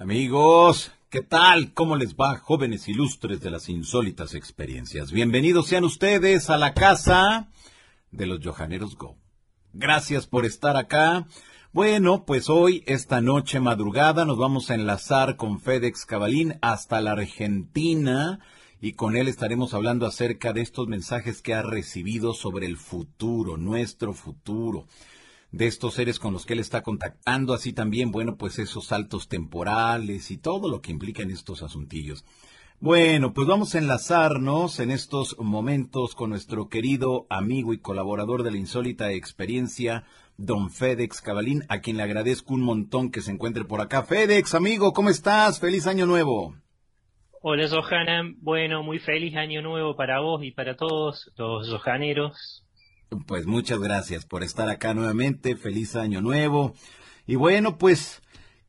Amigos, ¿qué tal? ¿Cómo les va, jóvenes ilustres de las insólitas experiencias? Bienvenidos sean ustedes a la casa de los Johaneros Go. Gracias por estar acá. Bueno, pues hoy, esta noche madrugada, nos vamos a enlazar con Fedex Cabalín hasta la Argentina y con él estaremos hablando acerca de estos mensajes que ha recibido sobre el futuro, nuestro futuro de estos seres con los que él está contactando, así también, bueno, pues esos saltos temporales y todo lo que implica en estos asuntillos. Bueno, pues vamos a enlazarnos en estos momentos con nuestro querido amigo y colaborador de la insólita experiencia, don Fedex Cabalín, a quien le agradezco un montón que se encuentre por acá. Fedex, amigo, ¿cómo estás? Feliz año nuevo. Hola, Johanna. Bueno, muy feliz año nuevo para vos y para todos los johaneros. Pues muchas gracias por estar acá nuevamente. Feliz año nuevo. Y bueno, pues,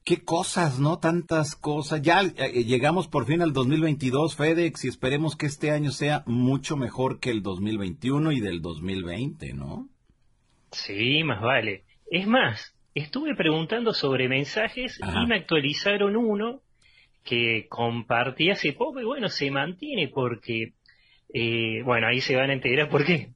qué cosas, ¿no? Tantas cosas. Ya eh, llegamos por fin al 2022, FedEx, y esperemos que este año sea mucho mejor que el 2021 y del 2020, ¿no? Sí, más vale. Es más, estuve preguntando sobre mensajes y me actualizaron uno que compartí hace poco y bueno, se mantiene porque, eh, bueno, ahí se van a enterar por qué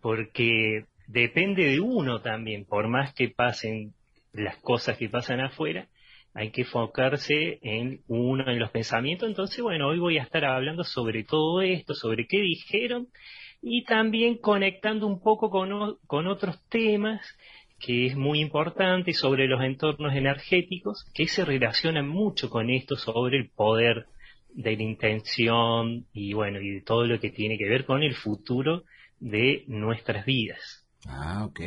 porque depende de uno también, por más que pasen las cosas que pasan afuera, hay que enfocarse en uno, en los pensamientos. Entonces, bueno, hoy voy a estar hablando sobre todo esto, sobre qué dijeron y también conectando un poco con, con otros temas que es muy importante sobre los entornos energéticos, que se relacionan mucho con esto sobre el poder de la intención y bueno, y de todo lo que tiene que ver con el futuro de nuestras vidas. Ah, ok.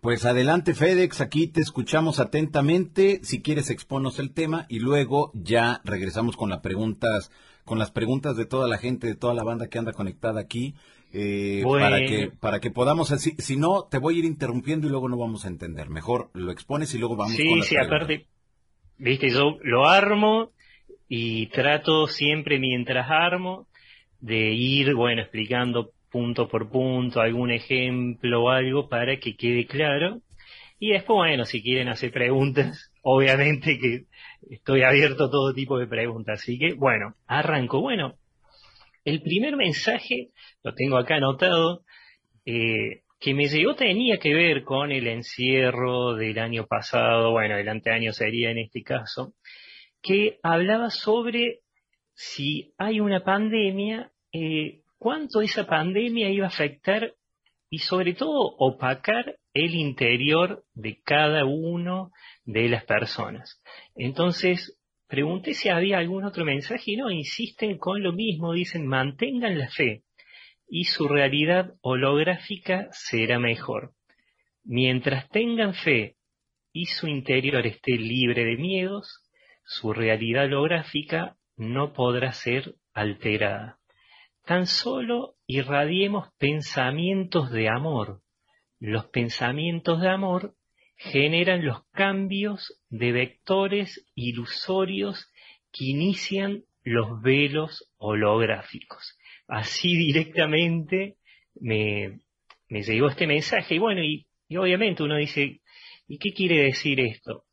Pues adelante, FedEx, aquí te escuchamos atentamente. Si quieres, exponos el tema y luego ya regresamos con las preguntas, con las preguntas de toda la gente, de toda la banda que anda conectada aquí, eh, para que para que podamos así. Si no, te voy a ir interrumpiendo y luego no vamos a entender. Mejor lo expones y luego vamos. Sí, con sí, aparte, viste, yo lo armo y trato siempre mientras armo de ir, bueno, explicando punto por punto, algún ejemplo o algo para que quede claro. Y después, bueno, si quieren hacer preguntas, obviamente que estoy abierto a todo tipo de preguntas. Así que, bueno, arranco. Bueno, el primer mensaje, lo tengo acá anotado, eh, que me llegó tenía que ver con el encierro del año pasado, bueno, el anteaño sería en este caso, que hablaba sobre si hay una pandemia, eh, cuánto esa pandemia iba a afectar y sobre todo opacar el interior de cada uno de las personas. Entonces, pregunté si había algún otro mensaje y no, insisten con lo mismo, dicen mantengan la fe y su realidad holográfica será mejor. Mientras tengan fe y su interior esté libre de miedos, su realidad holográfica no podrá ser alterada. Tan solo irradiemos pensamientos de amor. Los pensamientos de amor generan los cambios de vectores ilusorios que inician los velos holográficos. Así directamente me, llegó este mensaje y bueno, y, obviamente uno dice, ¿y qué quiere decir esto?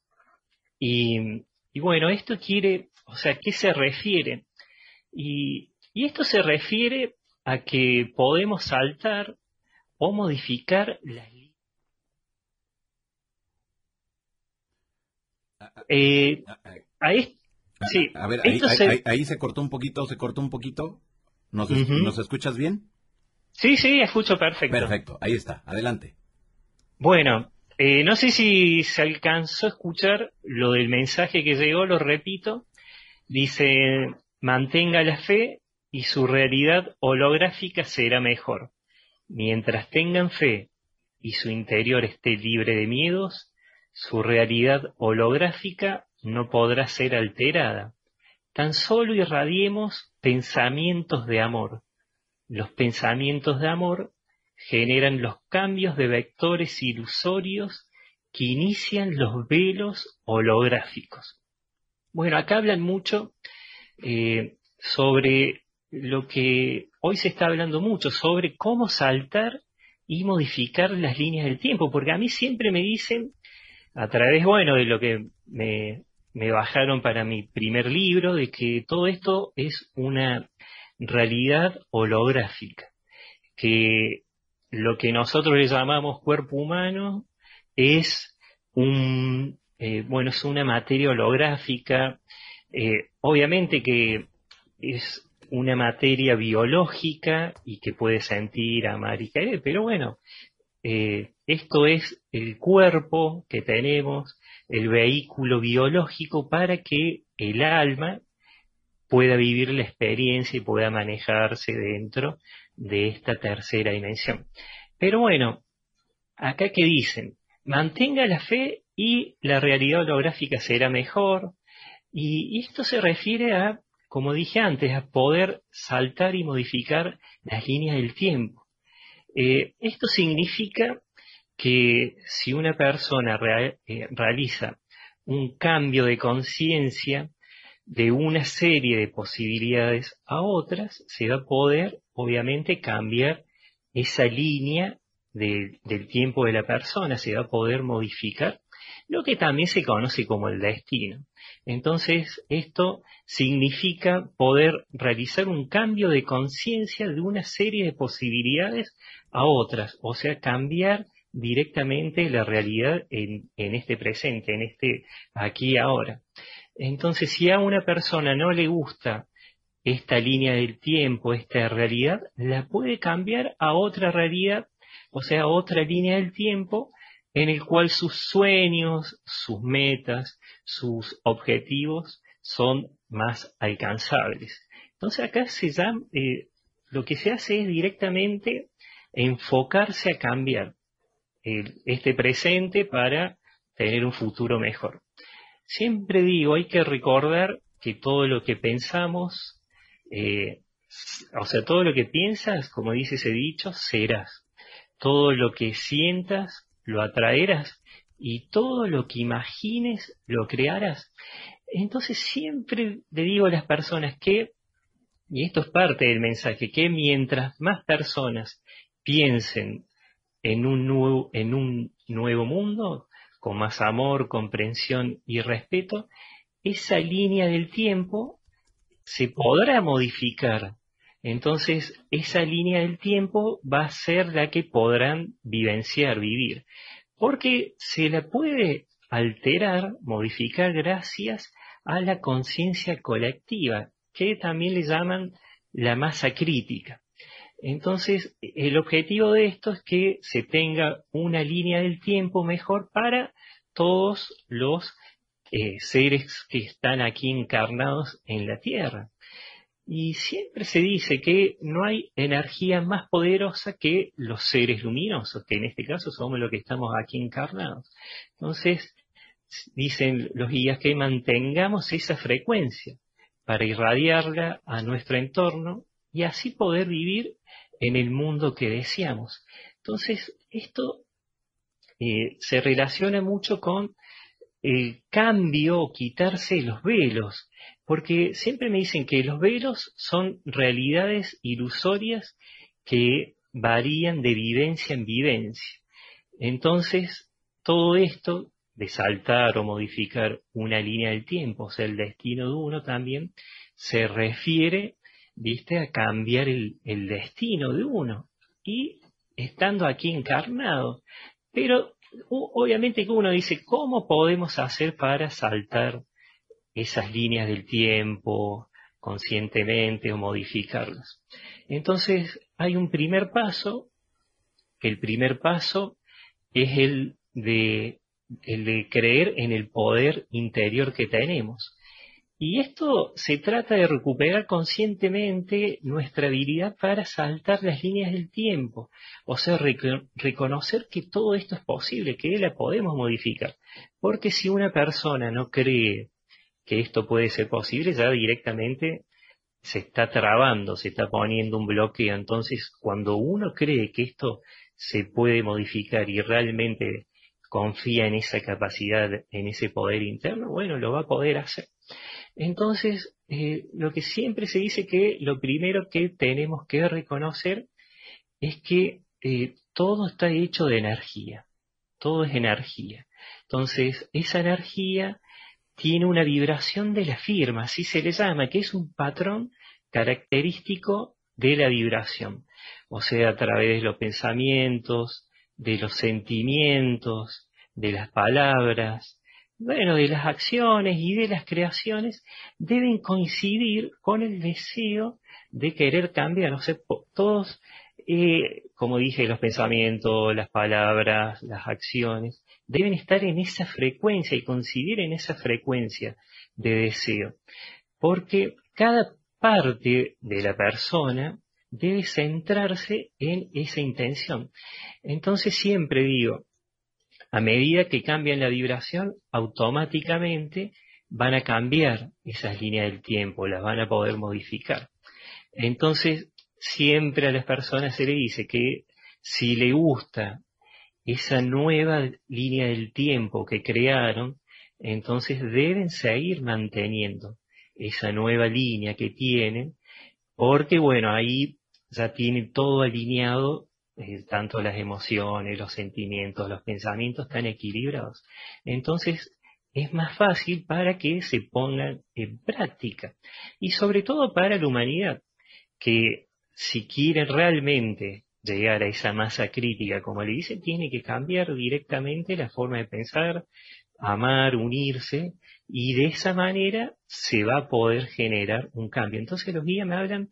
Y, y bueno, esto quiere, o sea, ¿qué se refiere? Y y esto se refiere a que podemos saltar o modificar las eh, ahí, sí, a ver, ahí, se... cortó un poquito, se cortó un poquito. ¿Nos, ¿Nos escuchas bien? Sí, sí, escucho perfecto. Perfecto, ahí está, adelante. Bueno, eh, no sé si se alcanzó a escuchar lo del mensaje que llegó, lo repito. Dice, mantenga la fe y su realidad holográfica será mejor. Mientras tengan fe y su interior esté libre de miedos, su realidad holográfica no podrá ser alterada. Tan solo irradiemos pensamientos de amor. Los pensamientos de amor generan los cambios de vectores ilusorios que inician los velos holográficos. Bueno, acá hablan mucho eh, sobre lo que hoy se está hablando mucho sobre cómo saltar y modificar las líneas del tiempo, porque a mí siempre me dicen, a través, bueno, de lo que me, me bajaron para mi primer libro de que todo esto es una realidad holográfica, que lo que nosotros le llamamos cuerpo humano es un, eh, bueno, es una materia holográfica, eh, obviamente que es una materia biológica y que puede sentir, amar y querer, pero bueno, eh, esto es el cuerpo que tenemos, el vehículo biológico para que el alma pueda vivir la experiencia y pueda manejarse dentro de esta tercera dimensión. Pero bueno, acá que dicen, mantenga la fe y la realidad holográfica será mejor. Y esto se refiere a, como dije antes, a poder saltar y modificar las líneas del tiempo. Eh, esto significa que si una persona eh, realiza un cambio de conciencia de una serie de posibilidades a otras, se va a poder obviamente cambiar esa línea del tiempo de la persona, se va a poder modificar, lo que también se conoce como el destino. Entonces, esto significa poder realizar un cambio de conciencia de una serie de posibilidades a otras, o sea, cambiar directamente la realidad en, este presente, en este aquí y ahora. Entonces, si a una persona no le gusta esta línea del tiempo, esta realidad, la puede cambiar a otra realidad, o sea, otra línea del tiempo en el cual sus sueños, sus metas, sus objetivos son más alcanzables. Entonces acá se llama, eh, lo que se hace es directamente enfocarse a cambiar este presente para tener un futuro mejor. Siempre digo, hay que recordar que todo lo que pensamos, eh, o sea, todo lo que piensas, como dice ese dicho, serás. Todo lo que sientas, lo atraerás. Y todo lo que imagines, lo crearás. Entonces siempre le digo a las personas que, y esto es parte del mensaje, que mientras más personas piensen en un nuevo, en un nuevo mundo, con más amor, comprensión y respeto, esa línea del tiempo se podrá modificar. Entonces, esa línea del tiempo va a ser la que podrán vivenciar, vivir. Porque se la puede alterar, modificar gracias a la conciencia colectiva, que también le llaman la masa crítica. Entonces, el objetivo de esto es que se tenga una línea del tiempo mejor para todos los eh, seres que están aquí encarnados en la Tierra. Y siempre se dice que no hay energía más poderosa que los seres luminosos, que en este caso somos los que estamos aquí encarnados. Entonces, dicen los guías que mantengamos esa frecuencia para irradiarla a nuestro entorno y así poder vivir en el mundo que deseamos. Entonces, esto eh, se relaciona mucho con el cambio quitarse los velos, porque siempre me dicen que los velos son realidades ilusorias que varían de vivencia en vivencia. Entonces, todo esto de saltar o modificar una línea del tiempo, o sea, el destino de uno también, se refiere, viste, a cambiar el, el destino de uno. Y estando aquí encarnado. Pero obviamente que uno dice, ¿cómo podemos hacer para saltar esas líneas del tiempo conscientemente o modificarlas? Entonces, hay un primer paso, el primer paso es el de, el de creer en el poder interior que tenemos. Y esto se trata de recuperar conscientemente nuestra habilidad para saltar las líneas del tiempo, o sea, reconocer que todo esto es posible, que la podemos modificar. Porque si una persona no cree que esto puede ser posible, ya directamente se está trabando, se está poniendo un bloqueo. Entonces, cuando uno cree que esto se puede modificar y realmente confía en esa capacidad, en ese poder interno, bueno, lo va a poder hacer. Entonces, eh, lo que siempre se dice que lo primero que tenemos que reconocer es que eh, todo está hecho de energía, todo es energía. Entonces, esa energía tiene una vibración de la firma, así se le llama, que es un patrón característico de la vibración. O sea, a través de los pensamientos, de los sentimientos, de las palabras, bueno, de las acciones y de las creaciones, deben coincidir con el deseo de querer cambiar. O sea, todos, eh, como dije, los pensamientos, las palabras, las acciones, deben estar en esa frecuencia y coincidir en esa frecuencia de deseo. Porque cada parte de la persona debe centrarse en esa intención. Entonces siempre digo, a medida que cambian la vibración, automáticamente van a cambiar esas líneas del tiempo, las van a poder modificar. Entonces, siempre a las personas se le dice que si le gusta esa nueva línea del tiempo que crearon, entonces deben seguir manteniendo esa nueva línea que tienen, porque bueno, ahí ya tiene todo alineado, eh, tanto las emociones, los sentimientos, los pensamientos están equilibrados. Entonces, es más fácil para que se pongan en práctica. Y sobre todo para la humanidad, que si quiere realmente llegar a esa masa crítica, como le dice, tiene que cambiar directamente la forma de pensar, amar, unirse, y de esa manera se va a poder generar un cambio. Entonces los guías me hablan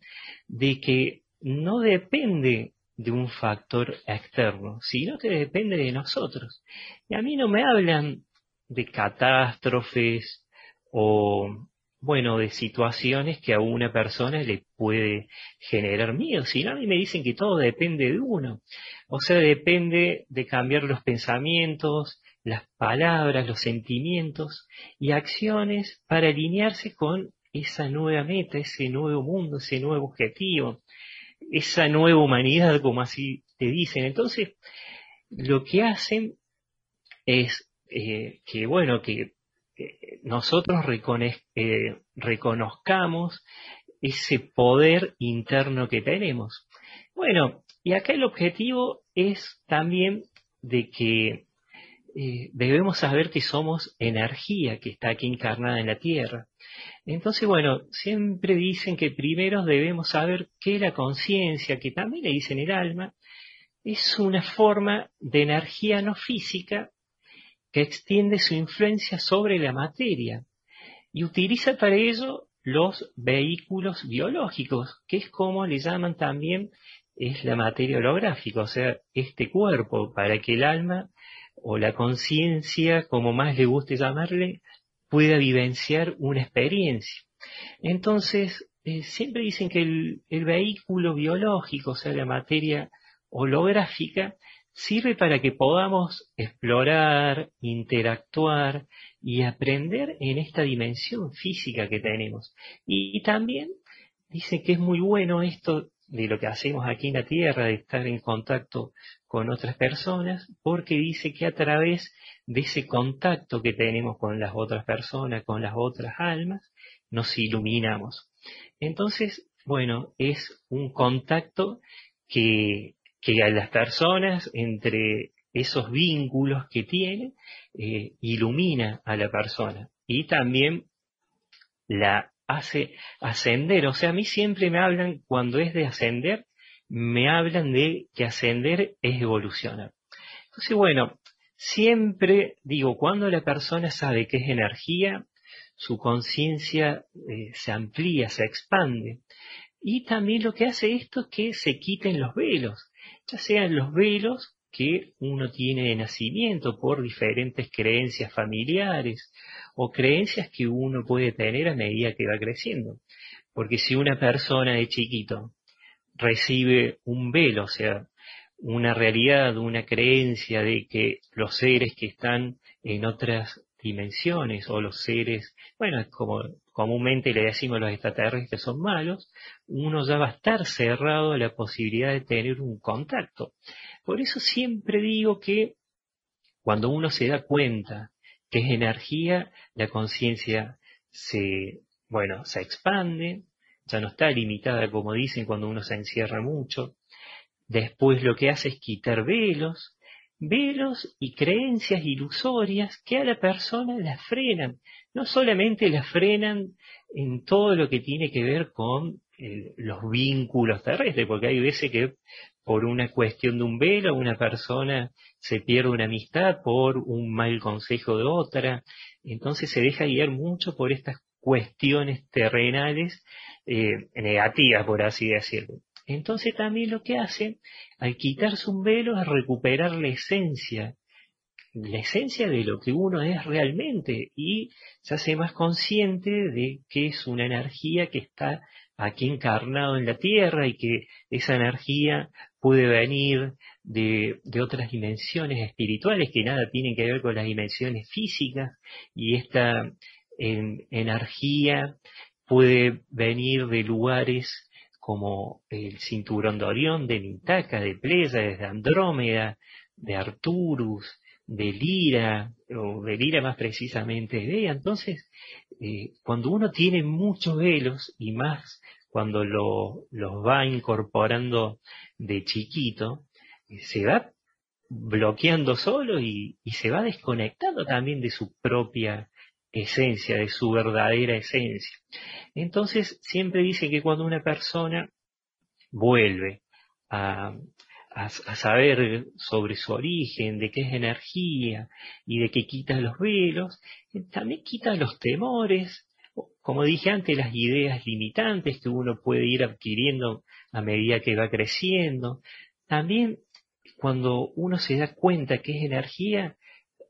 de que no depende de un factor externo, sino que depende de nosotros. Y a mí no me hablan de catástrofes o, bueno, de situaciones que a una persona le puede generar miedo, sino a mí me dicen que todo depende de uno. O sea, depende de cambiar los pensamientos, las palabras, los sentimientos y acciones para alinearse con esa nueva meta, ese nuevo mundo, ese nuevo objetivo, esa nueva humanidad, como así te dicen. Entonces, lo que hacen es eh, que, bueno, que nosotros eh, reconozcamos ese poder interno que tenemos. Bueno, y acá el objetivo es también de que eh, debemos saber que somos energía que está aquí encarnada en la Tierra. Entonces, bueno, siempre dicen que primero debemos saber que la conciencia, que también le dicen el alma, es una forma de energía no física que extiende su influencia sobre la materia y utiliza para ello los vehículos biológicos, que es como le llaman también, es la materia holográfica, o sea, este cuerpo, para que el alma o la conciencia, como más le guste llamarle, pueda vivenciar una experiencia. Entonces, eh, siempre dicen que el, el vehículo biológico, o sea, la materia holográfica, sirve para que podamos explorar, interactuar y aprender en esta dimensión física que tenemos. Y, también dice que es muy bueno esto de lo que hacemos aquí en la Tierra, de estar en contacto con otras personas, porque dice que a través de ese contacto que tenemos con las otras personas, con las otras almas, nos iluminamos. Entonces, bueno, es un contacto que que a las personas, entre esos vínculos que tiene, eh, ilumina a la persona y también la hace ascender. O sea, a mí siempre me hablan, cuando es de ascender, me hablan de que ascender es evolucionar. Entonces, bueno, siempre digo, cuando la persona sabe que es energía, su conciencia eh, se amplía, se expande. Y también lo que hace esto es que se quiten los velos ya sean los velos que uno tiene de nacimiento por diferentes creencias familiares o creencias que uno puede tener a medida que va creciendo. Porque si una persona de chiquito recibe un velo, o sea, una realidad, una creencia de que los seres que están en otras dimensiones o los seres, bueno, como comúnmente le decimos los extraterrestres son malos, uno ya va a estar cerrado a la posibilidad de tener un contacto. Por eso siempre digo que cuando uno se da cuenta que es energía, la conciencia se, bueno, se expande, ya no está limitada como dicen cuando uno se encierra mucho. Después lo que hace es quitar velos, velos y creencias ilusorias que a la persona la frenan. No solamente la frenan en todo lo que tiene que ver con eh, los vínculos terrestres, porque hay veces que por una cuestión de un velo una persona se pierde una amistad por un mal consejo de otra, entonces se deja guiar mucho por estas cuestiones terrenales eh, negativas, por así decirlo. Entonces también lo que hace, al quitarse un velo, es recuperar la esencia, la esencia de lo que uno es realmente y se hace más consciente de que es una energía que está aquí encarnado en la Tierra y que esa energía puede venir de, de, otras dimensiones espirituales que nada tienen que ver con las dimensiones físicas y esta energía puede venir de lugares como el cinturón de Orión, de Mintaka, de Pléyades, de Andrómeda, de Arturus, de Lira, o de Lira más precisamente de Entonces, eh, cuando uno tiene muchos velos, y más cuando lo, los va incorporando de chiquito, eh, se va bloqueando solo y se va desconectando también de su propia esencia, de su verdadera esencia. Entonces, siempre dice que cuando una persona vuelve a, saber sobre su origen, de qué es energía y de que quita los velos, eh, también quita los temores, como dije antes, las ideas limitantes que uno puede ir adquiriendo a medida que va creciendo. También cuando uno se da cuenta que es energía,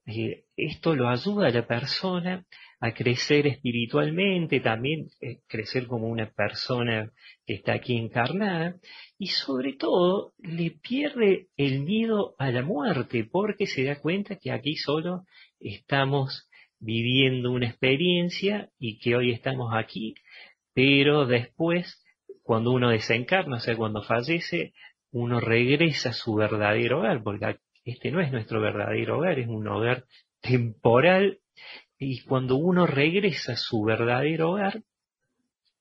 esto lo ayuda a la persona a crecer espiritualmente, también eh, crecer como una persona que está aquí encarnada, y sobre todo le pierde el miedo a la muerte, porque se da cuenta que aquí solo estamos viviendo una experiencia y que hoy estamos aquí, pero después, cuando uno desencarna, o sea, cuando fallece, uno regresa a su verdadero hogar, porque este no es nuestro verdadero hogar, es un hogar temporal y cuando uno regresa a su verdadero hogar,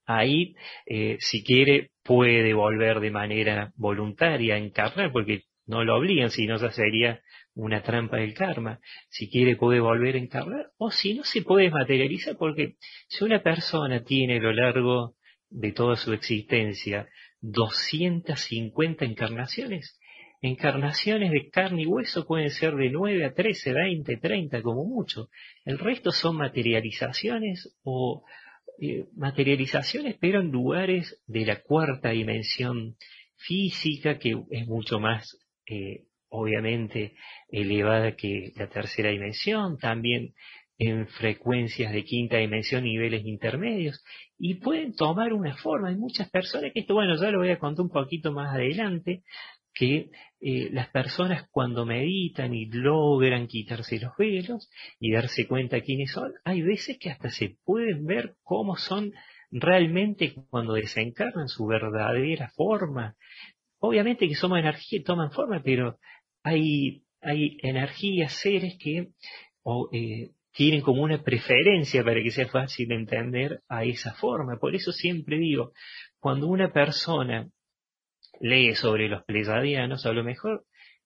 ahí, eh, si quiere, puede volver de manera voluntaria encarnar, porque no lo obligan, si no, sería una trampa del karma. Si quiere, puede volver a encarnar, o si no, se puede materializar, porque si una persona tiene a lo largo de toda su existencia 250 encarnaciones, Encarnaciones de carne y hueso pueden ser de 9 a 13, 20, 30 como mucho. El resto son materializaciones o eh, materializaciones pero en lugares de la cuarta dimensión física que es mucho más eh, obviamente elevada que la tercera dimensión, también en frecuencias de quinta dimensión, niveles intermedios, y pueden tomar una forma. Hay muchas personas que esto, bueno, ya lo voy a contar un poquito más adelante, que eh, las personas cuando meditan y logran quitarse los velos y darse cuenta quiénes son, hay veces que hasta se pueden ver cómo son realmente cuando desencarnan su verdadera forma. Obviamente que somos energía y toman forma, pero hay, hay energías, seres que eh, tienen como una preferencia para que sea fácil de entender a esa forma. Por eso siempre digo, cuando una persona lee sobre los pleyadianos, a lo mejor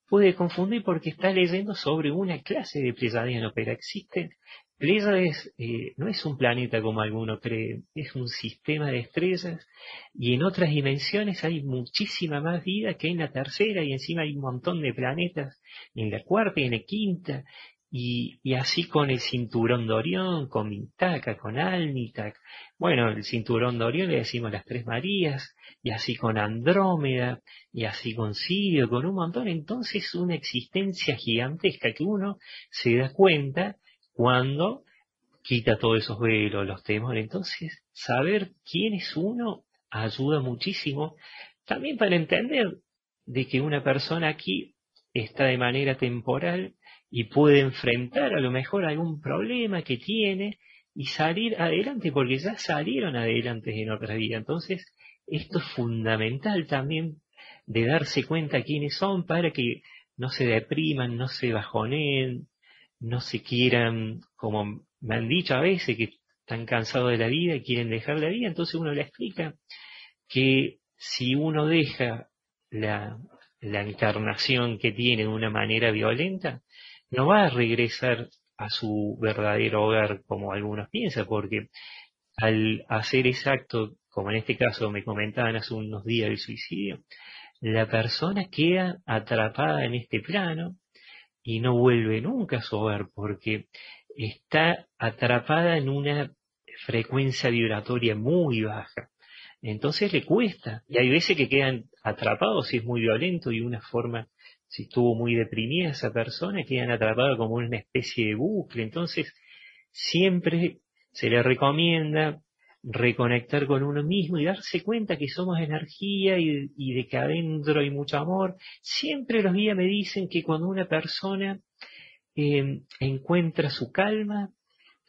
puede confundir porque está leyendo sobre una clase de pleyadiano, pero existe. Pleiades eh, no es un planeta como alguno cree, es un sistema de estrellas y en otras dimensiones hay muchísima más vida que en la tercera y encima hay un montón de planetas en la cuarta y en la quinta y, así con el cinturón de Orión, con Mintaka, con Alnitak. Bueno, el cinturón de Orión le decimos las tres Marías, y así con Andrómeda, y así con Sirio, con un montón. Entonces una existencia gigantesca que uno se da cuenta cuando quita todos esos velos, los temores. Entonces, saber quién es uno ayuda muchísimo también para entender de que una persona aquí está de manera temporal y puede enfrentar a lo mejor algún problema que tiene y salir adelante, porque ya salieron adelante en otra vida. Entonces, esto es fundamental también de darse cuenta quiénes son para que no se depriman, no se bajoneen, no se quieran, como me han dicho a veces, que están cansados de la vida y quieren dejar la vida, entonces uno le explica que si uno deja la, la encarnación que tiene de una manera violenta, no va a regresar a su verdadero hogar como algunos piensan, porque al hacer ese acto, como en este caso me comentaban hace unos días del suicidio, la persona queda atrapada en este plano y no vuelve nunca a su hogar porque está atrapada en una frecuencia vibratoria muy baja. Entonces le cuesta. Y hay veces que quedan atrapados si es muy violento y una forma, si estuvo muy deprimida esa persona, quedan atrapados como una especie de bucle. Entonces siempre se le recomienda reconectar con uno mismo y darse cuenta que somos energía y, de que adentro hay mucho amor. Siempre los guías me dicen que cuando una persona eh, encuentra su calma,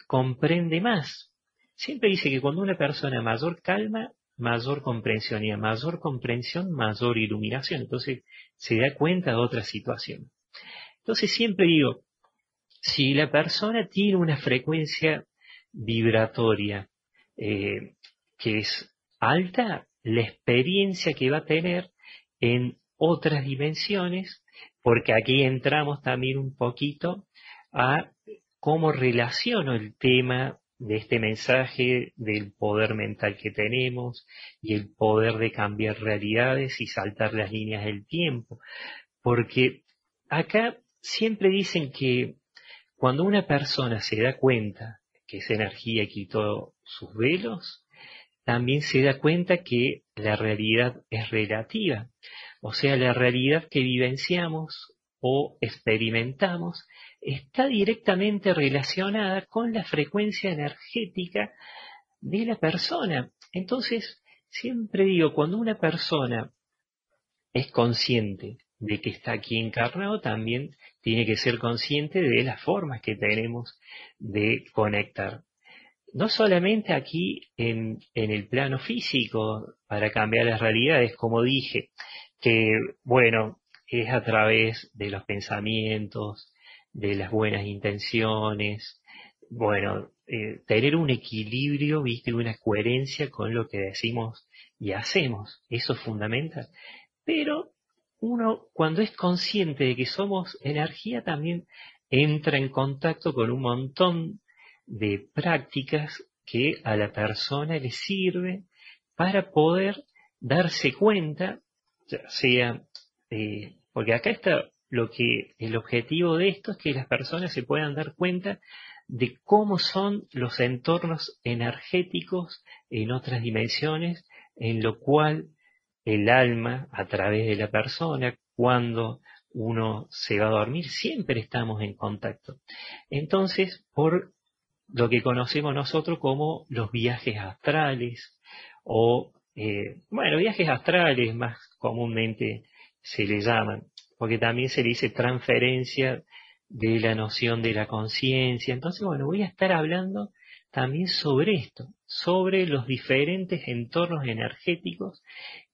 comprende más. Siempre dice que cuando una persona mayor calma, mayor comprensión y a mayor comprensión, mayor iluminación. Entonces se da cuenta de otra situación. Entonces siempre digo, si la persona tiene una frecuencia vibratoria eh, que es alta, la experiencia que va a tener en otras dimensiones, porque aquí entramos también un poquito a cómo relaciono el tema de este mensaje del poder mental que tenemos y el poder de cambiar realidades y saltar las líneas del tiempo. Porque acá siempre dicen que cuando una persona se da cuenta que esa energía quitó sus velos, también se da cuenta que la realidad es relativa. O sea, la realidad que vivenciamos o experimentamos está directamente relacionada con la frecuencia energética de la persona. Entonces, siempre digo, cuando una persona es consciente de que está aquí encarnado, también tiene que ser consciente de las formas que tenemos de conectar. No solamente aquí en, en el plano físico, para cambiar las realidades, como dije, que, bueno, es a través de los pensamientos, de las buenas intenciones, bueno, eh, tener un equilibrio, viste, una coherencia con lo que decimos y hacemos, eso es fundamental. Pero uno, cuando es consciente de que somos energía, también entra en contacto con un montón de prácticas que a la persona le sirve para poder darse cuenta, sea, eh, porque acá está lo que el objetivo de esto es que las personas se puedan dar cuenta de cómo son los entornos energéticos en otras dimensiones, en lo cual el alma, a través de la persona, cuando uno se va a dormir, siempre estamos en contacto. Entonces, por lo que conocemos nosotros como los viajes astrales, o, eh, bueno, viajes astrales más comúnmente se le llaman porque también se le dice transferencia de la noción de la conciencia. Entonces, bueno, voy a estar hablando también sobre esto, sobre los diferentes entornos energéticos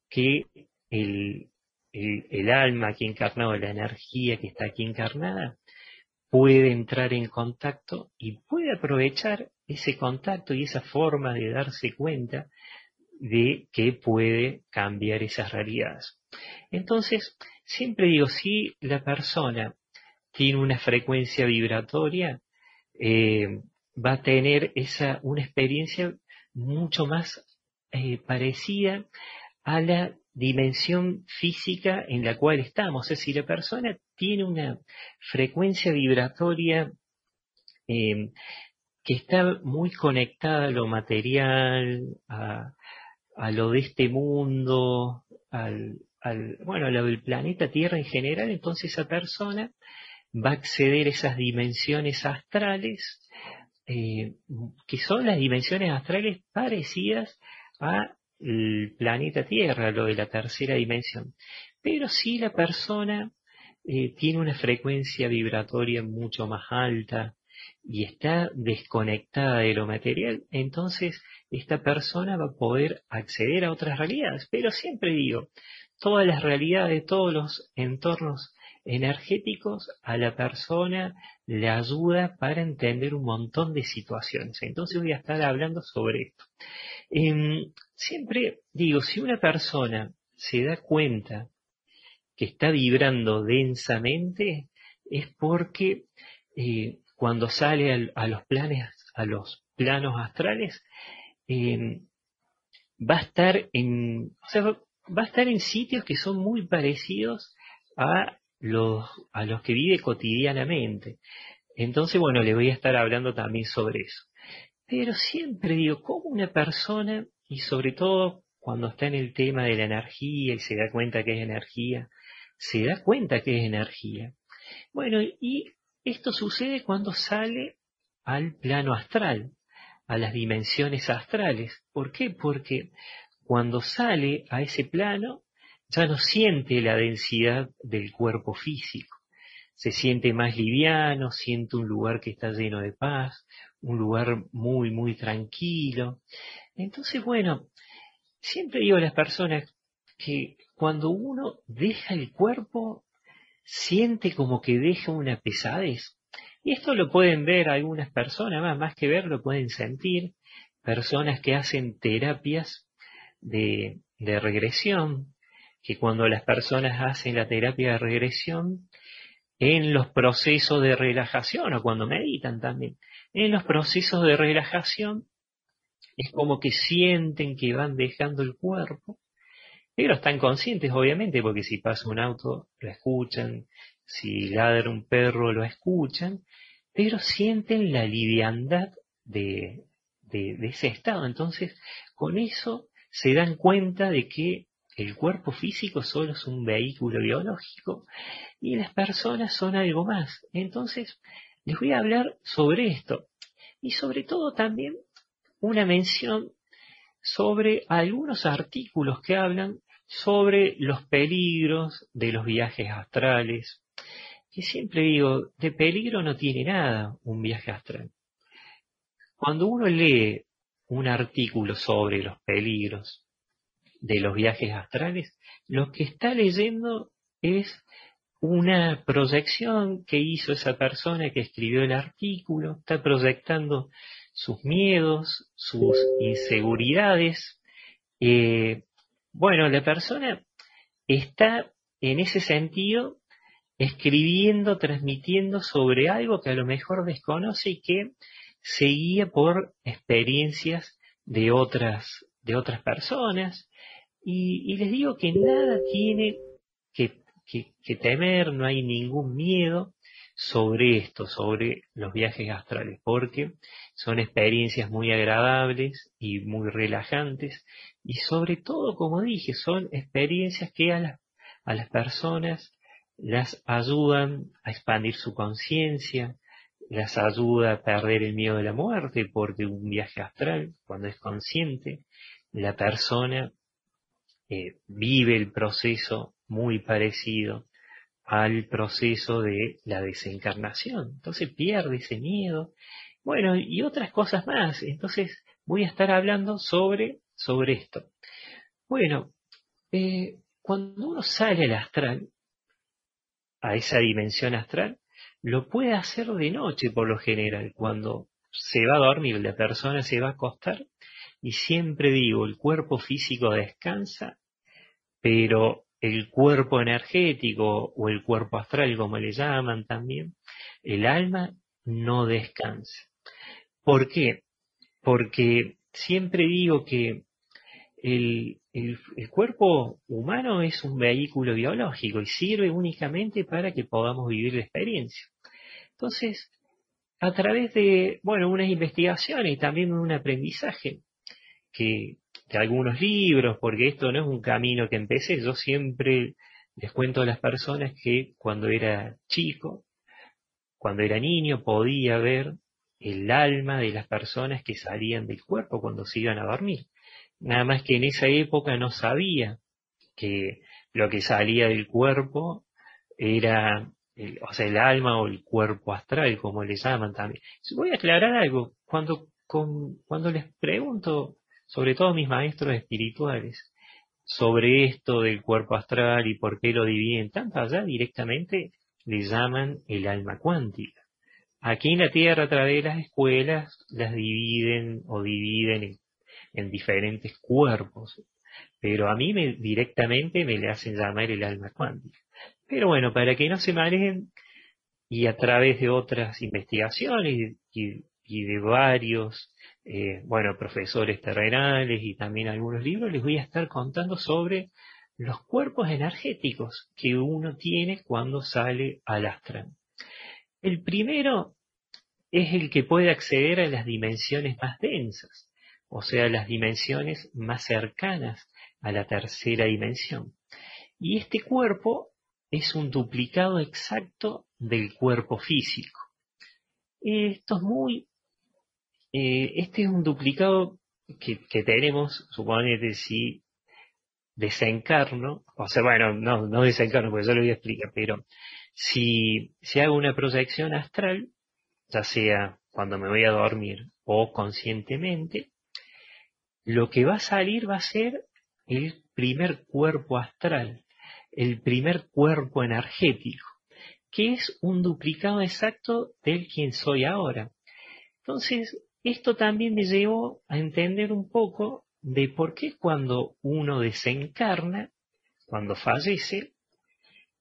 que el, el, alma aquí encarnado, la energía que está aquí encarnada, puede entrar en contacto y puede aprovechar ese contacto y esa forma de darse cuenta de que puede cambiar esas realidades. Entonces, Siempre digo, si la persona tiene una frecuencia vibratoria, eh, va a tener esa, una experiencia mucho más eh, parecida a la dimensión física en la cual estamos. Es decir, la persona tiene una frecuencia vibratoria eh, que está muy conectada a lo material, a, a lo de este mundo, al, bueno, lo del planeta Tierra en general, entonces esa persona va a acceder a esas dimensiones astrales, eh, que son las dimensiones astrales parecidas al planeta Tierra, lo de la tercera dimensión. Pero si la persona eh, tiene una frecuencia vibratoria mucho más alta y está desconectada de lo material, entonces esta persona va a poder acceder a otras realidades. Pero siempre digo, todas las realidades, todos los entornos energéticos a la persona le ayuda para entender un montón de situaciones. Entonces voy a estar hablando sobre esto. Em, siempre digo, si una persona se da cuenta que está vibrando densamente, es porque eh, cuando sale a, los planes, a los planos astrales, eh, va a estar en, va a estar en sitios que son muy parecidos a los, a los que vive cotidianamente. Entonces, bueno, le voy a estar hablando también sobre eso. Pero siempre digo, ¿cómo una persona, y sobre todo cuando está en el tema de la energía y se da cuenta que es energía, se da cuenta que es energía? Bueno, y esto sucede cuando sale al plano astral, a las dimensiones astrales. ¿Por qué? Porque cuando sale a ese plano ya no siente la densidad del cuerpo físico. Se siente más liviano, siente un lugar que está lleno de paz, un lugar muy, muy tranquilo. Entonces, bueno, siempre digo a las personas que cuando uno deja el cuerpo, siente como que deja una pesadez. Y esto lo pueden ver algunas personas, más, que ver, lo pueden sentir. Personas que hacen terapias de, regresión, que cuando las personas hacen la terapia de regresión, en los procesos de relajación o cuando meditan también, en los procesos de relajación es como que sienten que van dejando el cuerpo, pero están conscientes obviamente porque si pasa un auto lo escuchan, si ladra un perro lo escuchan, pero sienten la liviandad de ese estado. Entonces, con eso se dan cuenta de que el cuerpo físico solo es un vehículo biológico y las personas son algo más. Entonces, les voy a hablar sobre esto y sobre todo también una mención sobre algunos artículos que hablan sobre los peligros de los viajes astrales, que siempre digo, de peligro no tiene nada un viaje astral. Cuando uno lee un artículo sobre los peligros de los viajes astrales, lo que está leyendo es una proyección que hizo esa persona que escribió el artículo, está proyectando sus miedos, sus inseguridades. Eh, bueno, la persona está en ese sentido escribiendo, transmitiendo sobre algo que a lo mejor desconoce y que seguía por experiencias de otras, de otras personas. Y, les digo que nada tiene que, que, temer, no hay ningún miedo sobre esto, sobre los viajes astrales, porque son experiencias muy agradables y muy relajantes y sobre todo, como dije, son experiencias que a a las personas las ayudan a expandir su conciencia, las ayuda a perder el miedo de la muerte, porque un viaje astral, cuando es consciente, la persona eh, vive el proceso muy parecido al proceso de la desencarnación. Entonces pierde ese miedo. Bueno, y otras cosas más. Entonces voy a estar hablando sobre, sobre esto. Bueno, eh, cuando uno sale al astral, a esa dimensión astral, lo puede hacer de noche por lo general, cuando se va a dormir, la persona se va a acostar y siempre digo, el cuerpo físico descansa, pero el cuerpo energético o el cuerpo astral, como le llaman también, el alma no descansa. ¿Por qué? Porque siempre digo que el, el, cuerpo humano es un vehículo biológico y sirve únicamente para que podamos vivir la experiencia. Entonces, a través de, bueno, unas investigaciones y también un aprendizaje que, de algunos libros, porque esto no es un camino que empecé, yo siempre les cuento a las personas que cuando era chico, cuando era niño, podía ver el alma de las personas que salían del cuerpo cuando se iban a dormir. Nada más que en esa época no sabía que lo que salía del cuerpo era, el, o sea, el alma o el cuerpo astral, como le llaman también. Voy a aclarar algo. Cuando, cuando les pregunto, sobre todo a mis maestros espirituales, sobre esto del cuerpo astral y por qué lo dividen tanto allá, directamente le llaman el alma cuántica. Aquí en la Tierra, a través de las escuelas, las dividen o dividen en diferentes cuerpos, pero a mí me, directamente me le hacen llamar el alma cuántica. Pero bueno, para que no se mareen, y a través de otras investigaciones y, de varios, eh, bueno, profesores terrenales y también algunos libros, les voy a estar contando sobre los cuerpos energéticos que uno tiene cuando sale al astral. El primero es el que puede acceder a las dimensiones más densas, o sea, las dimensiones más cercanas a la tercera dimensión. Y este cuerpo es un duplicado exacto del cuerpo físico. Esto es muy, eh, este es un duplicado que, tenemos, suponete si desencarno, o sea, bueno, no, no desencarno, porque yo lo voy a explicar, pero si, si hago una proyección astral, ya sea cuando me voy a dormir o conscientemente, lo que va a salir va a ser el primer cuerpo astral, el primer cuerpo energético, que es un duplicado exacto del quien soy ahora. Entonces, esto también me llevó a entender un poco de por qué cuando uno desencarna, cuando fallece,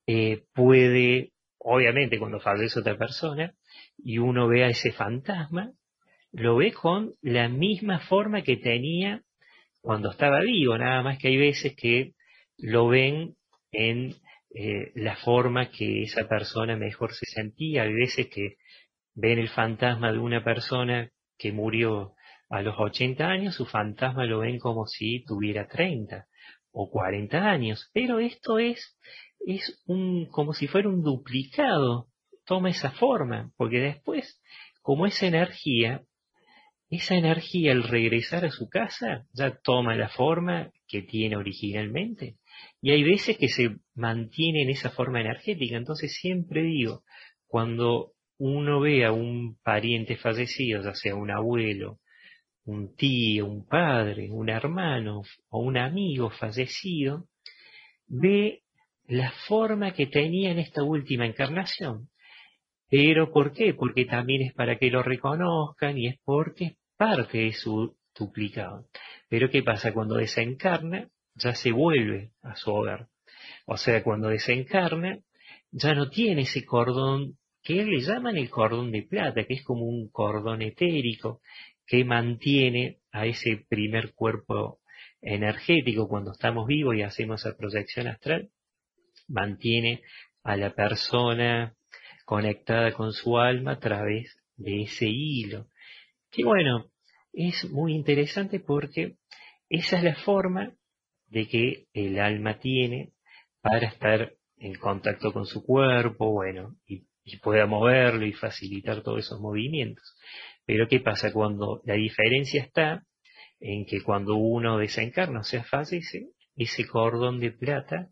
eh, puede, obviamente cuando fallece otra persona, y uno ve a ese fantasma, lo ve con la misma forma que tenía cuando estaba vivo, nada más que hay veces que lo ven en eh, la forma que esa persona mejor se sentía. Hay veces que ven el fantasma de una persona que murió a los 80 años, su fantasma lo ven como si tuviera 30 o 40 años. Pero esto es, es un, como si fuera un duplicado. Toma esa forma, porque después, como esa energía, esa energía al regresar a su casa ya toma la forma que tiene originalmente. Y hay veces que se mantiene en esa forma energética. Entonces siempre digo, cuando uno ve a un pariente fallecido, ya sea un abuelo, un tío, un padre, un hermano o un amigo fallecido, ve la forma que tenía en esta última encarnación. Pero ¿por qué? Porque también es para que lo reconozcan y es porque es parte de su duplicado. Pero ¿qué pasa? Cuando desencarna, ya se vuelve a su hogar. O sea, cuando desencarna, ya no tiene ese cordón que le llaman el cordón de plata, que es como un cordón etérico que mantiene a ese primer cuerpo energético cuando estamos vivos y hacemos la proyección astral, mantiene a la persona conectada con su alma a través de ese hilo. Que bueno, es muy interesante porque esa es la forma de que el alma tiene para estar en contacto con su cuerpo, bueno, y, pueda moverlo y facilitar todos esos movimientos. Pero ¿qué pasa cuando la diferencia está en que cuando uno desencarna, o sea, fallece, ese cordón de plata,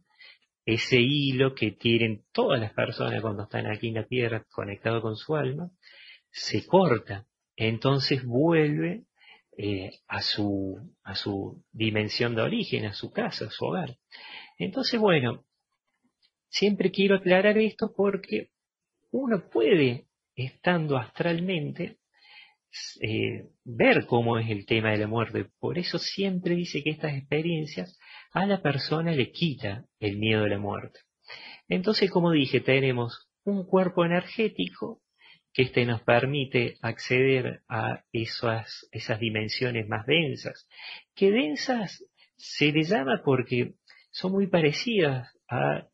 ese hilo que tienen todas las personas cuando están aquí en la tierra conectado con su alma, se corta. Entonces vuelve eh, a, su, a su dimensión de origen, a su casa, a su hogar. Entonces, bueno, siempre quiero aclarar esto porque uno puede, estando astralmente, eh, ver cómo es el tema de la muerte. Por eso siempre dice que estas experiencias a la persona le quita el miedo de la muerte. Entonces, como dije, tenemos un cuerpo energético que éste nos permite acceder a esas, esas dimensiones más densas, que densas se le llama porque son muy parecidas al,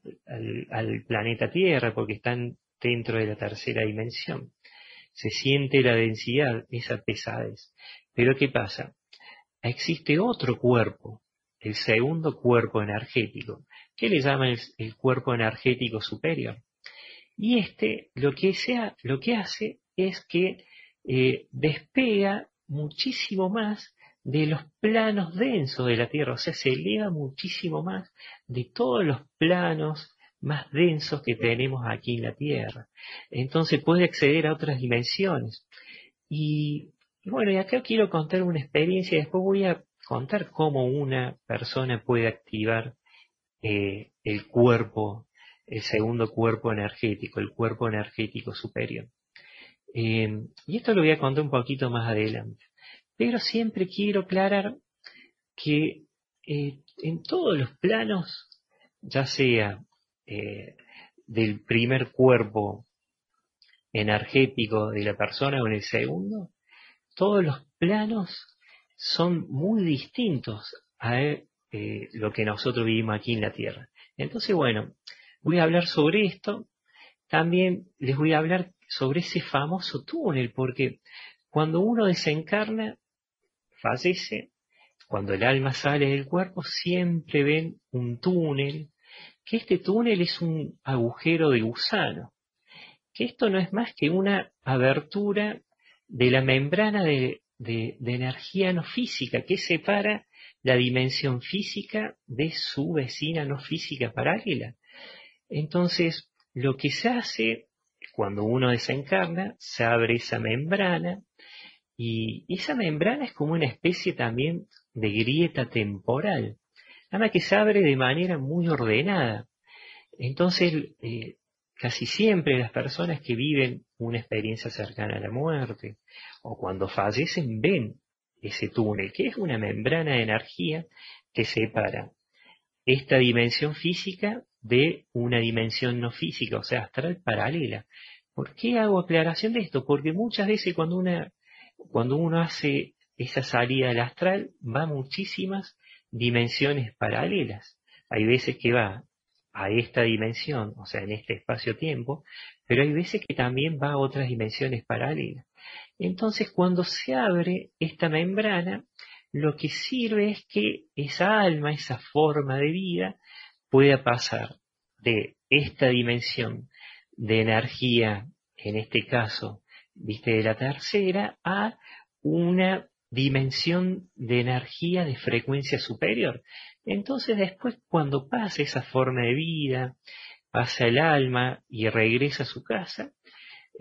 al planeta Tierra, porque están dentro de la tercera dimensión. Se siente la densidad, esa pesadez. Pero ¿qué pasa? Existe otro cuerpo, el segundo cuerpo energético, que le llaman el cuerpo energético superior. Y este lo que, sea, lo que hace es que eh, despega muchísimo más de los planos densos de la Tierra, o sea, se eleva muchísimo más de todos los planos más densos que tenemos aquí en la Tierra. Entonces puede acceder a otras dimensiones. Y, bueno, y acá quiero contar una experiencia, y después voy a contar cómo una persona puede activar eh, el cuerpo el segundo cuerpo energético, el cuerpo energético superior. Eh, y esto lo voy a contar un poquito más adelante. Pero siempre quiero aclarar que eh, en todos los planos, ya sea eh, del primer cuerpo energético de la persona o en el segundo, todos los planos son muy distintos a lo que nosotros vivimos aquí en la Tierra. Entonces, bueno, voy a hablar sobre esto. También les voy a hablar sobre ese famoso túnel, porque cuando uno desencarna, fallece, cuando el alma sale del cuerpo, siempre ven un túnel, que este túnel es un agujero de gusano, que esto no es más que una abertura de la membrana de, energía no física que separa la dimensión física de su vecina no física paralela. Entonces, lo que se hace cuando uno desencarna, se abre esa membrana y esa membrana es como una especie también de grieta temporal, nada que se abre de manera muy ordenada. Entonces, eh, casi siempre las personas que viven una experiencia cercana a la muerte o cuando fallecen ven ese túnel, que es una membrana de energía que separa esta dimensión física de una dimensión no física, o sea, astral paralela. ¿Por qué hago aclaración de esto? Porque muchas veces cuando, una, cuando uno hace esa salida al astral, va a muchísimas dimensiones paralelas. Hay veces que va a esta dimensión, o sea, en este espacio-tiempo, pero hay veces que también va a otras dimensiones paralelas. Entonces, cuando se abre esta membrana, lo que sirve es que esa alma, esa forma de vida, pueda pasar de esta dimensión de energía, en este caso, viste, de la tercera, a una dimensión de energía de frecuencia superior. Entonces después cuando pasa esa forma de vida, pasa el alma y regresa a su casa,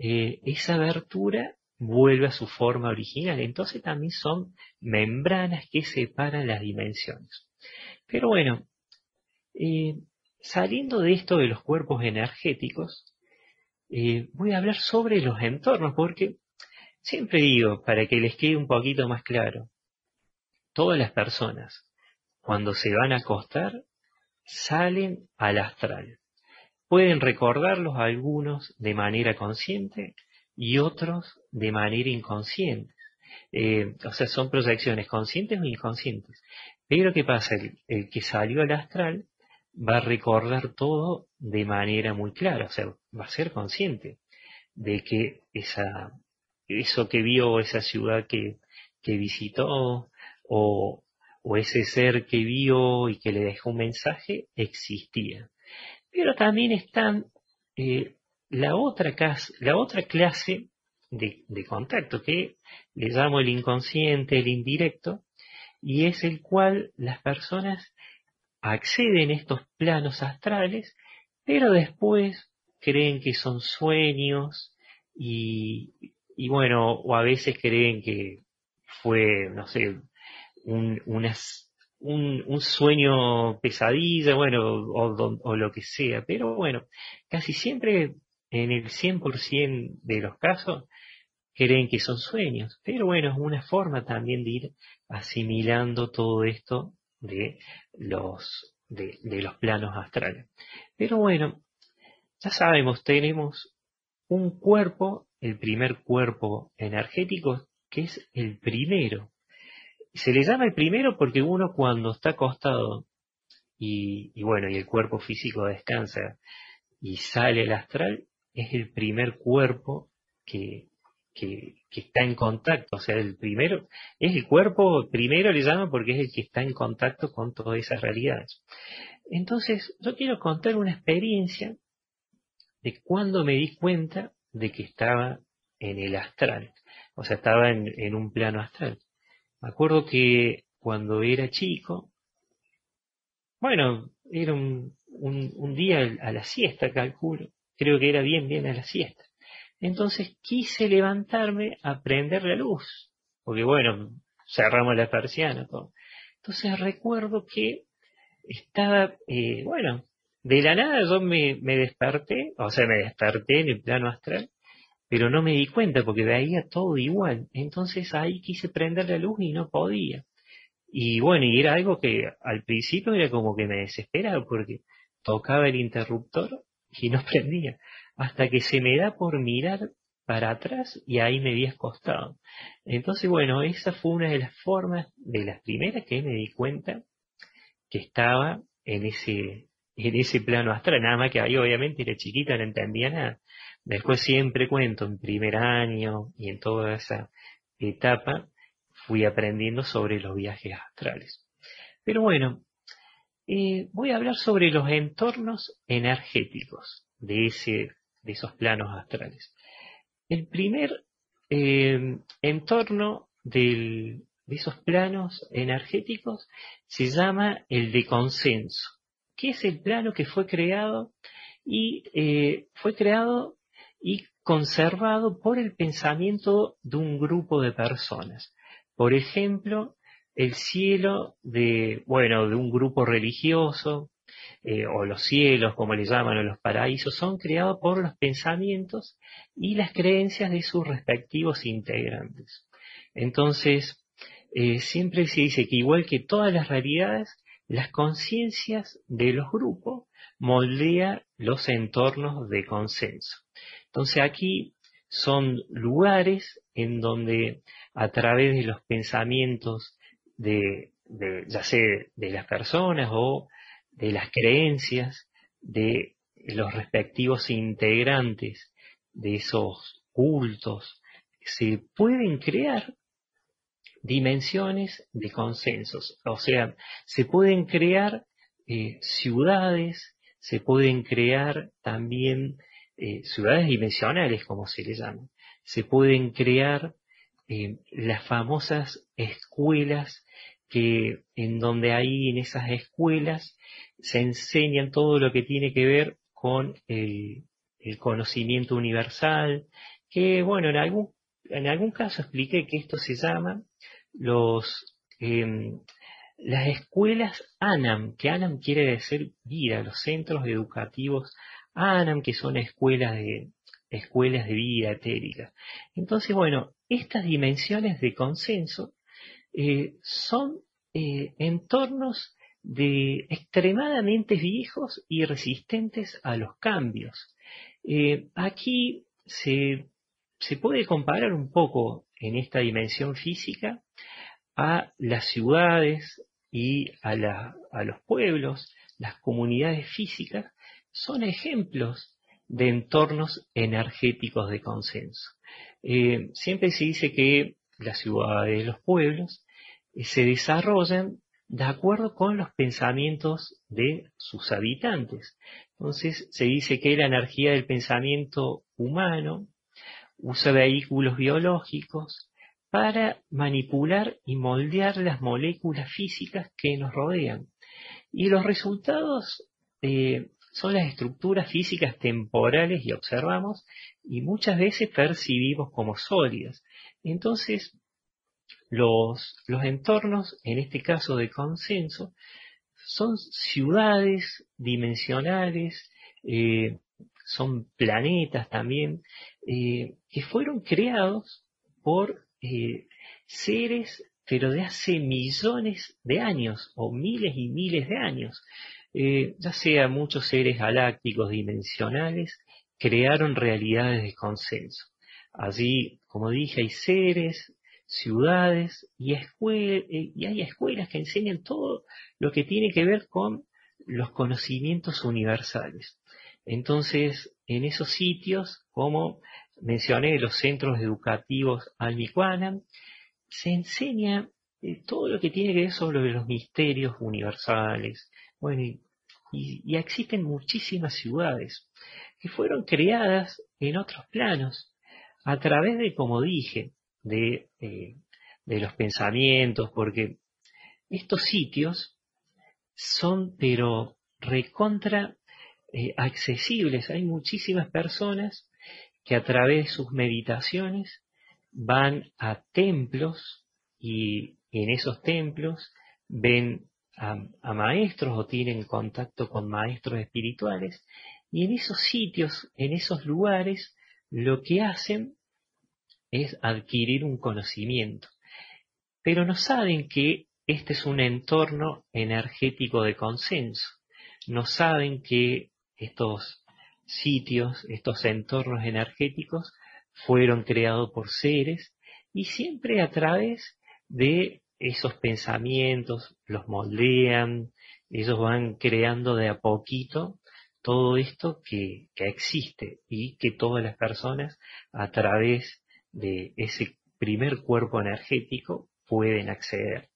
eh, esa abertura vuelve a su forma original. Entonces también son membranas que separan las dimensiones. Pero bueno, eh, saliendo de esto de los cuerpos energéticos, eh, voy a hablar sobre los entornos, porque siempre digo, para que les quede un poquito más claro, todas las personas, cuando se van a acostar, salen al astral. Pueden recordarlos algunos de manera consciente y otros de manera inconsciente. Eh, o sea, son proyecciones conscientes o inconscientes. Pero ¿qué pasa? el que salió al astral va a recordar todo de manera muy clara, o sea, va a ser consciente de que esa, eso que vio, esa ciudad que, que visitó, o, o ese ser que vio y que le dejó un mensaje, existía. Pero también están eh, la, otra la otra clase de, de, contacto, que le llamo el inconsciente, el indirecto, y es el cual las personas acceden a estos planos astrales, pero después creen que son sueños y, y bueno, o a veces creen que fue, no sé, un, un, sueño pesadilla, bueno, o, o, lo que sea, pero bueno, casi siempre en el 100% de los casos creen que son sueños, pero bueno, es una forma también de ir asimilando todo esto de los, de, los planos astrales. Pero bueno, ya sabemos, tenemos un cuerpo, el primer cuerpo energético, que es el primero. Se le llama el primero porque uno cuando está acostado y, y bueno, y el cuerpo físico descansa y sale el astral, es el primer cuerpo que, que, está en contacto, o sea, el primero, es el cuerpo, primero le llamo porque es el que está en contacto con todas esas realidades. Entonces, yo quiero contar una experiencia de cuando me di cuenta de que estaba en el astral, o sea, estaba en, un plano astral. Me acuerdo que cuando era chico, bueno, era un, un día a la siesta, calculo, creo que era bien, bien a la siesta. Entonces quise levantarme a prender la luz, porque bueno, cerramos la persiana, todo. Entonces recuerdo que estaba, eh, bueno, de la nada yo me, me desperté, o sea, me desperté en el plano astral, pero no me di cuenta porque veía todo igual. Entonces ahí quise prender la luz y no podía. Y bueno, y era algo que al principio era como que me desesperaba porque tocaba el interruptor y no prendía. Hasta que se me da por mirar para atrás y ahí me había acostado. Entonces, bueno, esa fue una de las formas, de las primeras que me di cuenta que estaba en ese, en ese plano astral. Nada más que ahí obviamente era chiquita, no entendía nada. Después siempre cuento, en primer año y en toda esa etapa, fui aprendiendo sobre los viajes astrales. Pero bueno, eh, voy a hablar sobre los entornos energéticos de, ese, de esos planos astrales. El primer eh, entorno de esos planos energéticos se llama el de consenso, que es el plano que fue creado y eh, fue creado y conservado por el pensamiento de un grupo de personas. Por ejemplo, el cielo de, bueno, de un grupo religioso, eh, o los cielos, como le llaman, o los paraísos, son creados por los pensamientos y las creencias de sus respectivos integrantes. Entonces, eh, siempre se dice que igual que todas las realidades, las conciencias de los grupos moldea los entornos de consenso. Entonces aquí son lugares en donde a través de los pensamientos de, ya sea de las personas o de las creencias de los respectivos integrantes de esos cultos, se pueden crear dimensiones de consensos. O sea, se pueden crear eh, ciudades, se pueden crear también eh, ciudades dimensionales, como se les llama. Se pueden crear eh, las famosas escuelas que en donde ahí en esas escuelas se enseñan todo lo que tiene que ver con el, conocimiento universal, que bueno, en algún, en algún caso expliqué que esto se llama los, em, las escuelas ANAM, que ANAM quiere decir vida, los centros educativos ANAM, que son escuelas de, escuelas de vida etérica. Entonces, bueno, estas dimensiones de consenso eh, son eh, entornos de extremadamente viejos y resistentes a los cambios. Eh, aquí se, se puede comparar un poco en esta dimensión física a las ciudades y a, los pueblos, las comunidades físicas, son ejemplos de entornos energéticos de consenso. Siempre se dice que las ciudades, los pueblos, eh, se desarrollan de acuerdo con los pensamientos de sus habitantes. Entonces se dice que la energía del pensamiento humano usa vehículos biológicos para manipular y moldear las moléculas físicas que nos rodean. Y los resultados eh, son las estructuras físicas temporales y observamos y muchas veces percibimos como sólidas. Entonces, los, los entornos, en este caso de consenso, son ciudades dimensionales, eh, son planetas también, eh, que fueron creados por eh, seres, pero de hace millones de años, o miles y miles de años. Ya sea muchos seres galácticos dimensionales, crearon realidades de consenso. Como dije, hay seres, ciudades y, eh, y hay escuelas que enseñan todo lo que tiene que ver con los conocimientos universales. Entonces, en esos sitios, como mencioné, los centros educativos Almicuana, se enseña eh, todo lo que tiene que ver sobre los misterios universales. Bueno, y, existen muchísimas ciudades que fueron creadas en otros planos a través de, como dije, de, eh, de los pensamientos, porque estos sitios son pero recontra eh, accesibles. Hay muchísimas personas que a través de sus meditaciones van a templos y en esos templos ven a, maestros o tienen contacto con maestros espirituales y en esos sitios, en esos lugares, lo que hacen es adquirir un conocimiento. Pero no saben que este es un entorno energético de consenso. No saben que estos sitios, estos entornos energéticos fueron creados por seres y siempre a través de esos pensamientos, los moldean, ellos van creando de a poquito todo esto que, que existe y que todas las personas a través de ese primer cuerpo energético pueden acceder.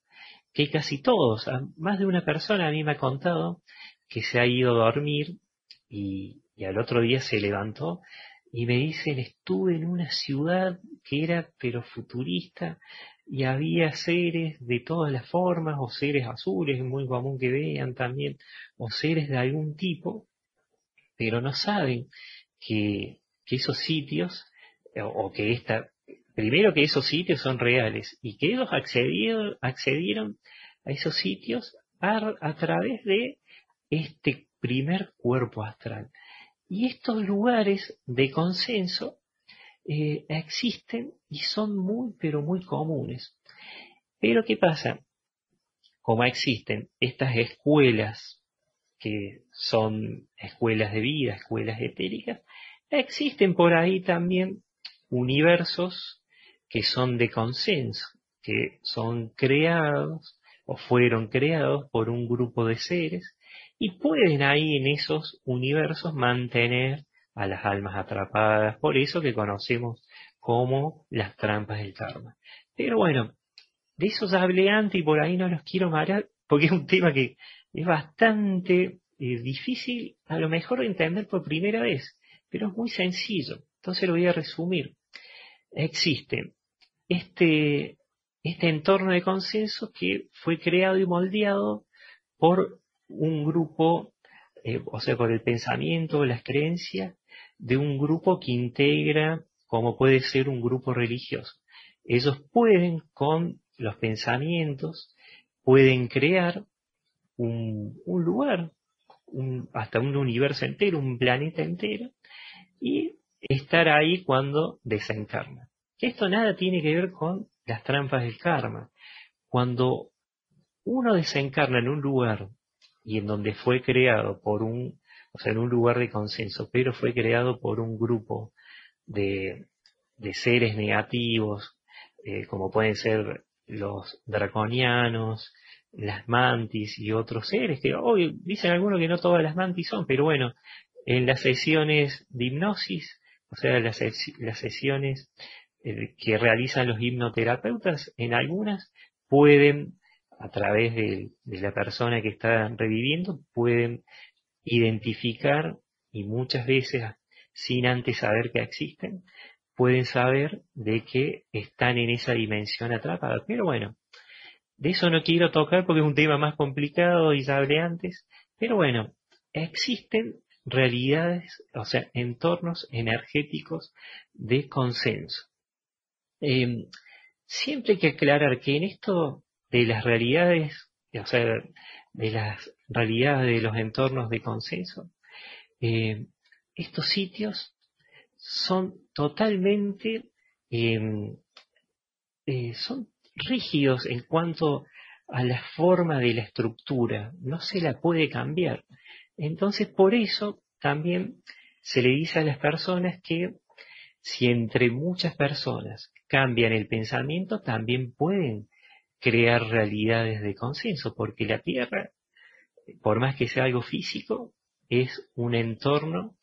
Que casi todos, más de una persona a mí me ha contado que se ha ido a dormir y, al otro día se levantó y me dicen estuve en una ciudad que era pero futurista y había seres de todas las formas o seres azules, es muy común que vean también, o seres de algún tipo, pero no saben que, que esos sitios o que esta, primero que esos sitios son reales y que ellos accedieron, accedieron a esos sitios a, través de este primer cuerpo astral. Y estos lugares de consenso eh, existen y son muy, pero muy comunes. Pero ¿qué pasa? Como existen estas escuelas que son escuelas de vida, escuelas etéricas, existen por ahí también universos que son de consenso, que son creados o fueron creados por un grupo de seres y pueden ahí en esos universos mantener a las almas atrapadas, por eso que conocemos como las trampas del karma. Pero bueno, de eso ya hablé antes y por ahí no los quiero marear, porque es un tema que es bastante eh, difícil a lo mejor de entender por primera vez, pero es muy sencillo. Entonces lo voy a resumir. Existe este, este entorno de consenso que fue creado y moldeado por un grupo, eh, o sea, por el pensamiento, las creencias de un grupo que integra como puede ser un grupo religioso. Ellos pueden, con los pensamientos, pueden crear un, lugar, hasta un universo entero, un planeta entero, y estar ahí cuando desencarna. Esto nada tiene que ver con las trampas del karma. Cuando uno desencarna en un lugar y en donde fue creado por un o sea, en un lugar de consenso, pero fue creado por un grupo de, de seres negativos, eh, como pueden ser los draconianos, las mantis y otros seres, que hoy dicen algunos que no todas las mantis son, pero bueno, en las sesiones de hipnosis, o sea, las, las sesiones eh, que realizan los hipnoterapeutas, en algunas pueden, a través de, de la persona que está reviviendo, pueden identificar y muchas veces sin antes saber que existen, pueden saber de que están en esa dimensión atrapada. Pero bueno, de eso no quiero tocar porque es un tema más complicado y ya hablé antes. Pero bueno, existen realidades, o sea, entornos energéticos de consenso. Em, siempre hay que aclarar que en esto de las realidades, o sea, de las realidades de los entornos de consenso, eh, estos sitios son totalmente em, eh, son rígidos en cuanto a la forma de la estructura, no se la puede cambiar. Entonces, por eso también se le dice a las personas que si entre muchas personas cambian el pensamiento, también pueden crear realidades de consenso, porque la Tierra, por más que sea algo físico, es un entorno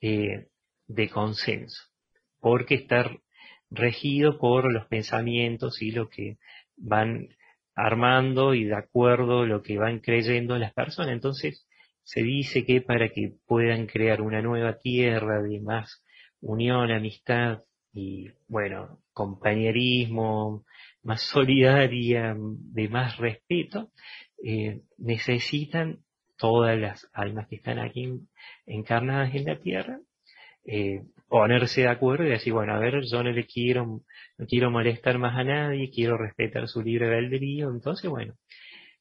eh, de consenso, porque está regido por los pensamientos y lo que van armando y de acuerdo lo que van creyendo las personas. Entonces, se dice que para que puedan crear una nueva tierra de más unión, amistad y, bueno, compañerismo, más solidaria, de más respeto, eh, necesitan todas las almas que están aquí encarnadas en la tierra, eh, ponerse de acuerdo y decir, bueno, a ver, yo no le quiero, no quiero molestar más a nadie, quiero respetar su libre albedrío, entonces, bueno,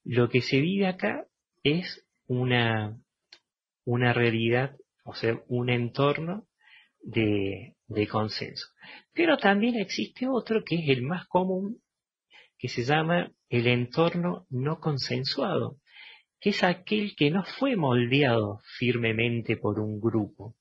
lo que se vive acá es una, una realidad, o sea, un entorno de, de consenso. Pero también existe otro que es el más común, que se llama el entorno no consensuado, que es aquel que no fue moldeado firmemente por un grupo.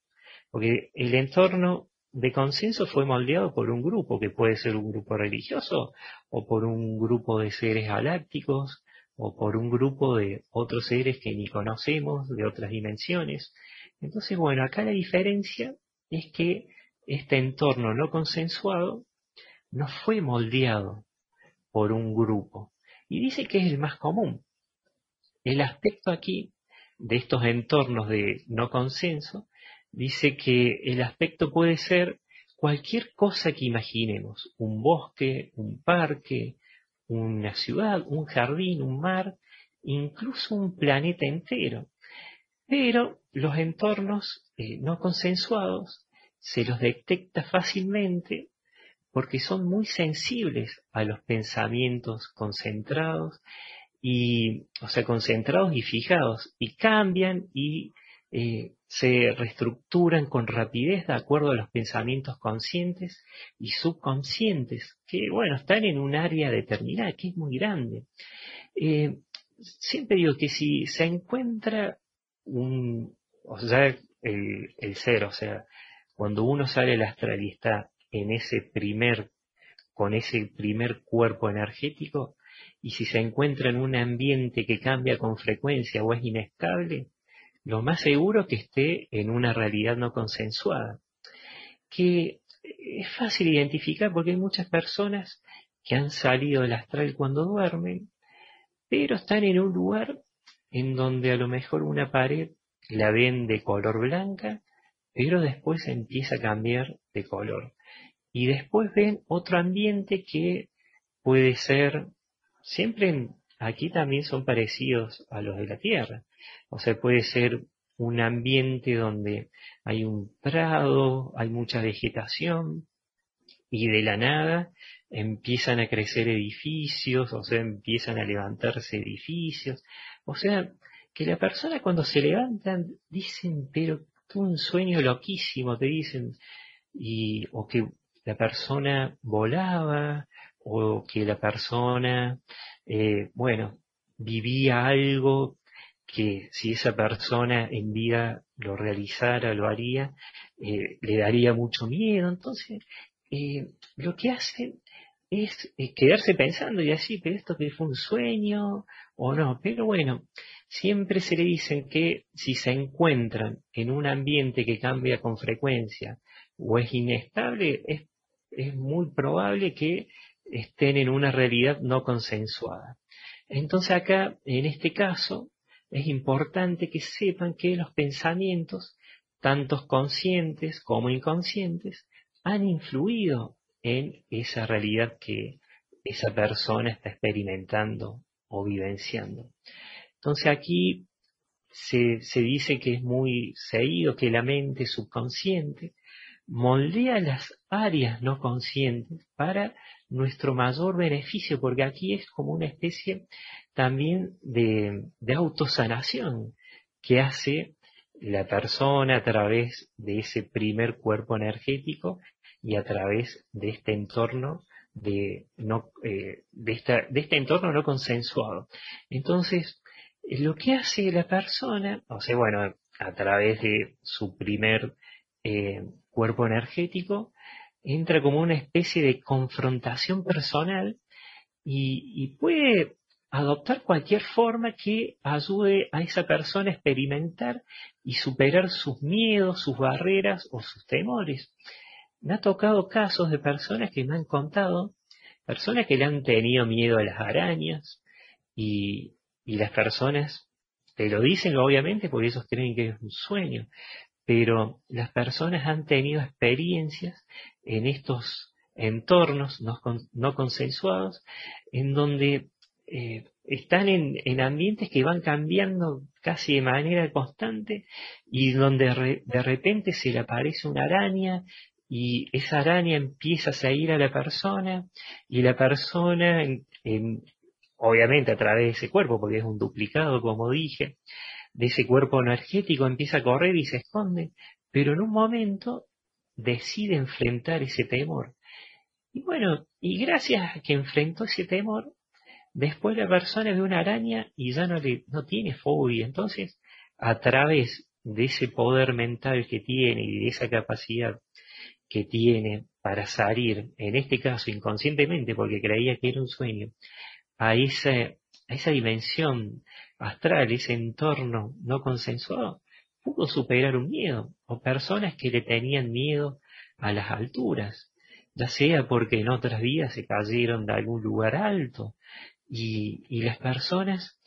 Porque el entorno de consenso fue moldeado por un grupo, que puede ser un grupo religioso, o por un grupo de seres galácticos, o por un grupo de otros seres que ni conocemos, de otras dimensiones. Entonces, bueno, acá la diferencia es que este entorno no consensuado no fue moldeado por un grupo. Y dice que es el más común. El aspecto aquí de estos entornos de no consenso dice que el aspecto puede ser cualquier cosa que imaginemos, un bosque, un parque, una ciudad, un jardín, un mar, incluso un planeta entero. Pero los entornos eh, no consensuados se los detecta fácilmente porque son muy sensibles a los pensamientos concentrados y, o sea, concentrados y fijados, y cambian y eh, se reestructuran con rapidez de acuerdo a los pensamientos conscientes y subconscientes, que, bueno, están en un área determinada, que es muy grande. Eh, siempre digo que si se encuentra un, o sea, el, ser, o sea, cuando uno sale al astral y está en ese primer, con ese primer cuerpo energético, y si se encuentra en un ambiente que cambia con frecuencia o es inestable, lo más seguro que esté en una realidad no consensuada, que es fácil identificar porque hay muchas personas que han salido del astral cuando duermen, pero están en un lugar en donde a lo mejor una pared la ven de color blanca, pero después empieza a cambiar de color. Y después ven otro ambiente que puede ser, siempre aquí también son parecidos a los de la Tierra. O sea, puede ser un ambiente donde hay un prado, hay mucha vegetación, y de la nada empiezan a crecer edificios, o sea, empiezan a levantarse edificios. O sea, que la persona cuando se levantan dicen, pero un sueño loquísimo, te dicen, y, o que la persona volaba, o que la persona, eh, bueno, vivía algo que si esa persona en vida lo realizara, lo haría, eh, le daría mucho miedo. Entonces, eh, lo que hacen es quedarse pensando y así, pero esto que fue un sueño o no. Pero bueno, siempre se le dice que si se encuentran en un ambiente que cambia con frecuencia o es inestable, es, es muy probable que estén en una realidad no consensuada. Entonces acá, en este caso, es importante que sepan que los pensamientos, tantos conscientes como inconscientes, han influido en esa realidad que esa persona está experimentando o vivenciando. Entonces aquí se, se dice que es muy seguido que la mente subconsciente moldea las áreas no conscientes para nuestro mayor beneficio, porque aquí es como una especie también de, de autosanación que hace la persona a través de ese primer cuerpo energético y a través de este entorno de, no, eh, de, esta, de este entorno no consensuado. Entonces, lo que hace la persona, o sea, bueno, a través de su primer eh, cuerpo energético, entra como una especie de confrontación personal y, puede adoptar cualquier forma que ayude a esa persona a experimentar y superar sus miedos, sus barreras o sus temores. Me ha tocado casos de personas que me han contado, personas que le han tenido miedo a las arañas y, y las personas te lo dicen obviamente porque ellos creen que es un sueño, pero las personas han tenido experiencias en estos entornos no, consensuados en donde eh, están en, ambientes que van cambiando casi de manera constante y donde de repente se le aparece una araña y esa araña empieza a seguir a la persona y la persona, obviamente a través de ese cuerpo, porque es un duplicado como dije, de ese cuerpo energético empieza a correr y se esconde, pero en un momento decide enfrentar ese temor. Y bueno, y gracias a que enfrentó ese temor, después la persona ve una araña y ya no, le, no tiene fobia. Entonces, a través de ese poder mental que tiene y de esa capacidad que tiene para salir, en este caso inconscientemente, porque creía que era un sueño, a esa, a esa dimensión astral, ese entorno no consensuado, pudo superar un miedo, o personas que le tenían miedo a las alturas, ya sea porque en otras vidas se cayeron de algún lugar alto, y, y las personas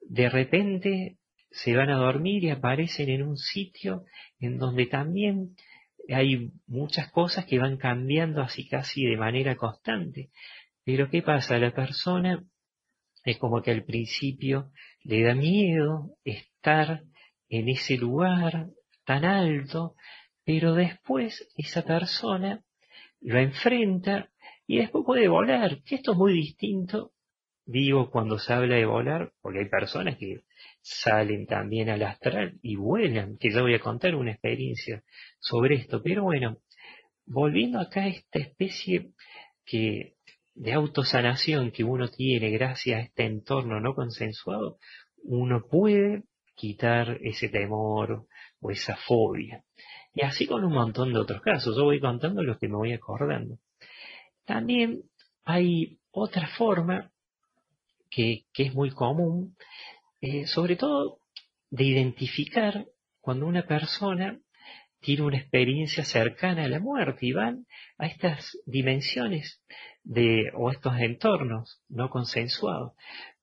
de repente se van a dormir y aparecen en un sitio en donde también hay muchas cosas que van cambiando así casi de manera constante. Pero ¿qué pasa? La persona es como que al principio le da miedo estar en ese lugar tan alto, pero después esa persona lo enfrenta y después puede volar, que esto es muy distinto, digo, cuando se habla de volar, porque hay personas que salen también al astral y vuelan, que yo voy a contar una experiencia sobre esto, pero bueno, volviendo acá a esta especie que de autosanación que uno tiene gracias a este entorno no consensuado, uno puede quitar ese temor o esa fobia. Y así con un montón de otros casos. Yo voy contando los que me voy acordando. También hay otra forma que, es muy común, eh, sobre todo de identificar cuando una persona tiene una experiencia cercana a la muerte y van a estas dimensiones de, o estos entornos no consensuados.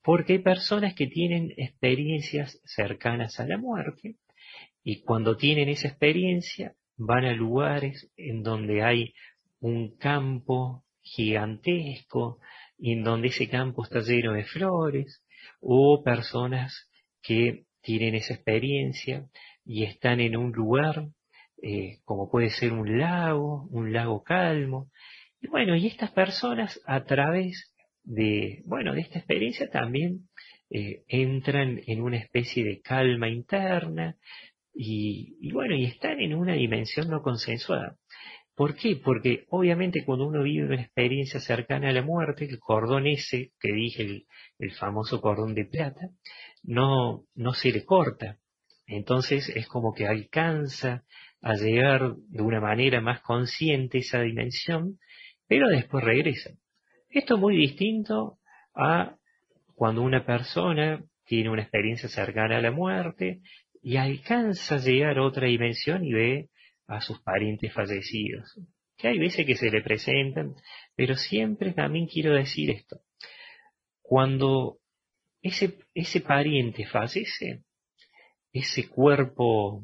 Porque hay personas que tienen experiencias cercanas a la muerte y cuando tienen esa experiencia van a lugares en donde hay un campo gigantesco y en donde ese campo está lleno de flores o personas que tienen esa experiencia y están en un lugar eh, como puede ser un lago, un lago calmo. Y bueno, y estas personas a través de, bueno, de esta experiencia también eh, entran en una especie de calma interna y, bueno, y están en una dimensión no consensuada. ¿Por qué? Porque obviamente cuando uno vive una experiencia cercana a la muerte, el cordón ese, que dije, el, el famoso cordón de plata, no, no se le corta. Entonces es como que alcanza a llegar de una manera más consciente esa dimensión, pero después regresa. Esto es muy distinto a cuando una persona tiene una experiencia cercana a la muerte y alcanza a llegar a otra dimensión y ve a sus parientes fallecidos. Que hay veces que se le presentan, pero siempre también quiero decir esto. Cuando ese, ese pariente fallece, ese cuerpo,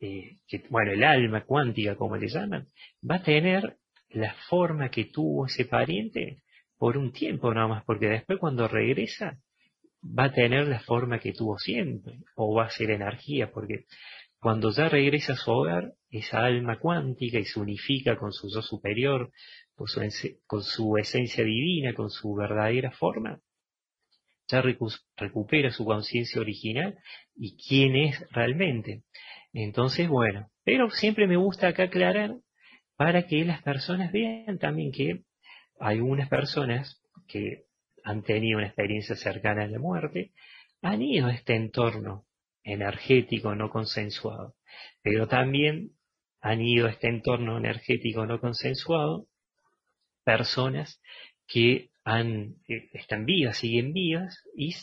eh, que, bueno, el alma cuántica como le llaman, va a tener la forma que tuvo ese pariente por un tiempo nada más, porque después cuando regresa va a tener la forma que tuvo siempre, o va a ser energía, porque cuando ya regresa a su hogar, esa alma cuántica y se unifica con su yo superior, con su, con su esencia divina, con su verdadera forma, ya recupera su conciencia original y quién es realmente. Entonces, bueno, pero siempre me gusta acá aclarar para que las personas vean también que algunas personas que han tenido una experiencia cercana a la muerte han ido a este entorno energético no consensuado, pero también han ido a este entorno energético no consensuado personas que han, eh, están vivas, siguen vivas y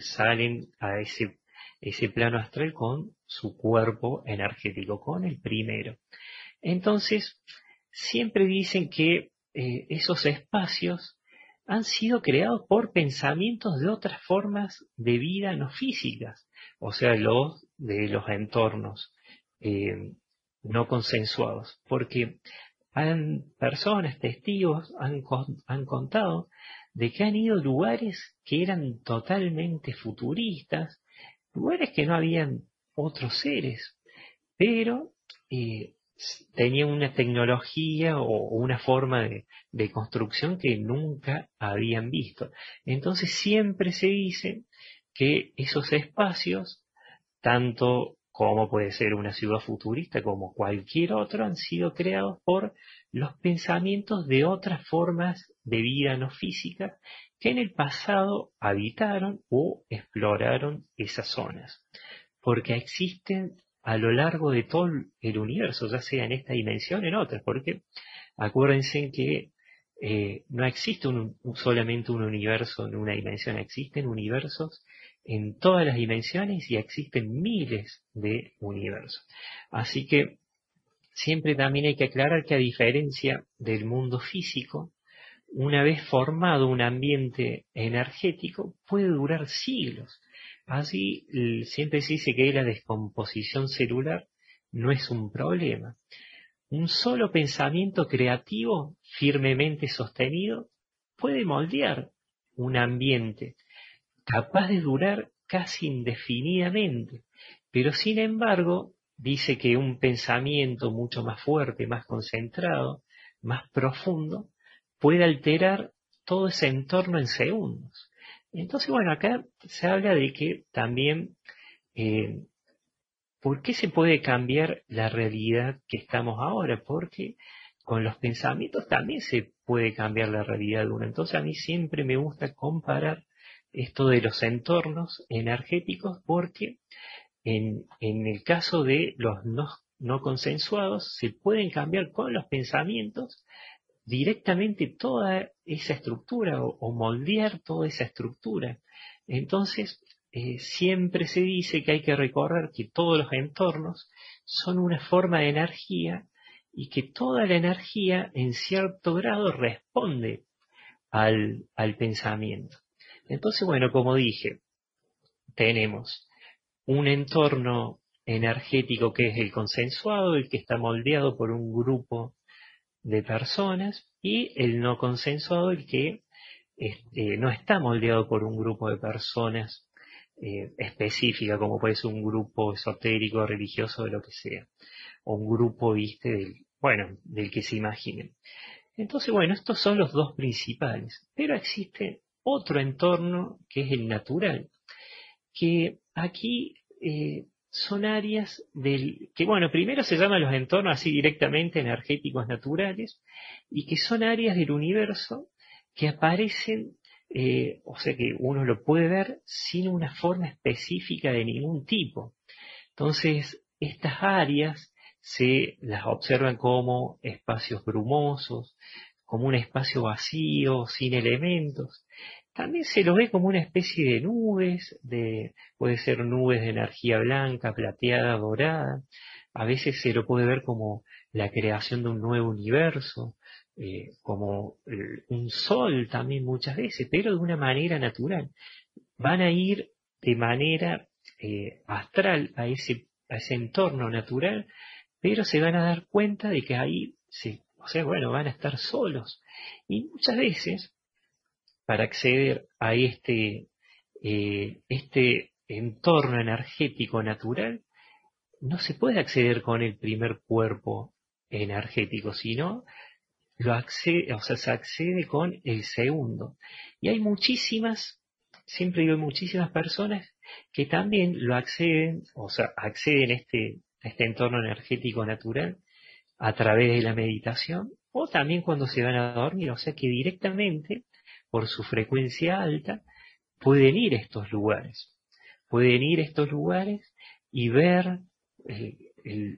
salen a ese, ese plano astral con su cuerpo energético, con el primero. Entonces, siempre dicen que eh, esos espacios han sido creados por pensamientos de otras formas de vida no físicas, o sea, los de los entornos eh, no consensuados, porque han, personas, testigos, han, han contado de que han ido lugares que eran totalmente futuristas, lugares que no habían otros seres, pero eh, tenía una tecnología o una forma de, construcción que nunca habían visto. Entonces siempre se dice que esos espacios, tanto como puede ser una ciudad futurista, como cualquier otro, han sido creados por los pensamientos de otras formas de vida no física que en el pasado habitaron o exploraron esas zonas. Porque existen a lo largo de todo el universo, ya sea en esta dimensión o en otras, porque acuérdense que eh, no existe solamente un universo en una dimensión, existen universos en todas las dimensiones y existen miles de universos. Así que siempre también hay que aclarar que a diferencia del mundo físico, una vez formado un ambiente energético puede durar siglos. Así siempre se dice que la descomposición celular no es un problema. Un solo pensamiento creativo firmemente sostenido puede moldear un ambiente capaz de durar casi indefinidamente, pero sin embargo dice que un pensamiento mucho más fuerte, más concentrado, más profundo, puede alterar todo ese entorno en segundos. Entonces, bueno, acá se habla de que también, eh, ¿por qué se puede cambiar la realidad que estamos ahora? Porque con los pensamientos también se puede cambiar la realidad de uno. Entonces, a mí siempre me gusta comparar esto de los entornos energéticos porque en, el caso de los no, consensuados se pueden cambiar con los pensamientos directamente toda esa estructura o, moldear toda esa estructura. Entonces, eh, siempre se dice que hay que recordar que todos los entornos son una forma de energía y que toda la energía en cierto grado responde al, al pensamiento. Entonces, bueno, como dije, tenemos un entorno energético que es el consensuado, el que está moldeado por un grupo de personas y el no consensuado, el que este, no está moldeado por un grupo de personas eh, específica, como puede ser un grupo esotérico, religioso, de lo que sea, o un grupo, viste, del, bueno, del que se imaginen. Entonces, bueno, estos son los dos principales, pero existe otro entorno que es el natural, que aquí eh, son áreas del, que bueno, primero se llaman los entornos así directamente energéticos naturales, y que son áreas del universo que aparecen, eh, o sea que uno lo puede ver sin una forma específica de ningún tipo. Entonces, estas áreas se las observan como espacios brumosos, como un espacio vacío, sin elementos, también se lo ve como una especie de nubes, de, puede ser nubes de energía blanca, plateada, dorada. A veces se lo puede ver como la creación de un nuevo universo, eh, como un sol también muchas veces, pero de una manera natural. Van a ir de manera eh, astral a ese, a ese entorno natural, pero se van a dar cuenta de que ahí, se, o sea, bueno, van a estar solos. Y muchas veces para acceder a este, eh, este entorno energético natural, no se puede acceder con el primer cuerpo energético, sino lo accede, o sea, se accede con el segundo. Y hay muchísimas, siempre digo muchísimas personas que también lo acceden, o sea, acceden a este, a este entorno energético natural a través de la meditación o también cuando se van a dormir, o sea que directamente por su frecuencia alta, pueden ir a estos lugares. Pueden ir a estos lugares y ver eh,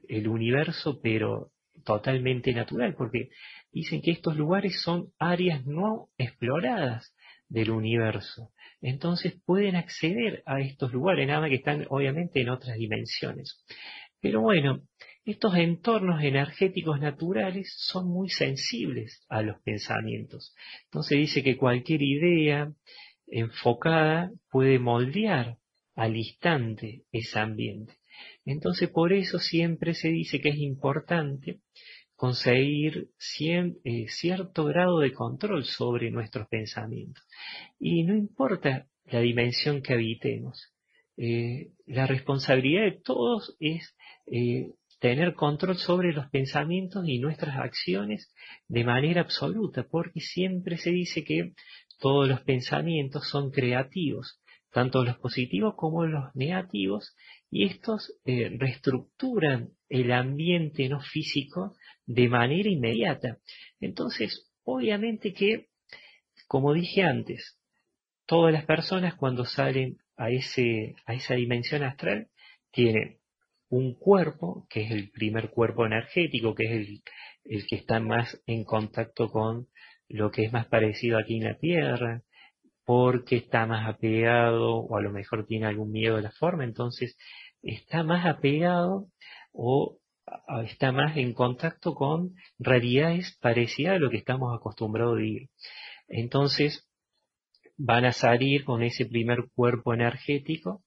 el, universo, pero totalmente natural, porque dicen que estos lugares son áreas no exploradas del universo. Entonces pueden acceder a estos lugares, nada más que están obviamente en otras dimensiones. Pero bueno, estos entornos energéticos naturales son muy sensibles a los pensamientos. Entonces dice que cualquier idea enfocada puede moldear al instante ese ambiente. Entonces por eso siempre se dice que es importante conseguir eh, cierto grado de control sobre nuestros pensamientos. Y no importa la dimensión que habitemos, eh, la responsabilidad de todos es eh, tener control sobre los pensamientos y nuestras acciones de manera absoluta, porque siempre se dice que todos los pensamientos son creativos, tanto los positivos como los negativos, y estos eh, reestructuran el ambiente no físico de manera inmediata. Entonces, obviamente que, como dije antes, todas las personas cuando salen a, ese, a esa dimensión astral tienen un cuerpo, que es el primer cuerpo energético, que es el, el que está más en contacto con lo que es más parecido aquí en la Tierra, porque está más apegado o a lo mejor tiene algún miedo de la forma, entonces está más apegado o está más en contacto con realidades parecidas a lo que estamos acostumbrados a vivir. Entonces van a salir con ese primer cuerpo energético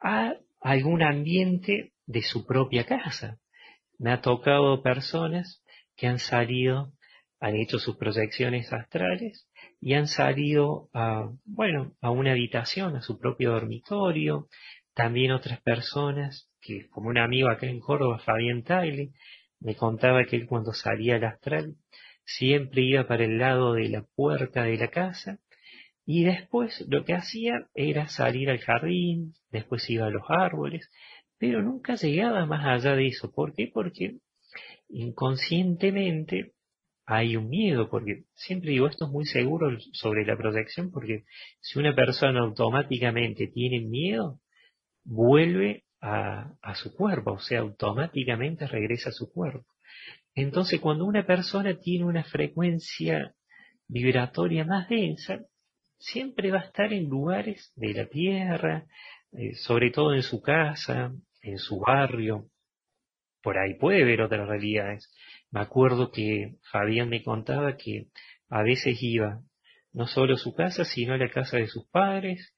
a algún ambiente de su propia casa. Me ha tocado personas que han salido, han hecho sus proyecciones astrales y han salido a, bueno, a una habitación, a su propio dormitorio, también otras personas, que como un amigo acá en Córdoba, Fabián Tagle, me contaba que él cuando salía al astral siempre iba para el lado de la puerta de la casa y después lo que hacía era salir al jardín, después iba a los árboles, pero nunca llegaba más allá de eso. ¿Por qué? Porque inconscientemente hay un miedo, porque siempre digo esto es muy seguro sobre la proyección, porque si una persona automáticamente tiene miedo, vuelve a, su cuerpo, o sea, automáticamente regresa a su cuerpo. Entonces, cuando una persona tiene una frecuencia vibratoria más densa, siempre va a estar en lugares de la tierra, eh, sobre todo en su casa, en su barrio, por ahí puede ver otras realidades, me acuerdo que Fabián me contaba que a veces iba no solo a su casa, sino a la casa de sus padres,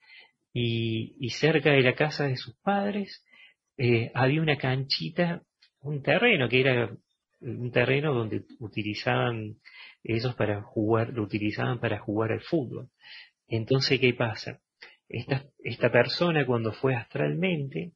y, cerca de la casa de sus padres eh, había una canchita, un terreno que era un terreno donde utilizaban ellos para jugar, lo utilizaban para jugar al fútbol. Entonces, ¿qué pasa? Esta, esta persona cuando fue astralmente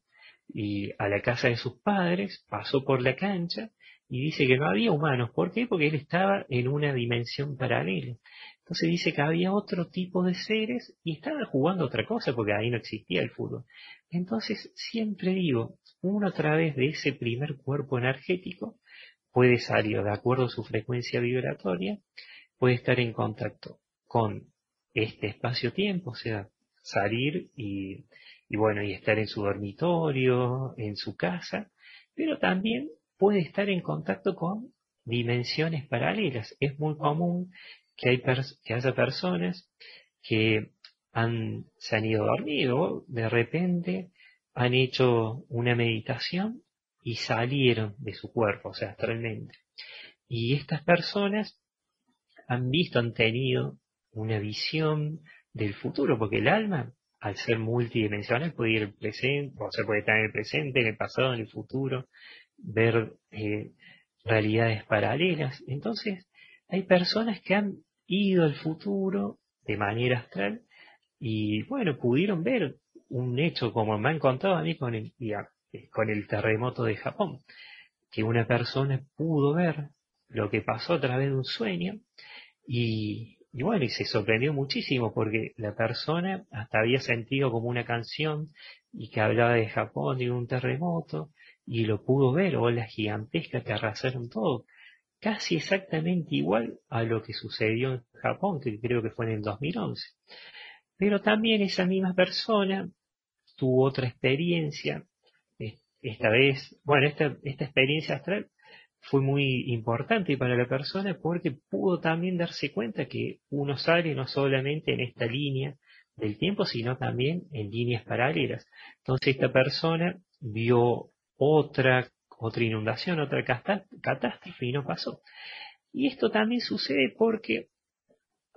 y a la casa de sus padres, pasó por la cancha y dice que no había humanos. ¿Por qué? Porque él estaba en una dimensión paralela. Entonces dice que había otro tipo de seres y estaba jugando otra cosa porque ahí no existía el fútbol. Entonces siempre digo, uno a través de ese primer cuerpo energético puede salir de acuerdo a su frecuencia vibratoria, puede estar en contacto con este espacio-tiempo, o sea, salir y, y bueno, y estar en su dormitorio, en su casa, pero también puede estar en contacto con dimensiones paralelas. Es muy común que, hay que haya personas que han, se han ido dormido, de repente han hecho una meditación y salieron de su cuerpo, o sea, astralmente. Y estas personas han visto, han tenido una visión del futuro, porque el alma, al ser multidimensional, puede ir al presente, o sea, puede estar en el presente, en el pasado, en el futuro, ver eh, realidades paralelas. Entonces, hay personas que han ido al futuro de manera astral y, bueno, pudieron ver un hecho como me han contado a mí con el, eh, con el terremoto de Japón, que una persona pudo ver lo que pasó a través de un sueño y, y bueno, y se sorprendió muchísimo porque la persona hasta había sentido como una canción y que hablaba de Japón y un terremoto y lo pudo ver, olas gigantescas que arrasaron todo, casi exactamente igual a lo que sucedió en Japón, que creo que fue en el 2011. Pero también esa misma persona tuvo otra experiencia, esta vez, bueno, esta, esta experiencia astral fue muy importante para la persona porque pudo también darse cuenta que uno sale no solamente en esta línea del tiempo, sino también en líneas paralelas. Entonces esta persona vio otra, otra inundación, otra catástrofe y no pasó. Y esto también sucede porque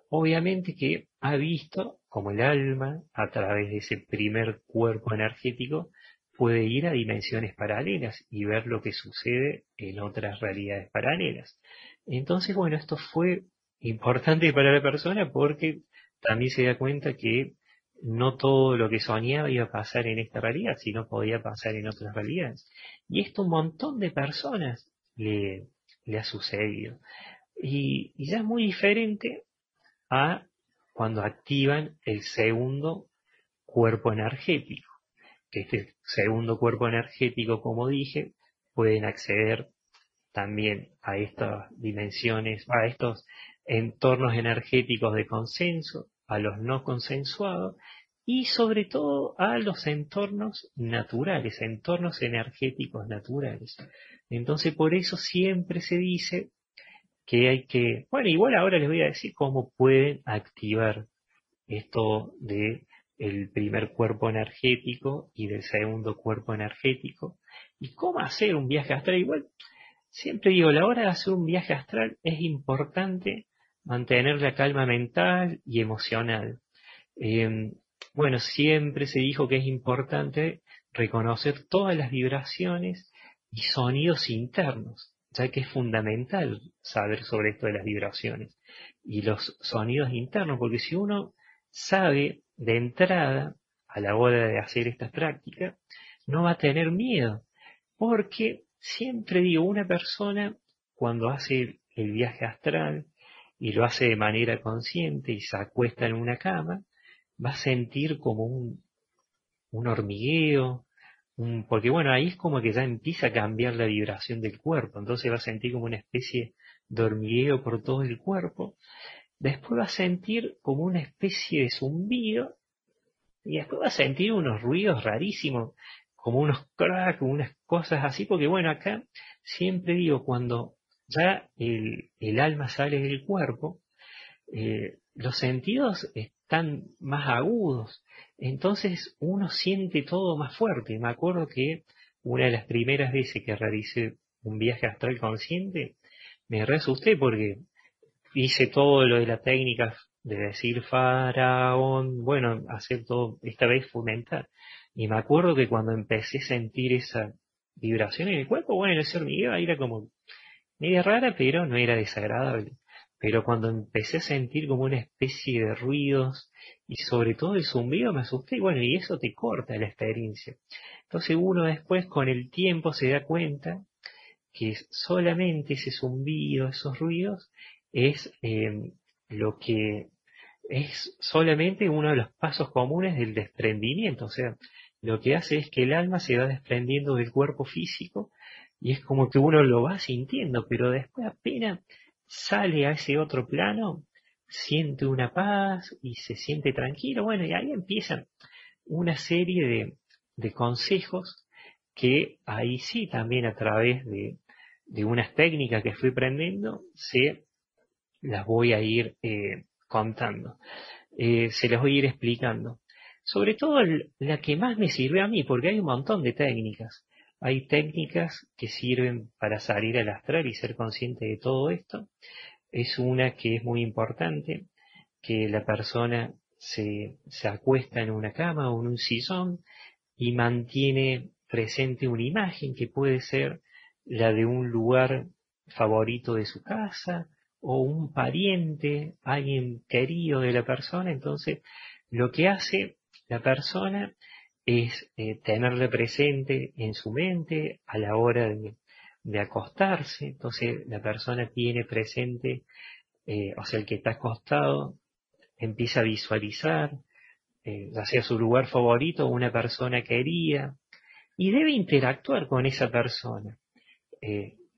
obviamente que ha visto como el alma, a través de ese primer cuerpo energético, puede ir a dimensiones paralelas y ver lo que sucede en otras realidades paralelas. Entonces, bueno, esto fue importante para la persona porque también se da cuenta que no todo lo que soñaba iba a pasar en esta realidad, sino podía pasar en otras realidades. Y esto un montón de personas le, le ha sucedido. Y, ya es muy diferente a cuando activan el segundo cuerpo energético. Que este segundo cuerpo energético, como dije, pueden acceder también a estas dimensiones, a estos entornos energéticos de consenso, a los no consensuados y sobre todo a los entornos naturales, entornos energéticos naturales. Entonces por eso siempre se dice que hay que, bueno, igual ahora les voy a decir cómo pueden activar esto de el primer cuerpo energético y del segundo cuerpo energético y cómo hacer un viaje astral. Igual, siempre digo, la hora de hacer un viaje astral es importante mantener la calma mental y emocional. Em, bueno, siempre se dijo que es importante reconocer todas las vibraciones y sonidos internos, ya que es fundamental saber sobre esto de las vibraciones y los sonidos internos, porque si uno sabe de entrada, a la hora de hacer esta práctica, no va a tener miedo, porque siempre digo, una persona cuando hace el viaje astral y lo hace de manera consciente y se acuesta en una cama, va a sentir como un, un hormigueo, un, porque bueno, ahí es como que ya empieza a cambiar la vibración del cuerpo, entonces va a sentir como una especie de hormigueo por todo el cuerpo, después va a sentir como una especie de zumbido y después va a sentir unos ruidos rarísimos, como unos cracks, unas cosas así, porque bueno, acá siempre digo, cuando ya el, alma sale del cuerpo, eh, los sentidos están más agudos, entonces uno siente todo más fuerte. Me acuerdo que una de las primeras veces que realicé un viaje astral consciente, me re asusté porque hice todo lo de la técnica de decir faraón, bueno, hacer todo, esta vez fundamental. Y me acuerdo que cuando empecé a sentir esa vibración en el cuerpo, bueno, en ese hormigueo era como media rara, pero no era desagradable. Pero cuando empecé a sentir como una especie de ruidos y sobre todo el zumbido me asusté, bueno, y eso te corta la experiencia. Entonces uno después con el tiempo se da cuenta que solamente ese zumbido, esos ruidos, es eh, lo que es solamente uno de los pasos comunes del desprendimiento. O sea, lo que hace es que el alma se va desprendiendo del cuerpo físico y es como que uno lo va sintiendo, pero después apenas sale a ese otro plano, siente una paz y se siente tranquilo. Bueno, y ahí empiezan una serie de, de consejos que ahí sí también a través de, de unas técnicas que fui aprendiendo se las voy a ir eh, contando. Eh, se las voy a ir explicando. Sobre todo la que más me sirve a mí, porque hay un montón de técnicas. Hay técnicas que sirven para salir al astral y ser consciente de todo esto. Es una que es muy importante, que la persona se, se acuesta en una cama o en un sillón y mantiene presente una imagen que puede ser la de un lugar favorito de su casa o un pariente, alguien querido de la persona, entonces lo que hace la persona es eh, tenerle presente en su mente a la hora de, acostarse, entonces la persona tiene presente, eh, o sea, el que está acostado empieza a visualizar, eh, ya sea su lugar favorito una persona querida, y debe interactuar con esa persona.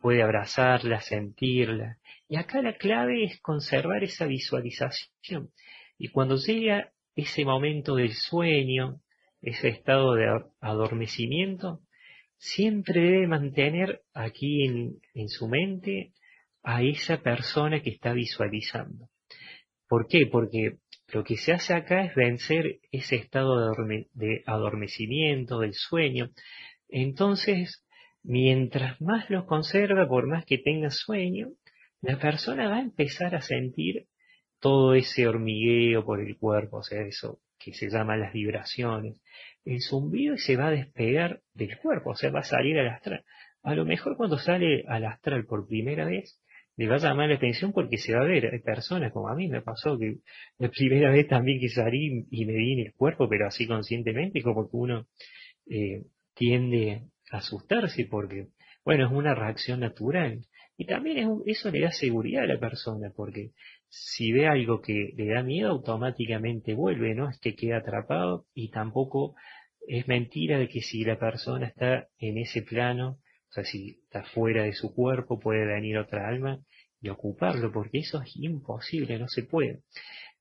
Puede abrazarla, sentirla, y acá la clave es conservar esa visualización. Y cuando llega ese momento del sueño, ese estado de adormecimiento, siempre debe mantener aquí en, su mente a esa persona que está visualizando. ¿Por qué? Porque lo que se hace acá es vencer ese estado de adormecimiento, del sueño. Entonces, mientras más lo conserva, por más que tenga sueño, la persona va a empezar a sentir todo ese hormigueo por el cuerpo, o sea, eso que se llama las vibraciones, el zumbido y se va a despegar del cuerpo, o sea, va a salir al astral. A lo mejor cuando sale al astral por primera vez, le va a llamar la atención porque se va a ver, hay personas como a mí me pasó que la primera vez también que salí y me vi en el cuerpo, pero así conscientemente, como que uno eh, tiende asustarse porque, bueno, es una reacción natural. Y también eso le da seguridad a la persona, porque si ve algo que le da miedo, automáticamente vuelve, no es que quede atrapado y tampoco es mentira de que si la persona está en ese plano, o sea, si está fuera de su cuerpo, puede venir otra alma y ocuparlo, porque eso es imposible, no se puede.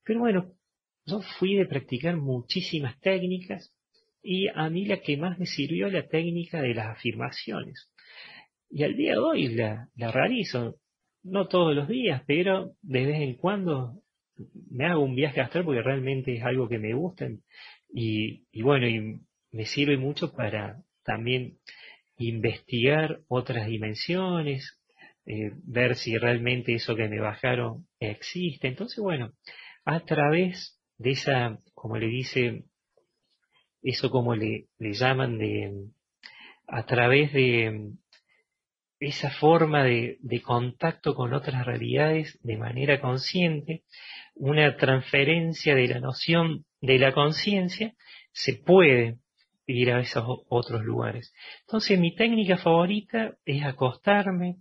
Pero bueno, yo fui de practicar muchísimas técnicas y a mí la que más me sirvió la técnica de las afirmaciones. Y al día de hoy la, la realizo, no todos los días, pero de vez en cuando me hago un viaje astral porque realmente es algo que me gusta y, y bueno, y me sirve mucho para también investigar otras dimensiones, eh, ver si realmente eso que me bajaron existe. Entonces, bueno, a través de esa, como le dice, eso como le, llaman de, a través de esa forma de, contacto con otras realidades de manera consciente, una transferencia de la noción de la conciencia, se puede ir a esos otros lugares. Entonces mi técnica favorita es acostarme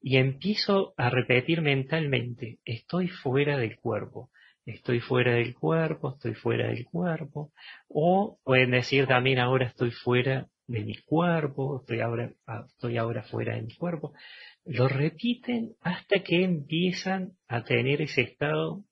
y empiezo a repetir mentalmente, estoy fuera del cuerpo, estoy fuera del cuerpo, estoy fuera del cuerpo, o pueden decir también ahora estoy fuera de mi cuerpo, estoy ahora, ah, estoy ahora fuera de mi cuerpo. Lo repiten hasta que empiezan a tener ese estado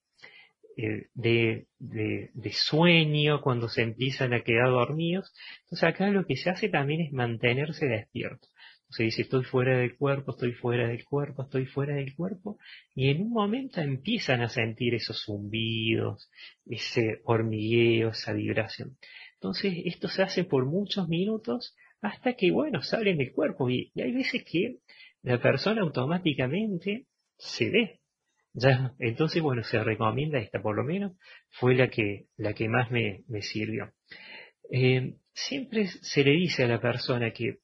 eh, de, de, sueño, cuando se empiezan a quedar dormidos. Entonces acá lo que se hace también es mantenerse despierto. Se dice estoy fuera del cuerpo, estoy fuera del cuerpo, estoy fuera del cuerpo, y en un momento empiezan a sentir esos zumbidos, ese hormigueo, esa vibración. Entonces esto se hace por muchos minutos hasta que, bueno, salen del cuerpo y, hay veces que la persona automáticamente se ve, ya, entonces, bueno, se recomienda esta, por lo menos, fue la que, la que más me, me sirvió. Eh, siempre se le dice a la persona que,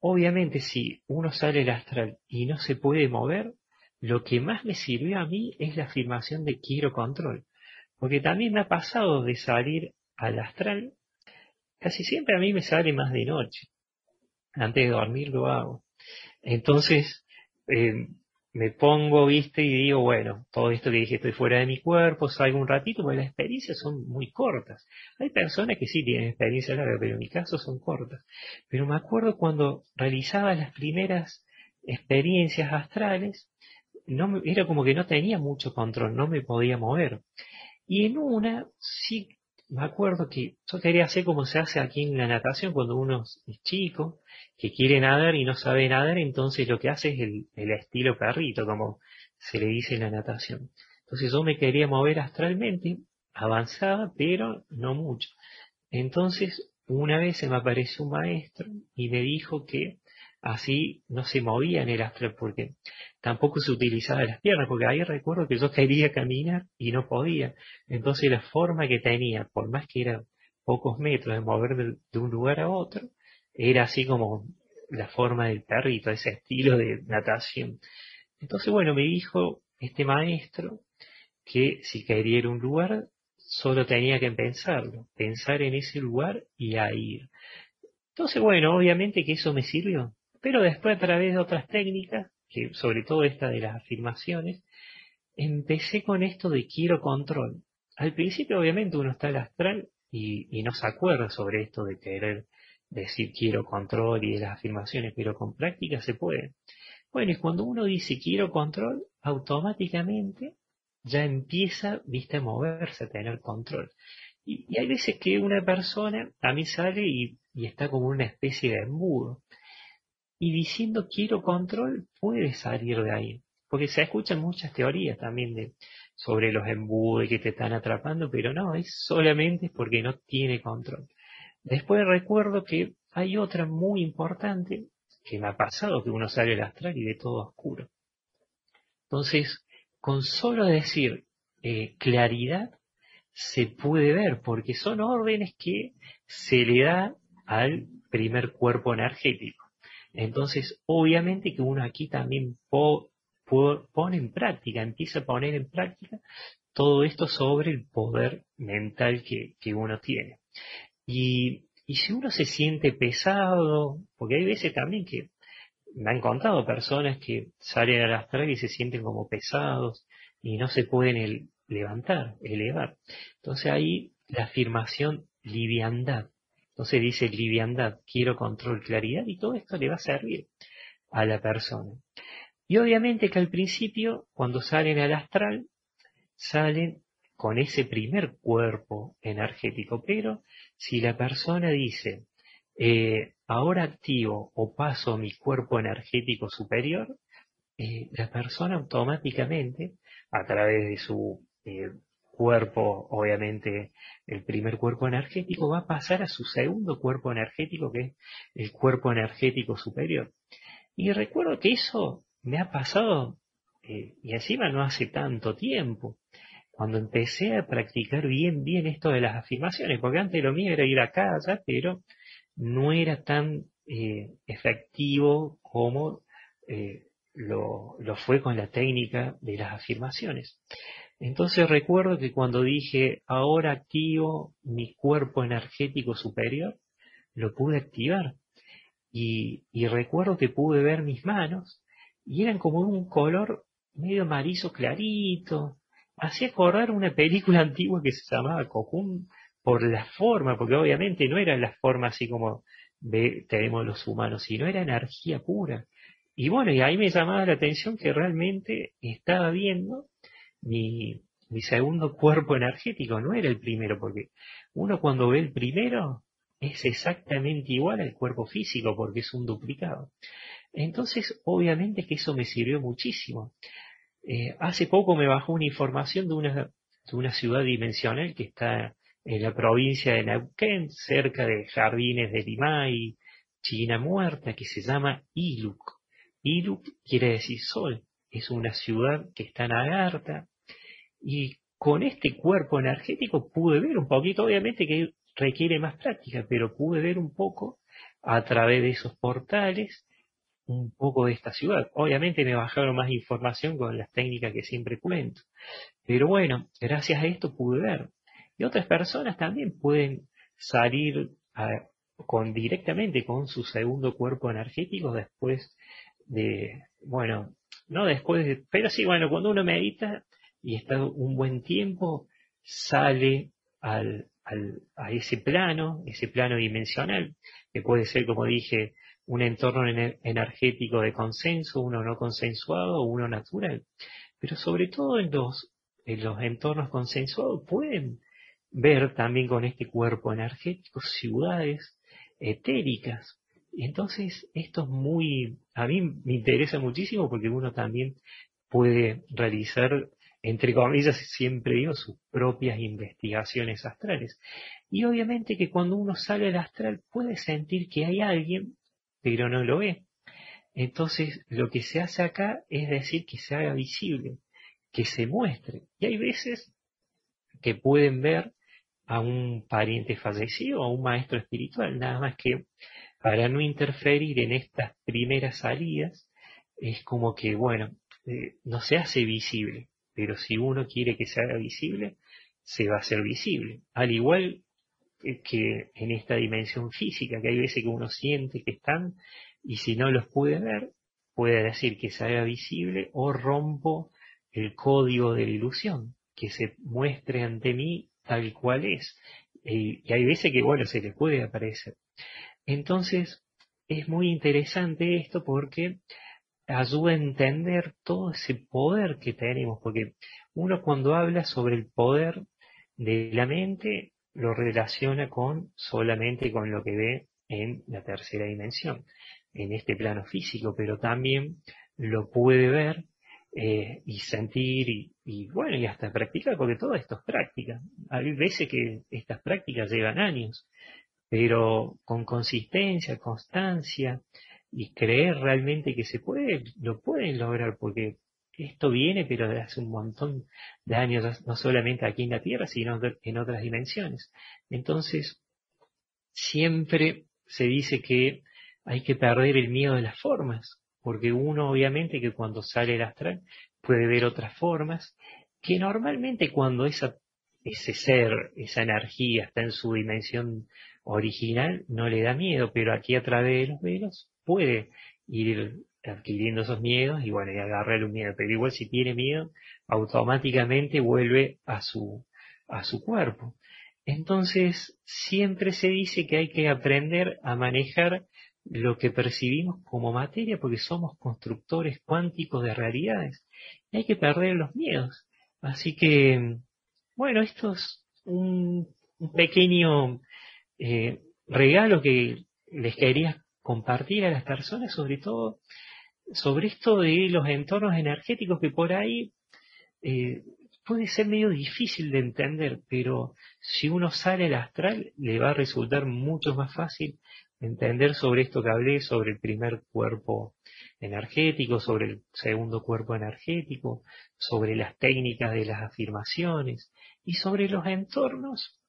obviamente, si uno sale al astral y no se puede mover, lo que más me sirvió a mí es la afirmación de quiero control. Porque también me ha pasado de salir al astral, casi siempre a mí me sale más de noche. Antes de dormir lo hago. Entonces, eh, me pongo, viste, y digo, bueno, todo esto que dije, estoy fuera de mi cuerpo, salgo un ratito, porque las experiencias son muy cortas. Hay personas que sí tienen experiencia larga, pero en mi caso son cortas. Pero me acuerdo cuando realizaba las primeras experiencias astrales, no era como que no tenía mucho control, no me podía mover. Y en una sí me acuerdo que yo quería hacer como se hace aquí en la natación cuando uno es chico, que quiere nadar y no sabe nadar, entonces lo que hace es el, el estilo perrito, como se le dice en la natación. Entonces yo me quería mover astralmente, avanzaba, pero no mucho. Entonces, una vez se me apareció un maestro y me dijo que así no se movía en el astral porque tampoco se utilizaba las piernas, porque ahí recuerdo que yo quería caminar y no podía. Entonces la forma que tenía, por más que eran pocos metros de moverme de un lugar a otro, era así como la forma del perrito, ese estilo de natación. Entonces, bueno, me dijo este maestro que si quería ir a un lugar, solo tenía que pensarlo, pensar en ese lugar y a ir. Entonces, bueno, obviamente que eso me sirvió, pero después a través de otras técnicas, que sobre todo esta de las afirmaciones, empecé con esto de quiero control. Al principio obviamente uno está al astral y, no se acuerda sobre esto de querer decir quiero control y de las afirmaciones, pero con práctica se puede. Bueno, y cuando uno dice quiero control, automáticamente ya empieza, viste, a moverse, a tener control. Y, hay veces que una persona a mí sale y, y está como una especie de embudo y diciendo quiero control puede salir de ahí. Porque se escuchan muchas teorías también de, sobre los embudos que te están atrapando, pero no, es solamente porque no tiene control. Después recuerdo que hay otra muy importante que me ha pasado, que uno sale al astral y ve todo oscuro. Entonces, con solo decir eh, claridad, se puede ver, porque son órdenes que se le da al primer cuerpo energético. Entonces, obviamente que uno aquí también pone en práctica, empieza a poner en práctica todo esto sobre el poder mental que, uno tiene. Y, si uno se siente pesado, porque hay veces también que me han contado personas que salen al astral y se sienten como pesados y no se pueden levantar, elevar. Entonces ahí la afirmación liviandad. Entonces dice liviandad, quiero control, claridad y todo esto le va a servir a la persona. Y obviamente que al principio, cuando salen al astral, salen con ese primer cuerpo energético. Pero si la persona dice, eh, ahora activo o paso mi cuerpo energético superior, eh, la persona automáticamente, a través de su eh, cuerpo, obviamente el primer cuerpo energético, va a pasar a su segundo cuerpo energético, que es el cuerpo energético superior. Y recuerdo que eso me ha pasado, eh, y encima no hace tanto tiempo, cuando empecé a practicar bien, bien esto de las afirmaciones, porque antes lo mío era ir a casa, pero no era tan eh, efectivo como eh, lo, lo fue con la técnica de las afirmaciones. Entonces recuerdo que cuando dije, ahora activo mi cuerpo energético superior, lo pude activar. Y, recuerdo que pude ver mis manos y eran como un color medio amarillo clarito. Hacía acordar una película antigua que se llamaba Cocoon por la forma, porque obviamente no era la forma así como tenemos los humanos, sino era energía pura. Y bueno, y ahí me llamaba la atención que realmente estaba viendo mi, mi segundo cuerpo energético, no era el primero, porque uno cuando ve el primero es exactamente igual al cuerpo físico, porque es un duplicado. Entonces, obviamente que eso me sirvió muchísimo. Eh, hace poco me bajó una información de una, de una ciudad dimensional que está en la provincia de Neuquén, cerca de Jardines de Limay, China Muerta, que se llama Iluk. Iluk quiere decir sol, es una ciudad que está en Agartha, y con este cuerpo energético pude ver un poquito, obviamente que requiere más práctica, pero pude ver un poco a través de esos portales un poco de esta ciudad. Obviamente me bajaron más información con las técnicas que siempre cuento. Pero bueno, gracias a esto pude ver. Y otras personas también pueden salir con directamente con su segundo cuerpo energético después de, bueno, no después de, pero sí, bueno, cuando uno medita y está un buen tiempo, sale al, al, a ese plano, ese plano dimensional, que puede ser, como dije, un entorno energético de consenso, uno no consensuado, uno natural. Pero sobre todo en los, en los entornos consensuados pueden ver también con este cuerpo energético ciudades etéricas. Entonces esto es muy, a mí me interesa muchísimo porque uno también puede realizar, entre comillas, siempre digo, sus propias investigaciones astrales. Y obviamente que cuando uno sale al astral puede sentir que hay alguien, pero no lo ve. Entonces lo que se hace acá es decir que se haga visible, que se muestre. Y hay veces que pueden ver a un pariente fallecido o a un maestro espiritual, nada más que para no interferir en estas primeras salidas, es como que, bueno, eh, no se hace visible, pero si uno quiere que se haga visible, se va a hacer visible. Al igual que en esta dimensión física, que hay veces que uno siente que están y si no los puede ver, puede decir que se haga visible o rompo el código de la ilusión, que se muestre ante mí tal cual es. Y, hay veces que, bueno, se le puede aparecer. Entonces, es muy interesante esto porque ayuda a entender todo ese poder que tenemos, porque uno cuando habla sobre el poder de la mente, lo relaciona con solamente con lo que ve en la tercera dimensión, en este plano físico, pero también lo puede ver eh, y sentir y, bueno, y hasta practicar, porque todo esto es práctica. Hay veces que estas prácticas llevan años, pero con consistencia, constancia y creer realmente que se puede, lo pueden lograr, porque esto viene, pero de hace un montón de años, no solamente aquí en la Tierra, sino en otras dimensiones. Entonces, siempre se dice que hay que perder el miedo de las formas, porque uno obviamente que cuando sale el astral puede ver otras formas, que normalmente cuando esa, ese ser, esa energía está en su dimensión original no le da miedo, pero aquí a través de los velos puede ir adquiriendo esos miedos y bueno, y agarrarle un miedo, pero igual si tiene miedo, automáticamente vuelve a su, a su cuerpo. Entonces, siempre se dice que hay que aprender a manejar lo que percibimos como materia porque somos constructores cuánticos de realidades. Y hay que perder los miedos. Así que, bueno, esto es un, pequeño eh, regalo que les quería compartir a las personas, sobre todo sobre esto de los entornos energéticos que por ahí eh, puede ser medio difícil de entender, pero si uno sale al astral le va a resultar mucho más fácil entender sobre esto que hablé, sobre el primer cuerpo energético, sobre el segundo cuerpo energético, sobre las técnicas de las afirmaciones y sobre los entornos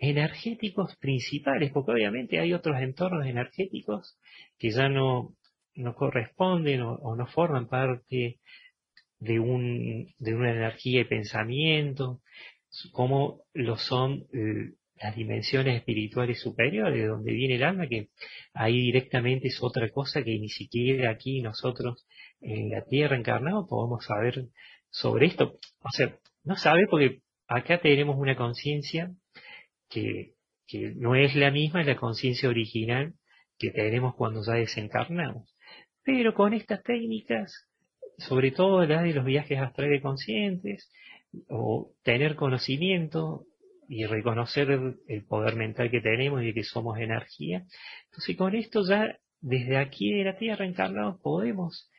energéticos principales, porque obviamente hay otros entornos energéticos que ya no, no corresponden o, no forman parte de, un, de una energía de pensamiento, como lo son eh, las dimensiones espirituales superiores, de donde viene el alma, que ahí directamente es otra cosa que ni siquiera aquí nosotros en la tierra encarnado podemos saber sobre esto. O sea, no sabe porque acá tenemos una conciencia que, no es la misma, la conciencia original que tenemos cuando ya desencarnamos. Pero con estas técnicas, sobre todo la de los viajes astrales conscientes, o tener conocimiento y reconocer el, poder mental que tenemos y que somos energía. Entonces con esto ya desde aquí de la Tierra encarnados podemos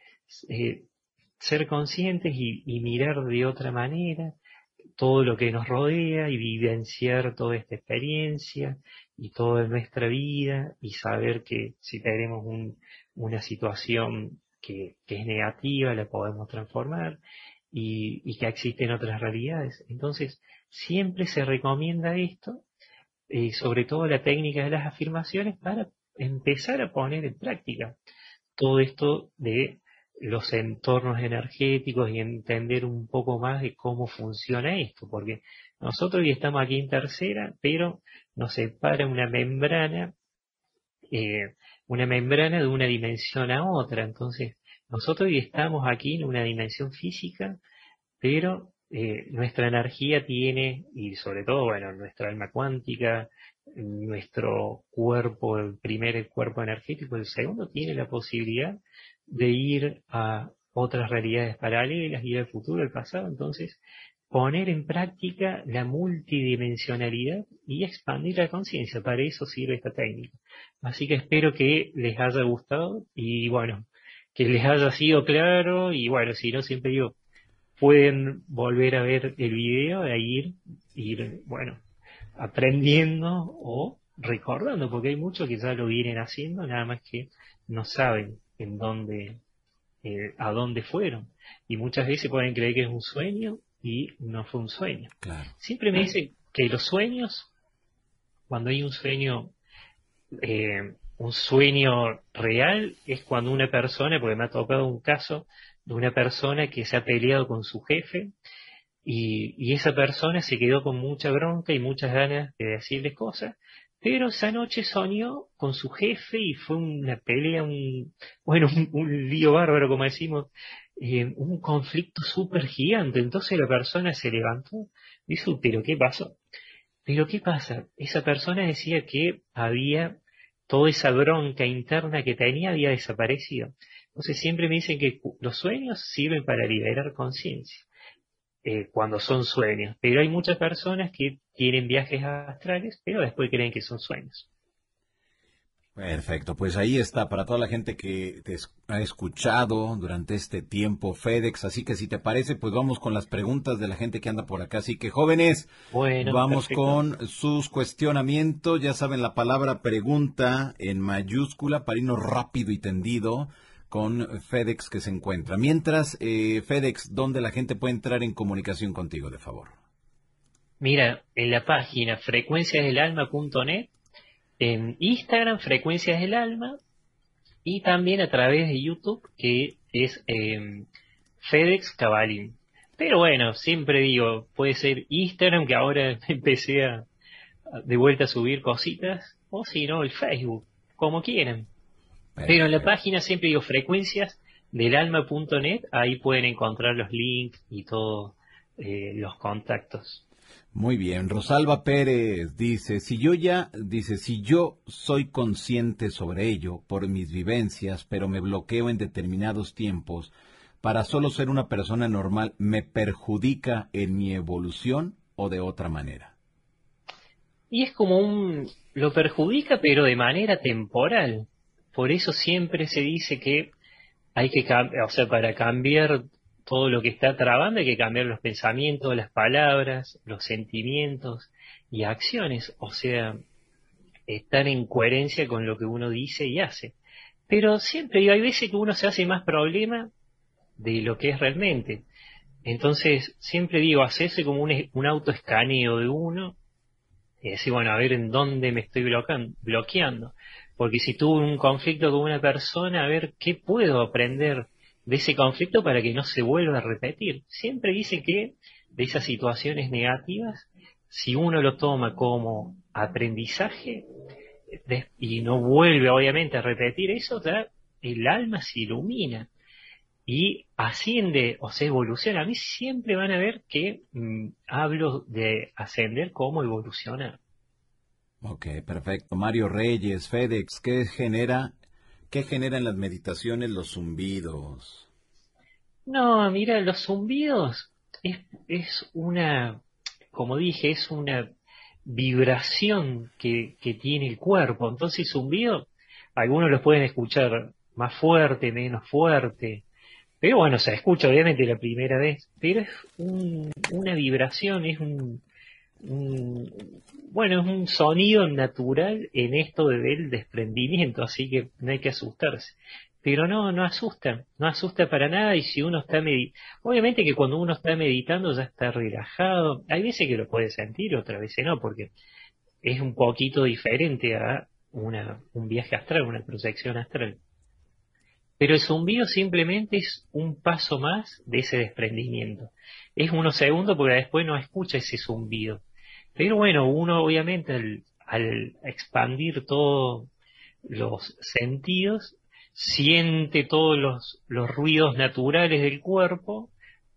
eh, ser conscientes y, mirar de otra manera todo lo que nos rodea y vivenciar toda esta experiencia y toda nuestra vida y saber que si tenemos un, una situación que, es negativa la podemos transformar y, y que existen otras realidades. Entonces, siempre se recomienda esto, eh, sobre todo la técnica de las afirmaciones, para empezar a poner en práctica todo esto de los entornos energéticos y entender un poco más de cómo funciona esto, porque nosotros ya estamos aquí en tercera, pero nos separa una membrana, eh, una membrana de una dimensión a otra, entonces nosotros ya estamos aquí en una dimensión física, pero eh, nuestra energía tiene, y sobre todo, bueno, nuestra alma cuántica, nuestro cuerpo, el primer cuerpo energético, el segundo tiene la posibilidad de ir a otras realidades paralelas, ir al futuro, al pasado, entonces poner en práctica la multidimensionalidad y expandir la conciencia. Para eso sirve esta técnica. Así que espero que les haya gustado y bueno, que les haya sido claro y bueno, si no, siempre digo, pueden volver a ver el video e ir, ir, bueno, aprendiendo o recordando, porque hay muchos que ya lo vienen haciendo, nada más que no saben en dónde, eh, a dónde fueron. Y muchas veces pueden creer que es un sueño y no fue un sueño. Siempre me dicen que los sueños, cuando hay un sueño, eh, un sueño real, es cuando una persona, porque me ha tocado un caso de una persona que se ha peleado con su jefe y, y, esa persona se quedó con mucha bronca y muchas ganas de decirle cosas pero esa noche soñó con su jefe y fue una pelea, un, bueno, un, lío bárbaro, como decimos, eh, un conflicto súper gigante. Entonces la persona se levantó, dijo, pero ¿qué pasó? Pero ¿qué pasa? Esa persona decía que había toda esa bronca interna que tenía había desaparecido. Entonces siempre me dicen que los sueños sirven para liberar conciencia. Eh, cuando son sueños. Pero hay muchas personas que tienen viajes astrales, pero después creen que son sueños. Perfecto, pues ahí está para toda la gente que te ha escuchado durante este tiempo FedEx, así que si te parece, pues vamos con las preguntas de la gente que anda por acá, así que jóvenes, bueno, vamos con sus cuestionamientos, ya saben la palabra pregunta en mayúscula para irnos rápido y tendido con FedEx que se encuentra. Mientras, eh, FedEx, ¿dónde la gente puede entrar en comunicación contigo, de favor? Mira, en la página frecuenciasdelalma.net, en Instagram, Frecuencias del Alma, y también a través de YouTube, que es em, FedEx Cabalín. Pero bueno, siempre digo, puede ser Instagram, que ahora empecé a, de vuelta a subir cositas, o si no, el Facebook, como quieran. Pero en la página siempre digo frecuencias del alma.net, ahí pueden encontrar los links y todos eh, los contactos. Muy bien, Rosalba Pérez dice, si yo ya, dice, si yo soy consciente sobre ello por mis vivencias, pero me bloqueo en determinados tiempos, para solo ser una persona normal, ¿me perjudica en mi evolución o de otra manera? Y es como un, lo perjudica pero de manera temporal. Por eso siempre se dice que hay que, o sea, para cambiar todo lo que está trabando hay que cambiar los pensamientos, las palabras, los sentimientos y acciones, o sea, estar en coherencia con lo que uno dice y hace. Pero siempre hay veces que uno se hace más problema de lo que es realmente. Entonces, siempre digo, hacerse como un, un autoescaneo de uno y decir, bueno, a ver en dónde me estoy bloqueando. Porque si tuve un conflicto con una persona, a ver qué puedo aprender de ese conflicto para que no se vuelva a repetir. Siempre dice que de esas situaciones negativas, si uno lo toma como aprendizaje y no vuelve obviamente a repetir eso, el alma se ilumina y asciende o se evoluciona. A mí siempre van a ver que mm, hablo de ascender como evolucionar. Ok, perfecto. Mario Reyes, FedEx, ¿qué genera ¿Qué generan las meditaciones los zumbidos? No, mira, los zumbidos es, es una, como dije, es una vibración que, que tiene el cuerpo. Entonces, zumbido, algunos los pueden escuchar más fuerte, menos fuerte. Pero bueno, se escucha obviamente la primera vez. Pero es una vibración, es un, bueno, es un sonido natural en esto del desprendimiento, así que no hay que asustarse. Pero no, no asusta, no asusta para nada y si uno está meditando, obviamente que cuando uno está meditando ya está relajado, hay veces que lo puede sentir, otras veces no, porque es un poquito diferente a una, un viaje astral, una proyección astral. Pero el zumbido simplemente es un paso más de ese desprendimiento. Es unos segundos porque después no escucha ese zumbido pero bueno, uno obviamente al, expandir todos los sentidos, siente todos los, los ruidos naturales del cuerpo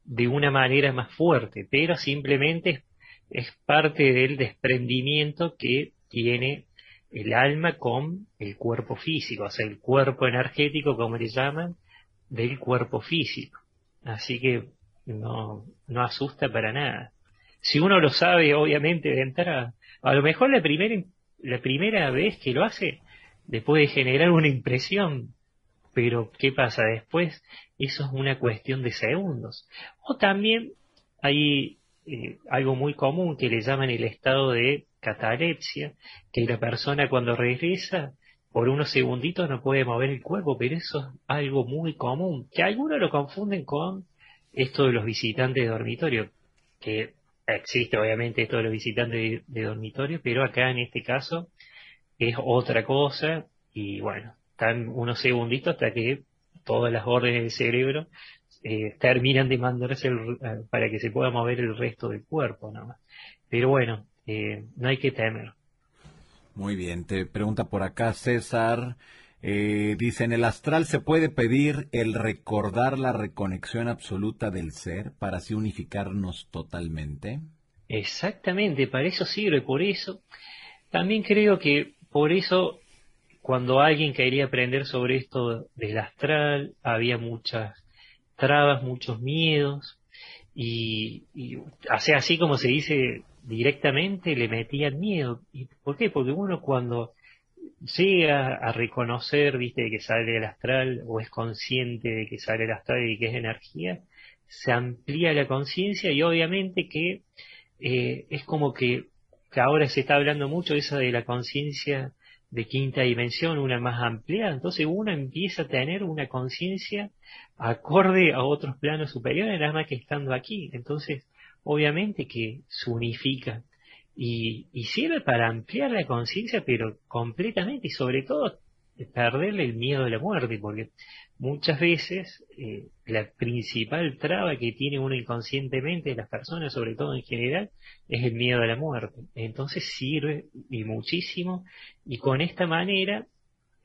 de una manera más fuerte, pero simplemente es, parte del desprendimiento que tiene el alma con el cuerpo físico, o sea, el cuerpo energético, como le llaman, del cuerpo físico. Así que no, no asusta para nada si uno lo sabe, obviamente, de entrada, a lo mejor la primera, la primera vez que lo hace le puede generar una impresión, pero ¿qué pasa después? Eso es una cuestión de segundos. O también hay eh, algo muy común que le llaman el estado de catalepsia, que la persona cuando regresa por unos segunditos no puede mover el cuerpo, pero eso es algo muy común, que algunos lo confunden con esto de los visitantes de dormitorio, que existe obviamente todos los visitantes de, dormitorio, pero acá en este caso es otra cosa y bueno, están unos segunditos hasta que todas las órdenes del cerebro eh, terminan de mandarse eh, para que se pueda mover el resto del cuerpo nada más. Pero bueno, eh, no hay que temer. Muy bien, te pregunta por acá César, eh, dice, en el astral se puede pedir el recordar la reconexión absoluta del ser para así unificarnos totalmente. Exactamente, para eso sirve, por eso también creo que por eso cuando alguien quería aprender sobre esto del astral había muchas trabas, muchos miedos y, así como se dice directamente le metían miedo. ¿Y por qué? Porque uno cuando llega a reconocer, viste, que sale el astral o es consciente de que sale el astral y que es energía, se amplía la conciencia y obviamente que eh, es como que, ahora se está hablando mucho eso de la conciencia de quinta dimensión, una más ampliada, entonces uno empieza a tener una conciencia acorde a otros planos superiores, nada más que estando aquí, entonces obviamente que se unifica y, sirve para ampliar la conciencia, pero completamente, y sobre todo perderle el miedo a la muerte, porque muchas veces eh, la principal traba que tiene uno inconscientemente, las personas, sobre todo en general, es el miedo a la muerte. Entonces sirve y muchísimo, y con esta manera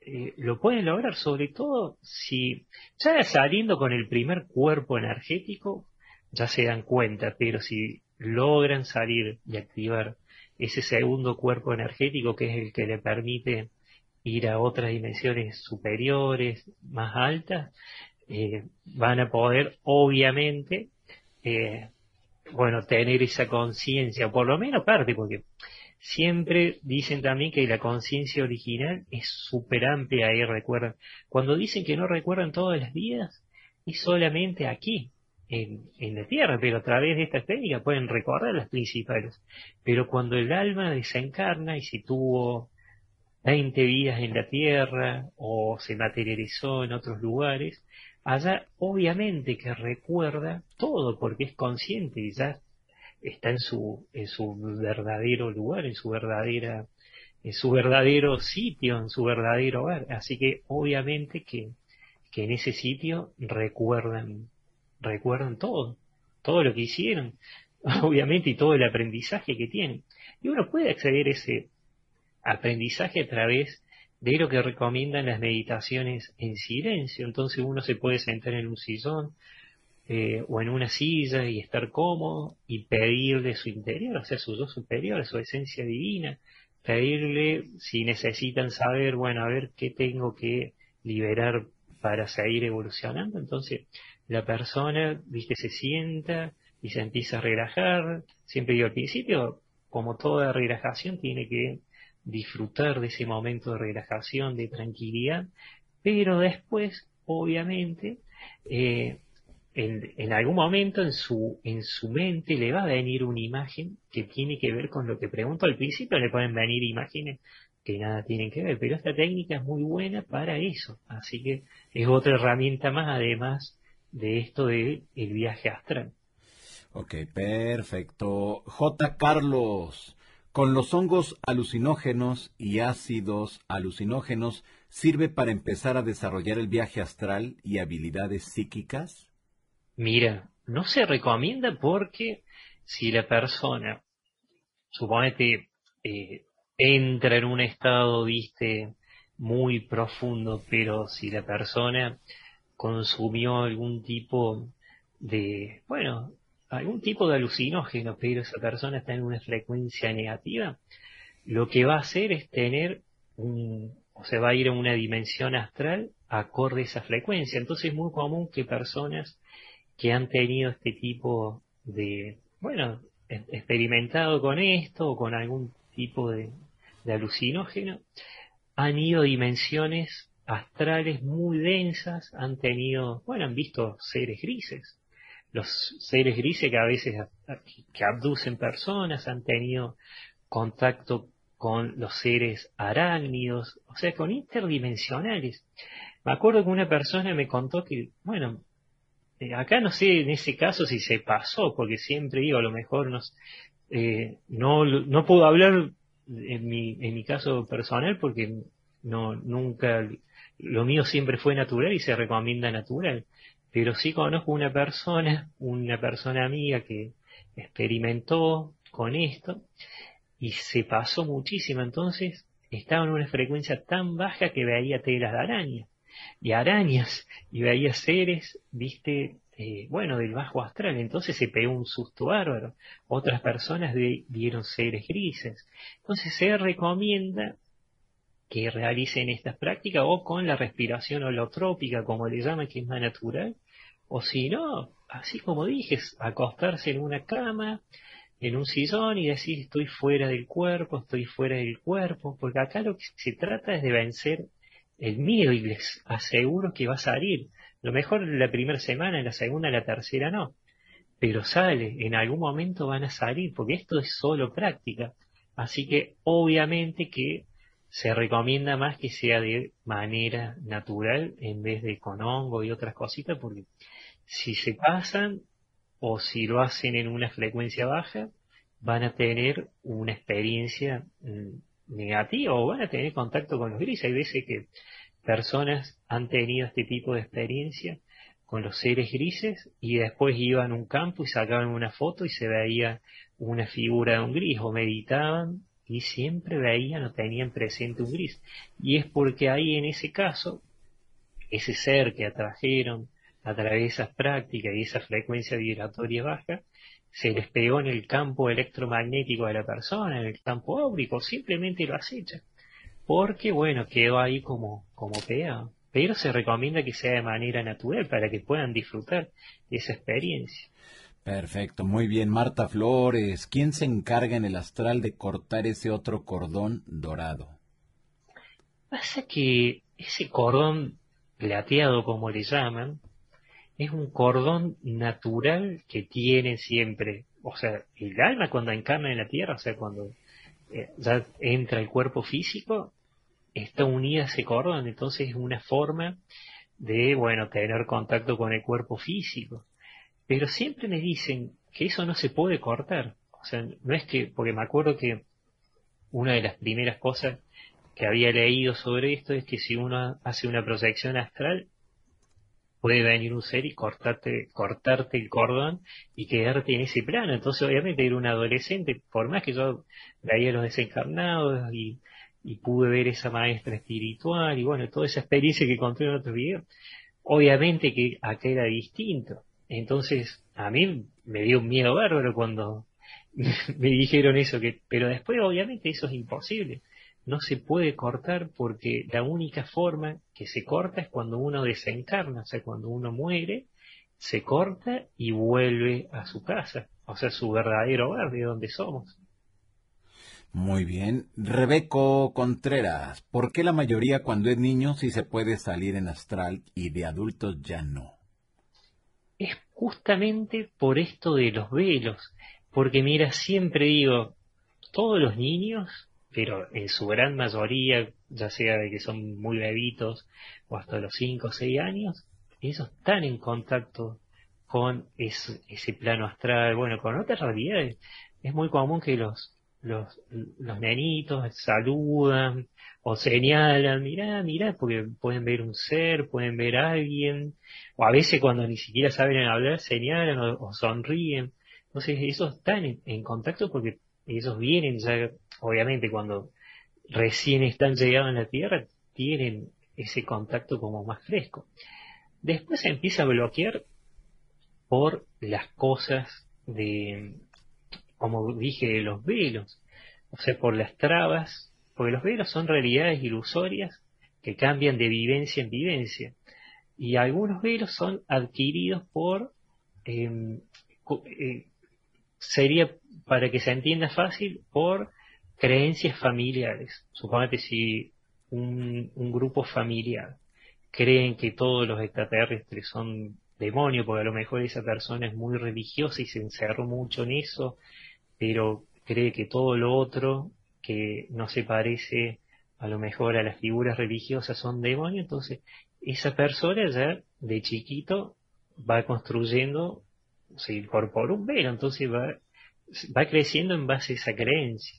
eh, lo pueden lograr, sobre todo si ya saliendo con el primer cuerpo energético, ya se dan cuenta, pero si logran salir y activar ese segundo cuerpo energético que es el que le permite ir a otras dimensiones superiores, más altas, eh, van a poder, obviamente, eh, bueno, tener esa conciencia, por lo menos parte, porque siempre dicen también que la conciencia original es súper amplia y recuerdan. Cuando dicen que no recuerdan todas las vidas, es solamente aquí, en, en, la Tierra, pero a través de esta técnica pueden recordar las principales. Pero cuando el alma desencarna y si tuvo 20 vidas en la Tierra o se materializó en otros lugares, allá obviamente que recuerda todo porque es consciente y ya está en su, en su verdadero lugar, en su verdadera, en su verdadero sitio, en su verdadero hogar. Así que obviamente que, que en ese sitio recuerdan, recuerdan todo, todo lo que hicieron, obviamente y todo el aprendizaje que tienen. Y uno puede acceder a ese aprendizaje a través de lo que recomiendan las meditaciones en silencio. Entonces uno se puede sentar en un sillón eh, o en una silla y estar cómodo y pedirle su interior, o sea, su yo superior, su esencia divina, pedirle si necesitan saber, bueno, a ver qué tengo que liberar para seguir evolucionando. Entonces la persona, viste, se sienta y se empieza a relajar. Siempre digo al principio, como toda relajación, tiene que disfrutar de ese momento de relajación, de tranquilidad, pero después, obviamente, eh, en, algún momento en su, en su mente le va a venir una imagen que tiene que ver con lo que pregunto. Al principio, le pueden venir imágenes que nada tienen que ver, pero esta técnica es muy buena para eso, así que es otra herramienta más además de esto de el viaje astral. Ok, perfecto. J. Carlos, con los hongos alucinógenos y ácidos alucinógenos sirve para empezar a desarrollar el viaje astral y habilidades psíquicas? Mira, no se recomienda porque si la persona, suponete, eh, entra en un estado, viste, muy profundo, pero si la persona consumió algún tipo de, bueno, algún tipo de alucinógeno, pero esa persona está en una frecuencia negativa, lo que va a hacer es tener un, o se va a ir a una dimensión astral acorde a esa frecuencia. Entonces es muy común que personas que han tenido este tipo de, bueno, experimentado con esto o con algún tipo de, de alucinógeno, han ido a dimensiones astrales muy densas, han tenido, bueno, han visto seres grises los seres grises que a veces que abducen personas han tenido contacto con los seres arácnidos, o sea, con interdimensionales. Me acuerdo que una persona me contó que, bueno, eh, acá no sé en ese caso si se pasó, porque siempre digo, a lo mejor nos, eh, no, no puedo hablar en mi, en mi caso personal porque no, nunca, lo mío siempre fue natural y se recomienda natural pero sí conozco una persona, una persona amiga que experimentó con esto y se pasó muchísimo, entonces estaba en una frecuencia tan baja que veía telas de araña y arañas y veía seres, viste, eh, bueno, del bajo astral, entonces se pegó un susto bárbaro. Otras personas vieron seres grises. Entonces se recomienda que realicen estas prácticas o con la respiración holotrópica, como le llaman, que es más natural, o si no, así como dije, acostarse en una cama, en un sillón y decir estoy fuera del cuerpo, estoy fuera del cuerpo, porque acá lo que se trata es de vencer el miedo y les aseguro que va a salir. Lo mejor la primera semana, la segunda, la tercera no. Pero sale, en algún momento van a salir, porque esto es solo práctica. Así que obviamente que se recomienda más que sea de manera natural en vez de con hongo y otras cositas, porque si se pasan o si lo hacen en una frecuencia baja, van a tener una experiencia mm, negativa o van a tener contacto con los grises. Hay veces que personas han tenido este tipo de experiencia con los seres grises y después iban a un campo y sacaban una foto y se veía una figura de un gris o meditaban y siempre veían o tenían presente un gris. Y es porque ahí en ese caso, ese ser que atrajeron a través de esas prácticas y esa frecuencia vibratoria baja, se les pegó en el campo electromagnético de la persona, en el campo áurico, simplemente lo acecha. Porque, bueno, quedó ahí como, como pegado. Pero se recomienda que sea de manera natural para que puedan disfrutar de esa experiencia. Perfecto, muy bien. Marta Flores, ¿quién se encarga en el astral de cortar ese otro cordón dorado? Pasa que ese cordón plateado, como le llaman, es un cordón natural que tiene siempre, o sea, el alma cuando encarna en la tierra, o sea, cuando eh, ya entra el cuerpo físico, está unida a ese cordón, entonces es una forma de, bueno, tener contacto con el cuerpo físico. Pero siempre me dicen que eso no se puede cortar. O sea, no es que, porque me acuerdo que una de las primeras cosas que había leído sobre esto es que si uno hace una proyección astral, puede venir un ser y cortarte, cortarte el cordón y quedarte en ese plano. Entonces, obviamente, era un adolescente, por más que yo veía los desencarnados y, pude ver esa maestra espiritual y bueno, toda esa experiencia que conté en otro video, obviamente que acá era distinto. Entonces, a mí me dio un miedo bárbaro cuando me dijeron eso, que, pero después obviamente eso es imposible no se puede cortar porque la única forma que se corta es cuando uno desencarna, o sea, cuando uno muere, se corta y vuelve a su casa, o sea, su verdadero hogar de donde somos. Muy bien. Rebeco Contreras, ¿por qué la mayoría cuando es niño sí se puede salir en astral y de adultos ya no? Es justamente por esto de los velos, porque mira, siempre digo, todos los niños pero en su gran mayoría, ya sea de que son muy bebitos o hasta los 5 o 6 años, ellos están en contacto con ese, plano astral, bueno, con otras realidades. Es muy común que los, los, los nenitos saludan o señalan, mirá, mirá, porque pueden ver un ser, pueden ver a alguien, o a veces cuando ni siquiera saben hablar, señalan o, sonríen. Entonces, ellos están en, contacto porque ellos vienen ya obviamente cuando recién están llegando a la Tierra, tienen ese contacto como más fresco. Después se empieza a bloquear por las cosas de, como dije, los velos, o sea, por las trabas, porque los velos son realidades ilusorias que cambian de vivencia en vivencia. Y algunos velos son adquiridos por, em, eh, sería, para que se entienda fácil, por creencias familiares. Suponete si un, grupo familiar creen que todos los extraterrestres son demonios, porque a lo mejor esa persona es muy religiosa y se encerró mucho en eso, pero cree que todo lo otro que no se parece a lo mejor a las figuras religiosas son demonios, entonces esa persona ya de chiquito va construyendo, se incorpora un velo, entonces va, va creciendo en base a esa creencia.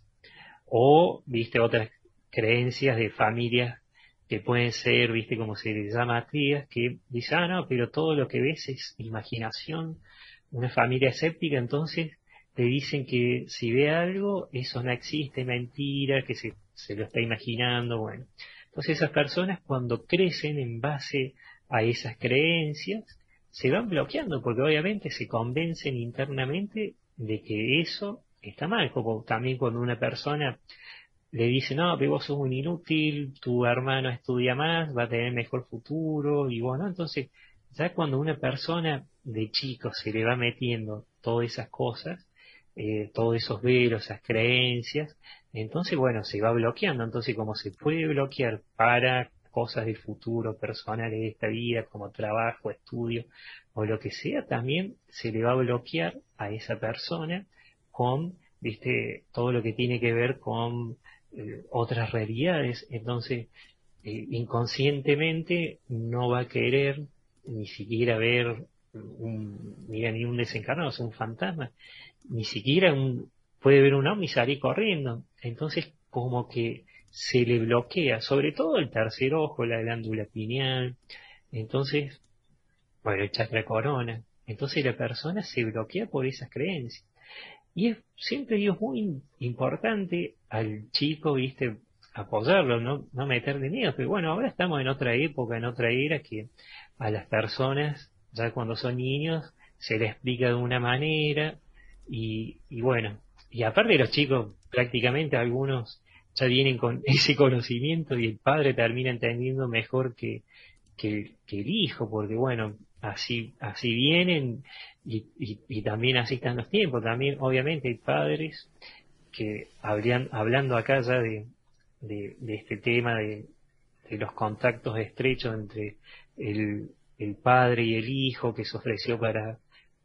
O, viste, otras creencias de familias que pueden ser, viste, como se les llama tías, que dicen, ah, no, pero todo lo que ves es imaginación, una familia escéptica, entonces te dicen que si ve algo, eso no existe, mentira, que se, se lo está imaginando, bueno. Entonces esas personas cuando crecen en base a esas creencias, se van bloqueando, porque obviamente se convencen internamente de que eso está mal, como también cuando una persona le dice, no, pero vos sos un inútil, tu hermano estudia más, va a tener mejor futuro, y bueno, entonces, ya cuando una persona de chico se le va metiendo todas esas cosas, eh, todos esos velos, esas creencias, entonces, bueno, se va bloqueando, entonces como se puede bloquear para cosas del futuro, personales de esta vida, como trabajo, estudio, o lo que sea, también se le va a bloquear a esa persona con, viste, todo lo que tiene que ver con eh, otras realidades. Entonces, eh, inconscientemente no va a querer ni siquiera ver un, mira, ni un desencarnado, un fantasma, ni siquiera un, puede ver un ovni y salir corriendo. Entonces, como que se le bloquea, sobre todo el tercer ojo, la glándula pineal, entonces, bueno, el chakra corona, entonces la persona se bloquea por esas creencias. Y es, siempre digo, muy importante al chico, viste, apoyarlo, no, no meterle miedo, pero bueno, ahora estamos en otra época, en otra era que a las personas, ya cuando son niños, se les explica de una manera y, y bueno, y aparte de los chicos, prácticamente algunos ya vienen con ese conocimiento y el padre termina entendiendo mejor que, que, el hijo, porque bueno, así, así vienen y, y, también así están los tiempos. También, obviamente, hay padres que habrían, hablando acá ya de, de, este tema de, de, los contactos estrechos entre el, el padre y el hijo que se ofreció para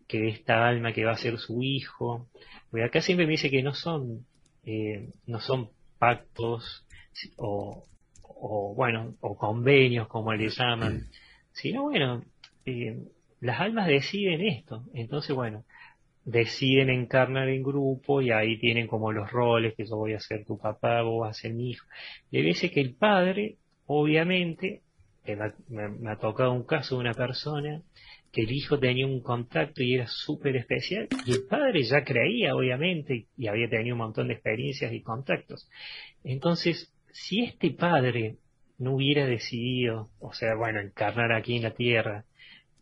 que esta alma que va a ser su hijo. Porque acá siempre me dice que no son, eh, no son pactos o, o, bueno, o convenios como le llaman, sino bueno, eh, las almas deciden esto. Entonces, bueno, deciden encarnar en grupo y ahí tienen como los roles que yo voy a ser tu papá, vos vas a ser mi hijo. Y veces que el padre, obviamente, me ha tocado un caso de una persona que el hijo tenía un contacto y era súper especial, y el padre ya creía, obviamente, y había tenido un montón de experiencias y contactos. Entonces, si este padre no hubiera decidido, o sea, bueno, encarnar aquí en la tierra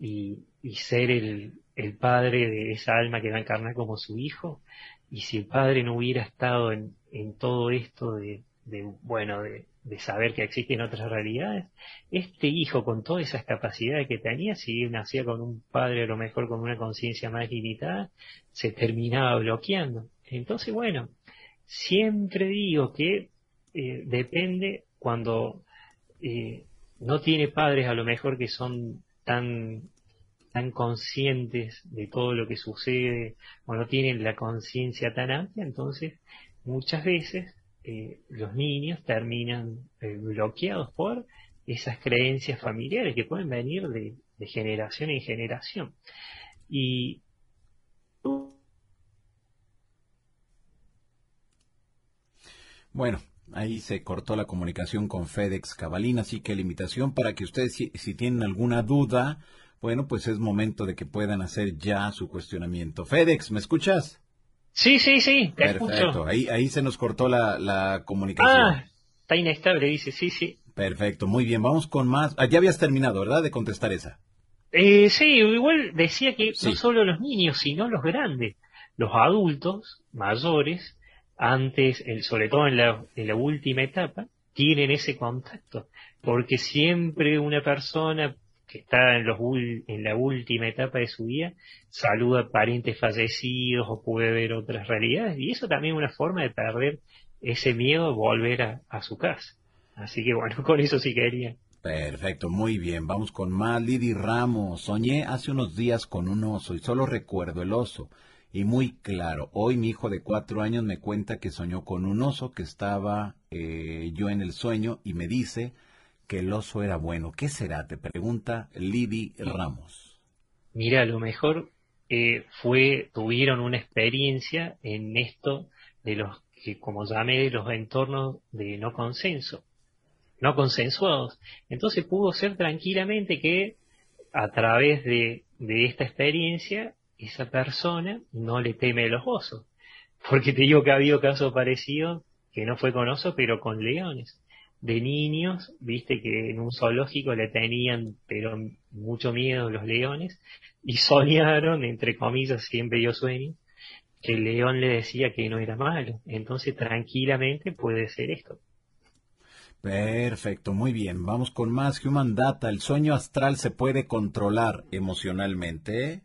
y, ser el, padre de esa alma que va a encarnar como su hijo, y si el padre no hubiera estado en, en todo esto de, de bueno, de, saber que existen otras realidades, este hijo con todas esas capacidades que tenía, si nacía con un padre a lo mejor con una conciencia más limitada, se terminaba bloqueando. Entonces, bueno, siempre digo que eh, depende cuando eh, no tiene padres a lo mejor que son tan tan conscientes de todo lo que sucede o no tienen la conciencia tan amplia, entonces muchas veces eh, los niños terminan eh, bloqueados por esas creencias familiares que pueden venir de, generación en generación. Y bueno, ahí se cortó la comunicación con FedEx Cabalina, así que la invitación para que ustedes, si, si, tienen alguna duda, bueno, pues es momento de que puedan hacer ya su cuestionamiento. FedEx, ¿me escuchas? Sí, sí, sí, te Perfecto. Ahí, ahí se nos cortó la, la comunicación. Ah, está inestable, dice, sí, sí. Perfecto, muy bien, vamos con más. Ah, ya habías terminado, ¿verdad? De contestar esa. Eh, sí, igual decía que no solo los niños, sino los grandes, los adultos mayores, antes, el, sobre todo en la, en la última etapa, tienen ese contacto, porque siempre una persona que está en, los, en la última etapa de su vida, saluda a parientes fallecidos o puede ver otras realidades. Y eso también es una forma de perder ese miedo a volver a, su casa. Así que bueno, con eso sí quería. Perfecto, muy bien. Vamos con más. Lidi Ramos. Soñé hace unos días con un oso y solo recuerdo el oso. Y muy claro, hoy mi hijo de cuatro años me cuenta que soñó con un oso que estaba eh, yo en el sueño y me dice que el oso era bueno. ¿Qué será? Te pregunta Lidi Ramos. Mira, a lo mejor eh, fue, tuvieron una experiencia en esto de los que, como llamé, los entornos de no consenso, no consensuados. Entonces pudo ser tranquilamente que a través de, de esta experiencia esa persona no le teme a los osos. Porque te digo que ha habido casos parecidos que no fue con osos, pero con leones de niños, viste que en un zoológico le tenían pero mucho miedo los leones y soñaron, entre comillas, siempre yo sueño, que el león le decía que no era malo. Entonces tranquilamente puede ser esto. Perfecto, muy bien. Vamos con más Human Data. ¿El sueño astral se puede controlar emocionalmente?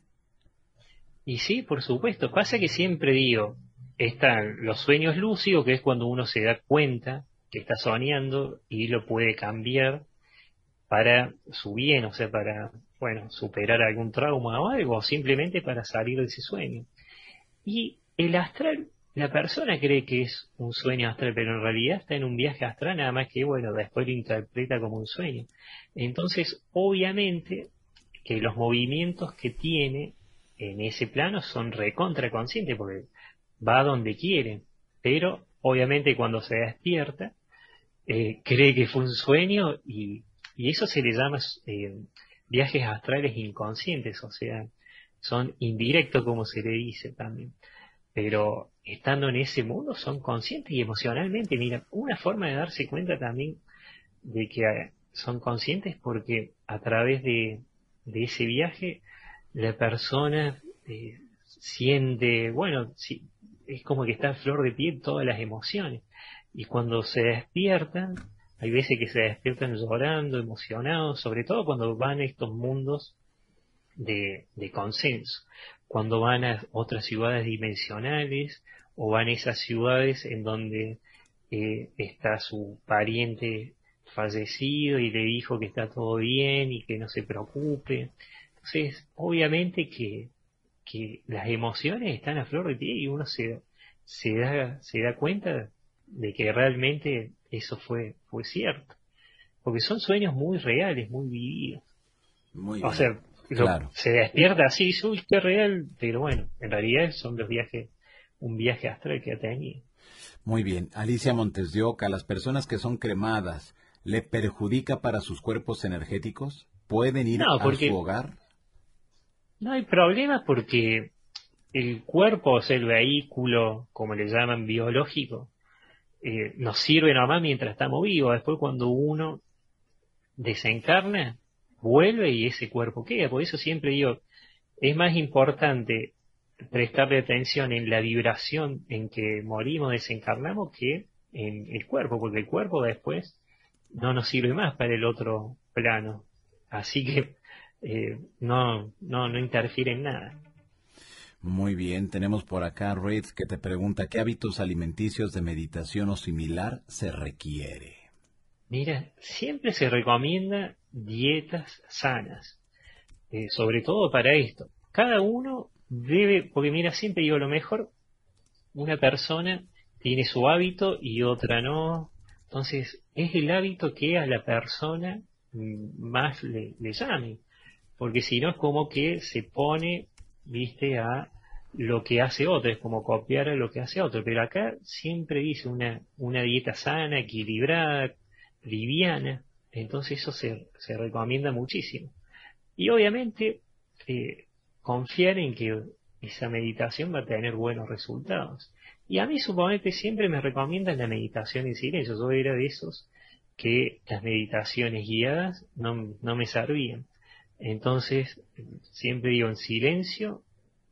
Y sí, por supuesto. Pasa que siempre digo, están los sueños lúcidos, que es cuando uno se da cuenta que está soñando y lo puede cambiar para su bien, o sea, para, bueno, superar algún trauma o algo, o simplemente para salir de ese sueño. Y el astral, la persona cree que es un sueño astral, pero en realidad está en un viaje astral, nada más que, bueno, después lo interpreta como un sueño. Entonces, obviamente, que los movimientos que tiene en ese plano son recontra conscientes, porque va donde quiere, pero obviamente cuando se despierta, eh, cree que fue un sueño y, eso se le llama eh, viajes astrales inconscientes, o sea, son indirectos como se le dice también. Pero estando en ese mundo son conscientes y emocionalmente, mira, una forma de darse cuenta también de que eh, son conscientes porque a través de, ese viaje la persona siente, bueno, es como que está a flor de piel todas las emociones. Y cuando se despiertan, hay veces que se despiertan llorando, emocionados, sobre todo cuando van a estos mundos de, consenso, cuando van a otras ciudades dimensionales o van a esas ciudades en donde eh, está su pariente fallecido y le dijo que está todo bien y que no se preocupe. Entonces, obviamente que, que las emociones están a flor de piel y uno se, se, da, se da cuenta de que realmente eso fue, fue cierto. Porque son sueños muy reales, muy vividos. Muy o sea, se despierta así, dice, uy, qué real, pero bueno, en realidad son los viajes, un viaje astral que ha tenido. Muy bien. Alicia Montes de Oca, las personas que son cremadas, ¿le perjudica para sus cuerpos energéticos? ¿Pueden ir a su hogar? No hay problema porque el cuerpo, o sea, el vehículo, como le llaman, biológico, eh, nos sirve nomás mientras estamos vivos. Después cuando uno desencarna, vuelve y ese cuerpo queda. Por eso siempre digo, es más importante prestarle atención en la vibración en que morimos, desencarnamos, que en el cuerpo, porque el cuerpo después no nos sirve más para el otro plano. Así que eh, no, no, no interfiere en nada. Muy bien, tenemos por acá Red que te pregunta qué hábitos alimenticios de meditación o similar se requiere. Mira, siempre se recomienda dietas sanas, eh, sobre todo para esto. Cada uno debe, porque mira, siempre digo lo mejor, una persona tiene su hábito y otra no. Entonces, es el hábito que a la persona mm, más le, le llame. Porque si no es como que se pone viste, a lo que hace otro, es como copiar a lo que hace otro. Pero acá siempre dice una, una dieta sana, equilibrada, liviana, entonces eso se, se recomienda muchísimo. Y obviamente eh, confiar en que esa meditación va a tener buenos resultados. Y a mí suponete siempre me recomiendan la meditación en silencio. Yo era de esos que las meditaciones guiadas no, no me servían. Entonces, siempre digo en silencio,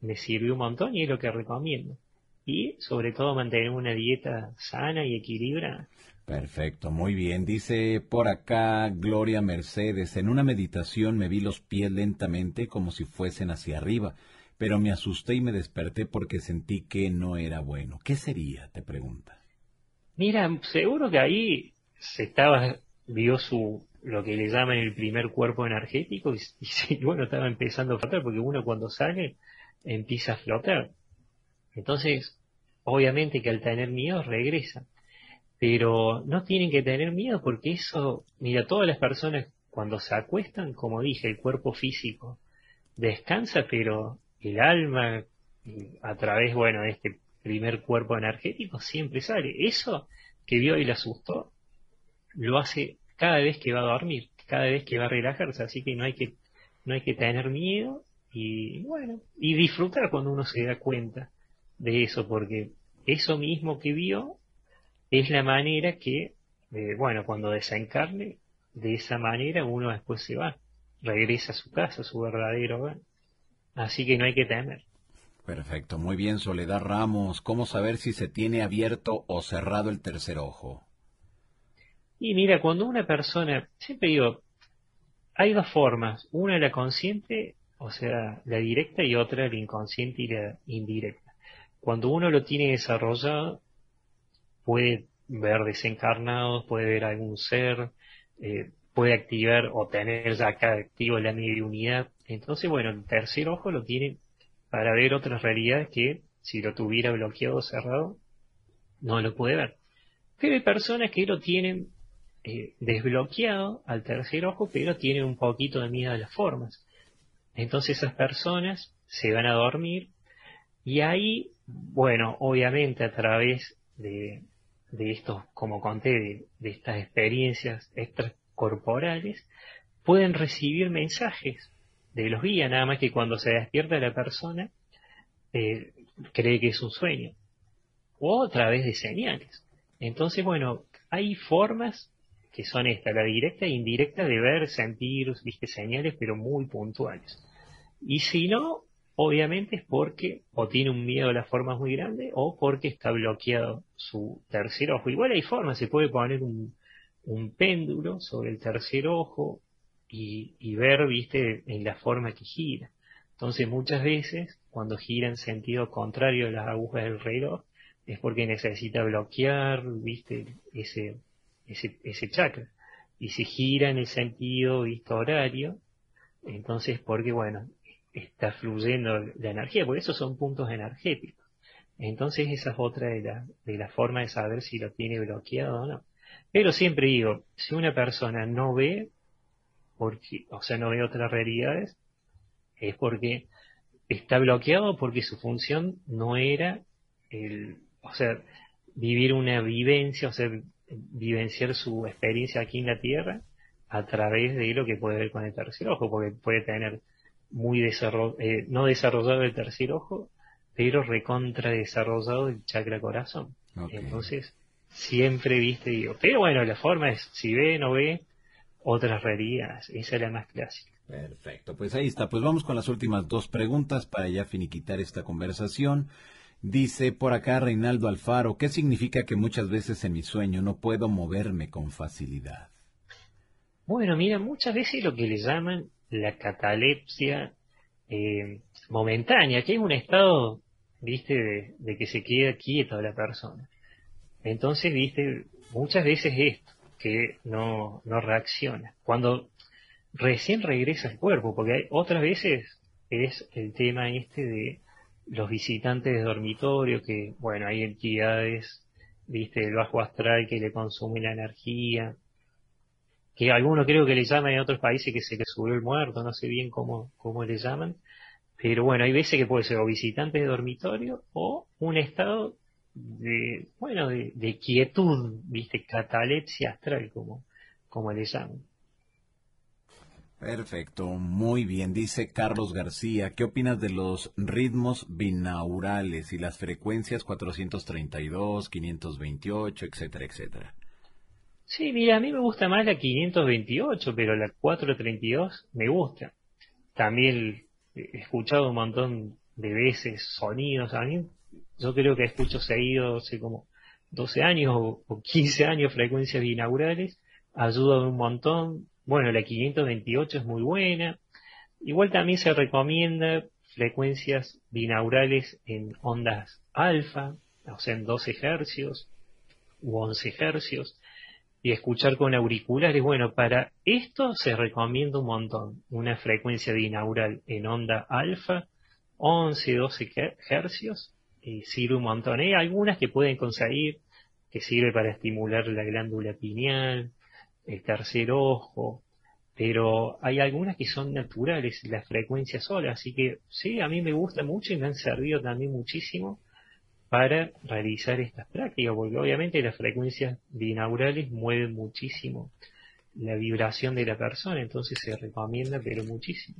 me sirvió un montón y es lo que recomiendo. Y sobre todo mantener una dieta sana y equilibrada. Perfecto, muy bien. Dice por acá Gloria Mercedes, en una meditación me vi los pies lentamente como si fuesen hacia arriba, pero me asusté y me desperté porque sentí que no era bueno. ¿Qué sería? te pregunta. Mira, seguro que ahí se estaba, vio su, lo que le llaman el primer cuerpo energético y, bueno, estaba empezando a faltar porque uno cuando sale empieza a flotar. Entonces, obviamente que al tener miedo regresa. Pero no tienen que tener miedo porque eso, mira, todas las personas cuando se acuestan, como dije, el cuerpo físico descansa, pero el alma, a través, bueno, de este primer cuerpo energético, siempre sale. Eso que vio y le asustó, lo hace cada vez que va a dormir, cada vez que va a relajarse, así que no hay que, no hay que tener miedo y bueno, y disfrutar cuando uno se da cuenta de eso, porque eso mismo que vio es la manera que, eh, bueno, cuando desencarne, de esa manera uno después se va, regresa a su casa, a su verdadero. Así que no hay que temer. Perfecto, muy bien, Soledad Ramos. ¿Cómo saber si se tiene abierto o cerrado el tercer ojo? Y mira, cuando una persona, siempre digo, hay dos formas, una la consciente o sea, la directa y otra la inconsciente y la indirecta. Cuando uno lo tiene desarrollado, puede ver desencarnados, puede ver algún ser, eh, puede activar o tener ya acá activo la mediunidad. Entonces, bueno, el tercer ojo lo tiene para ver otras realidades que si lo tuviera bloqueado o cerrado, no lo puede ver. Pero hay personas que lo tienen eh, desbloqueado al tercer ojo, pero tienen un poquito de miedo a las formas. Entonces esas personas se van a dormir y ahí, bueno, obviamente a través de, de estos, como conté, de, estas experiencias extracorporales, pueden recibir mensajes de los guías, nada más que cuando se despierta la persona eh, cree que es un sueño, o a través de señales. Entonces, bueno, hay formas que son esta, la directa e indirecta de ver, sentir, viste, señales, pero muy puntuales. Y si no, obviamente es porque o tiene un miedo a las formas muy grande o porque está bloqueado su tercer ojo. Igual hay formas, se puede poner un, péndulo sobre el tercer ojo y, y, ver, viste, en la forma que gira. Entonces muchas veces, cuando gira en sentido contrario a las agujas del reloj, es porque necesita bloquear, viste, ese, ese, ese chakra. Y si gira en el sentido, visto horario, entonces porque, bueno, está fluyendo la energía, porque esos son puntos energéticos. Entonces esa es otra de la, de la forma de saber si lo tiene bloqueado o no. Pero siempre digo, si una persona no ve, porque, o sea, no ve otras realidades, es porque está bloqueado porque su función no era el, o sea, vivir una vivencia, o sea, vivenciar su experiencia aquí en la Tierra a través de lo que puede ver con el tercer ojo, porque puede tener muy desarrollado, eh, no desarrollado el tercer ojo, pero recontra desarrollado el chakra corazón. Entonces, siempre viste, digo, pero bueno, la forma es, si ve, no ve, otras realidades, esa es la más clásica. Perfecto, pues ahí está, pues vamos con las últimas dos preguntas para ya finiquitar esta conversación. Dice por acá Reinaldo Alfaro, ¿qué significa que muchas veces en mi sueño no puedo moverme con facilidad? Bueno, mira, muchas veces lo que le llaman la catalepsia eh, momentánea, que es un estado, viste, de, que se queda quieto la persona. Entonces, viste, muchas veces esto, que no, no reacciona. Cuando recién regresa al cuerpo, porque hay, otras veces es el tema este de los visitantes de dormitorio, que, bueno, hay entidades, viste, del bajo astral que le consumen la energía, que algunos creo que le llaman en otros países que se le subió el muerto, no sé bien cómo, cómo le llaman, pero bueno, hay veces que puede ser o visitantes de dormitorio o un estado de, bueno, de, de quietud, viste, catalepsia astral, como, como le llaman. Perfecto, muy bien. Dice Carlos García, ¿qué opinas de los ritmos binaurales y las frecuencias 432, 528, etcétera, etcétera? Sí, mira, a mí me gusta más la 528, pero la 432 me gusta. También he escuchado un montón de veces sonidos. A mí, yo creo que escucho seguido hace como 12 años o 15 años frecuencias binaurales. Ayuda un montón bueno, la 528 es muy buena. Igual también se recomienda frecuencias binaurales en ondas alfa, o sea, en 12 hercios u 11 hercios, y escuchar con auriculares. Bueno, para esto se recomienda un montón. Una frecuencia binaural en onda alfa, 11, 12 hercios, y sirve un montón. Hay algunas que pueden conseguir, que sirve para estimular la glándula pineal, el tercer ojo, pero hay algunas que son naturales, la frecuencia sola, así que sí, a mí me gusta mucho y me han servido también muchísimo para realizar estas prácticas, porque obviamente las frecuencias binaurales mueven muchísimo la vibración de la persona, entonces se recomienda, pero muchísimo.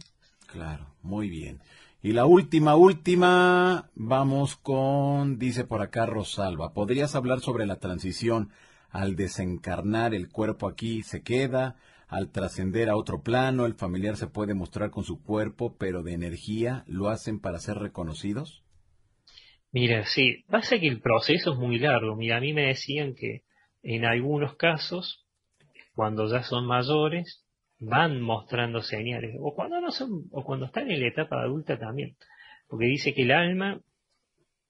Claro, muy bien. Y la última, última, vamos con, dice por acá Rosalba, ¿podrías hablar sobre la transición al desencarnar el cuerpo aquí se queda, al trascender a otro plano, el familiar se puede mostrar con su cuerpo, pero de energía, ¿lo hacen para ser reconocidos? Mira, sí, pasa que el proceso es muy largo. Mira, a mí me decían que en algunos casos, cuando ya son mayores, van mostrando señales, o cuando no son, o cuando están en la etapa adulta también, porque dice que el alma,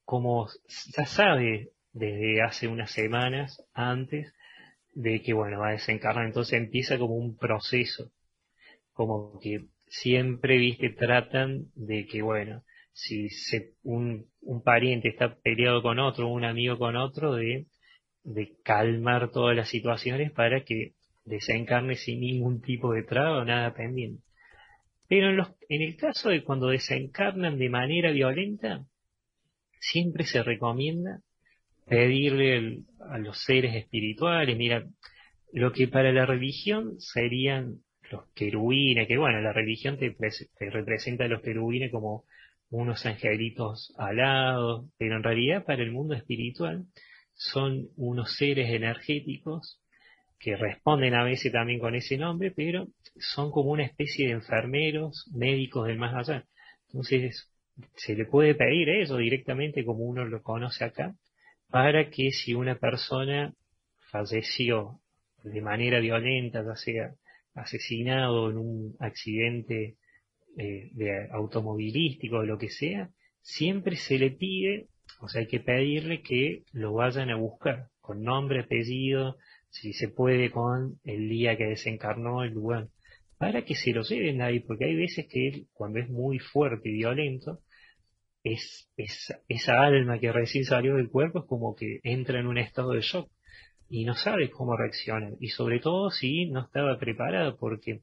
como ya sabe desde hace unas semanas antes de que, bueno, va a desencarnar. Entonces empieza como un proceso, como que siempre, viste, tratan de que, bueno, si se, un, un pariente está peleado con otro, un amigo con otro, de, de calmar todas las situaciones para que desencarne sin ningún tipo de traba o nada pendiente. Pero en, los, en el caso de cuando desencarnan de manera violenta, siempre se recomienda pedirle a los seres espirituales, mira, lo que para la religión serían los querubines, que bueno, la religión te, representa a los querubines como unos angelitos alados, pero en realidad para el mundo espiritual son unos seres energéticos que responden a veces también con ese nombre, pero son como una especie de enfermeros, médicos del más allá. Entonces, se le puede pedir eso directamente como uno lo conoce acá, para que si una persona falleció de manera violenta, ya sea asesinado en un accidente eh, de automovilístico o lo que sea, siempre se le pide, o sea, hay que pedirle que lo vayan a buscar con nombre, apellido, si se puede con el día que desencarnó el lugar, para que se lo lleven ahí, porque hay veces que él, cuando es muy fuerte y violento, es, esa alma que recién salió del cuerpo es como que entra en un estado de shock y no sabe cómo reaccionar. Y sobre todo si no estaba preparado, porque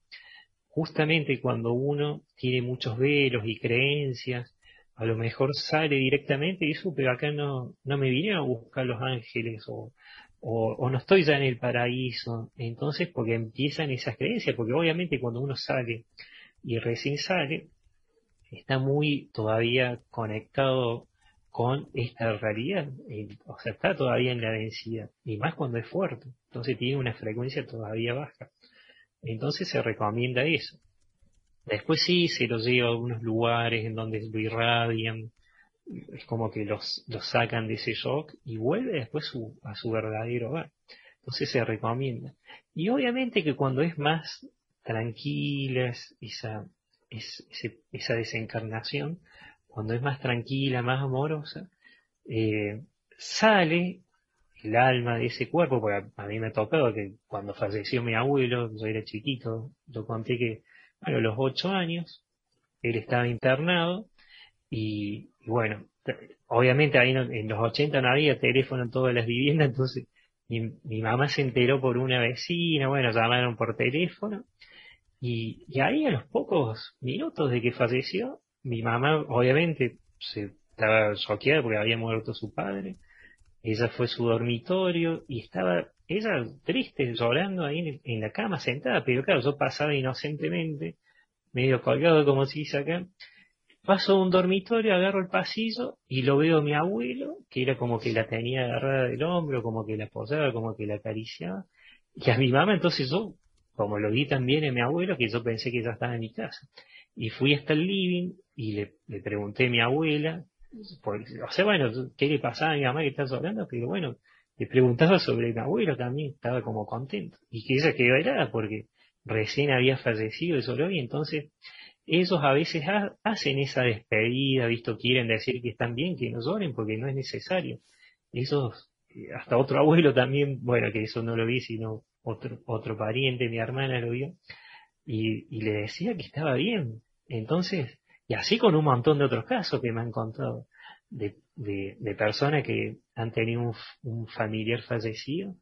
justamente cuando uno tiene muchos velos y creencias, a lo mejor sale directamente y eso, pero acá no, no me vinieron a buscar los ángeles o, o, no estoy ya en el paraíso. Entonces, porque empiezan esas creencias, porque obviamente cuando uno sale y recién sale, está muy todavía conectado con esta realidad, o sea, está todavía en la densidad, y más cuando es fuerte, entonces tiene una frecuencia todavía baja. Entonces se recomienda eso. Después sí, se lo lleva a algunos lugares en donde lo irradian, es como que los, los sacan de ese shock y vuelve después a su verdadero hogar. Entonces se recomienda. Y obviamente que cuando es más tranquila esa, esa desencarnación, cuando es más tranquila, más amorosa, eh, sale el alma de ese cuerpo, porque a, mí me ha tocado que cuando falleció mi abuelo, yo era chiquito, lo conté que, bueno, a los ocho años, él estaba internado, y, bueno, obviamente ahí en los 80 no había teléfono en todas las viviendas, entonces mi, mi, mamá se enteró por una vecina, bueno, llamaron por teléfono, y, ahí a los pocos minutos de que falleció, mi mamá obviamente se estaba choqueada porque había muerto su padre, ella fue a su dormitorio y estaba ella triste, llorando ahí en, la cama sentada, pero claro, yo pasaba inocentemente, medio colgado como si dice acá, Paso a un dormitorio, agarro el pasillo y lo veo a mi abuelo, que era como que la tenía agarrada del hombro, como que la apoyaba, como que la acariciaba. Y a mi mamá, entonces yo, como lo vi también a mi abuelo, que yo pensé que ya estaba en mi casa. Y fui hasta el living y le, pregunté a mi abuela, o sea, bueno, ¿qué le pasaba a mi mamá que está hablando? Pero bueno, le preguntaba sobre mi abuelo también, estaba como contento. Y que ella quedó helada porque recién había fallecido lo vi, entonces ellos a veces hacen esa despedida, visto, quieren decir que están bien, que no lloren, porque no es necesario. Esos, eh, hasta otro abuelo también, bueno, que eso no lo vi, sino otro, otro pariente, mi hermana lo vio, y, le decía que estaba bien. Entonces, y así con un montón de otros casos que me han contado, de, de, personas que han tenido un, un familiar fallecido,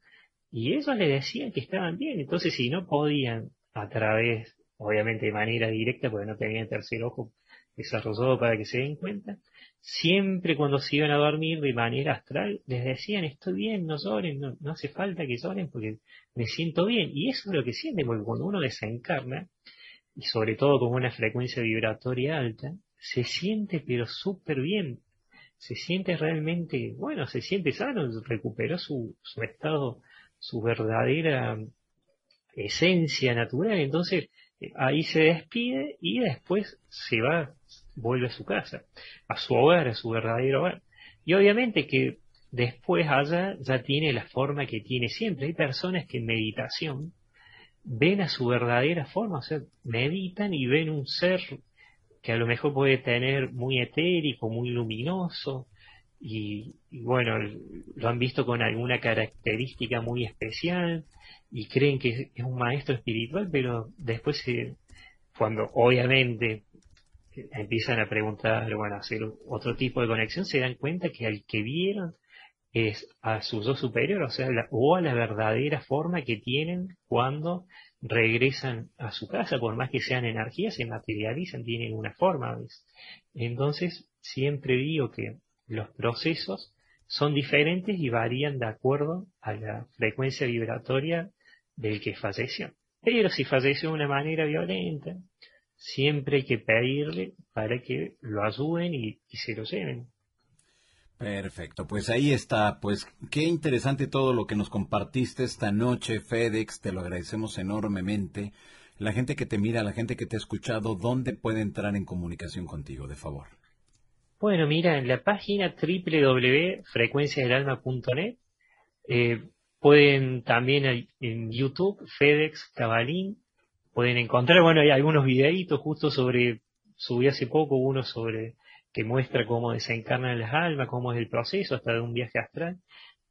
y ellos le decían que estaban bien. Entonces, si no podían a través obviamente de manera directa, porque no tenían tercer ojo desarrollado para que se den cuenta, siempre cuando se iban a dormir de manera astral, les decían, estoy bien, no lloren, no, hace falta que lloren porque me siento bien. Y eso es lo que sienten, porque cuando uno desencarna, y sobre todo con una frecuencia vibratoria alta, se siente pero súper bien. Se siente realmente, bueno, se siente sano, recuperó su, su estado, su verdadera esencia natural. Entonces, ahí se despide y después se va, vuelve a su casa, a su hogar, a su verdadero hogar. Y obviamente que después allá ya tiene la forma que tiene siempre. Hay personas que en meditación ven a su verdadera forma, o sea, meditan y ven un ser que a lo mejor puede tener muy etérico, muy luminoso, y, bueno, lo han visto con alguna característica muy especial y creen que es un maestro espiritual, pero después cuando obviamente empiezan a preguntar, bueno, hacer otro tipo de conexión, se dan cuenta que al que vieron es a su yo superior, o sea, o a la verdadera forma que tienen cuando regresan a su casa, por más que sean energías, se materializan, tienen una forma. Entonces, siempre digo que los procesos son diferentes y varían de acuerdo a la frecuencia vibratoria del que falleció. Pero si falleció de una manera violenta, siempre hay que pedirle para que lo ayuden y, se lo lleven. Perfecto, pues ahí está, pues qué interesante todo lo que nos compartiste esta noche, FedEx, te lo agradecemos enormemente. La gente que te mira, la gente que te ha escuchado, ¿dónde puede entrar en comunicación contigo, de favor? Bueno, mira, en la página www.frecuenciasdelalma.net eh, pueden también en YouTube, FedEx Cabalín, pueden encontrar, bueno, hay algunos videitos justo sobre, subí hace poco uno sobre que muestra cómo desencarnan las almas, cómo es el proceso hasta de un viaje astral.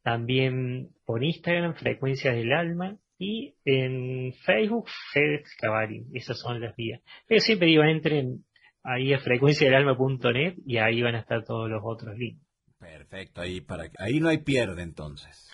También por Instagram, Frecuencias del Alma, y en Facebook, FedEx Cavalli. Esas son las vías. Pero siempre digo, entren ahí a frecuenciadelalma.net y ahí van a estar todos los otros links. Perfecto, ahí, para, ahí no hay pierde entonces.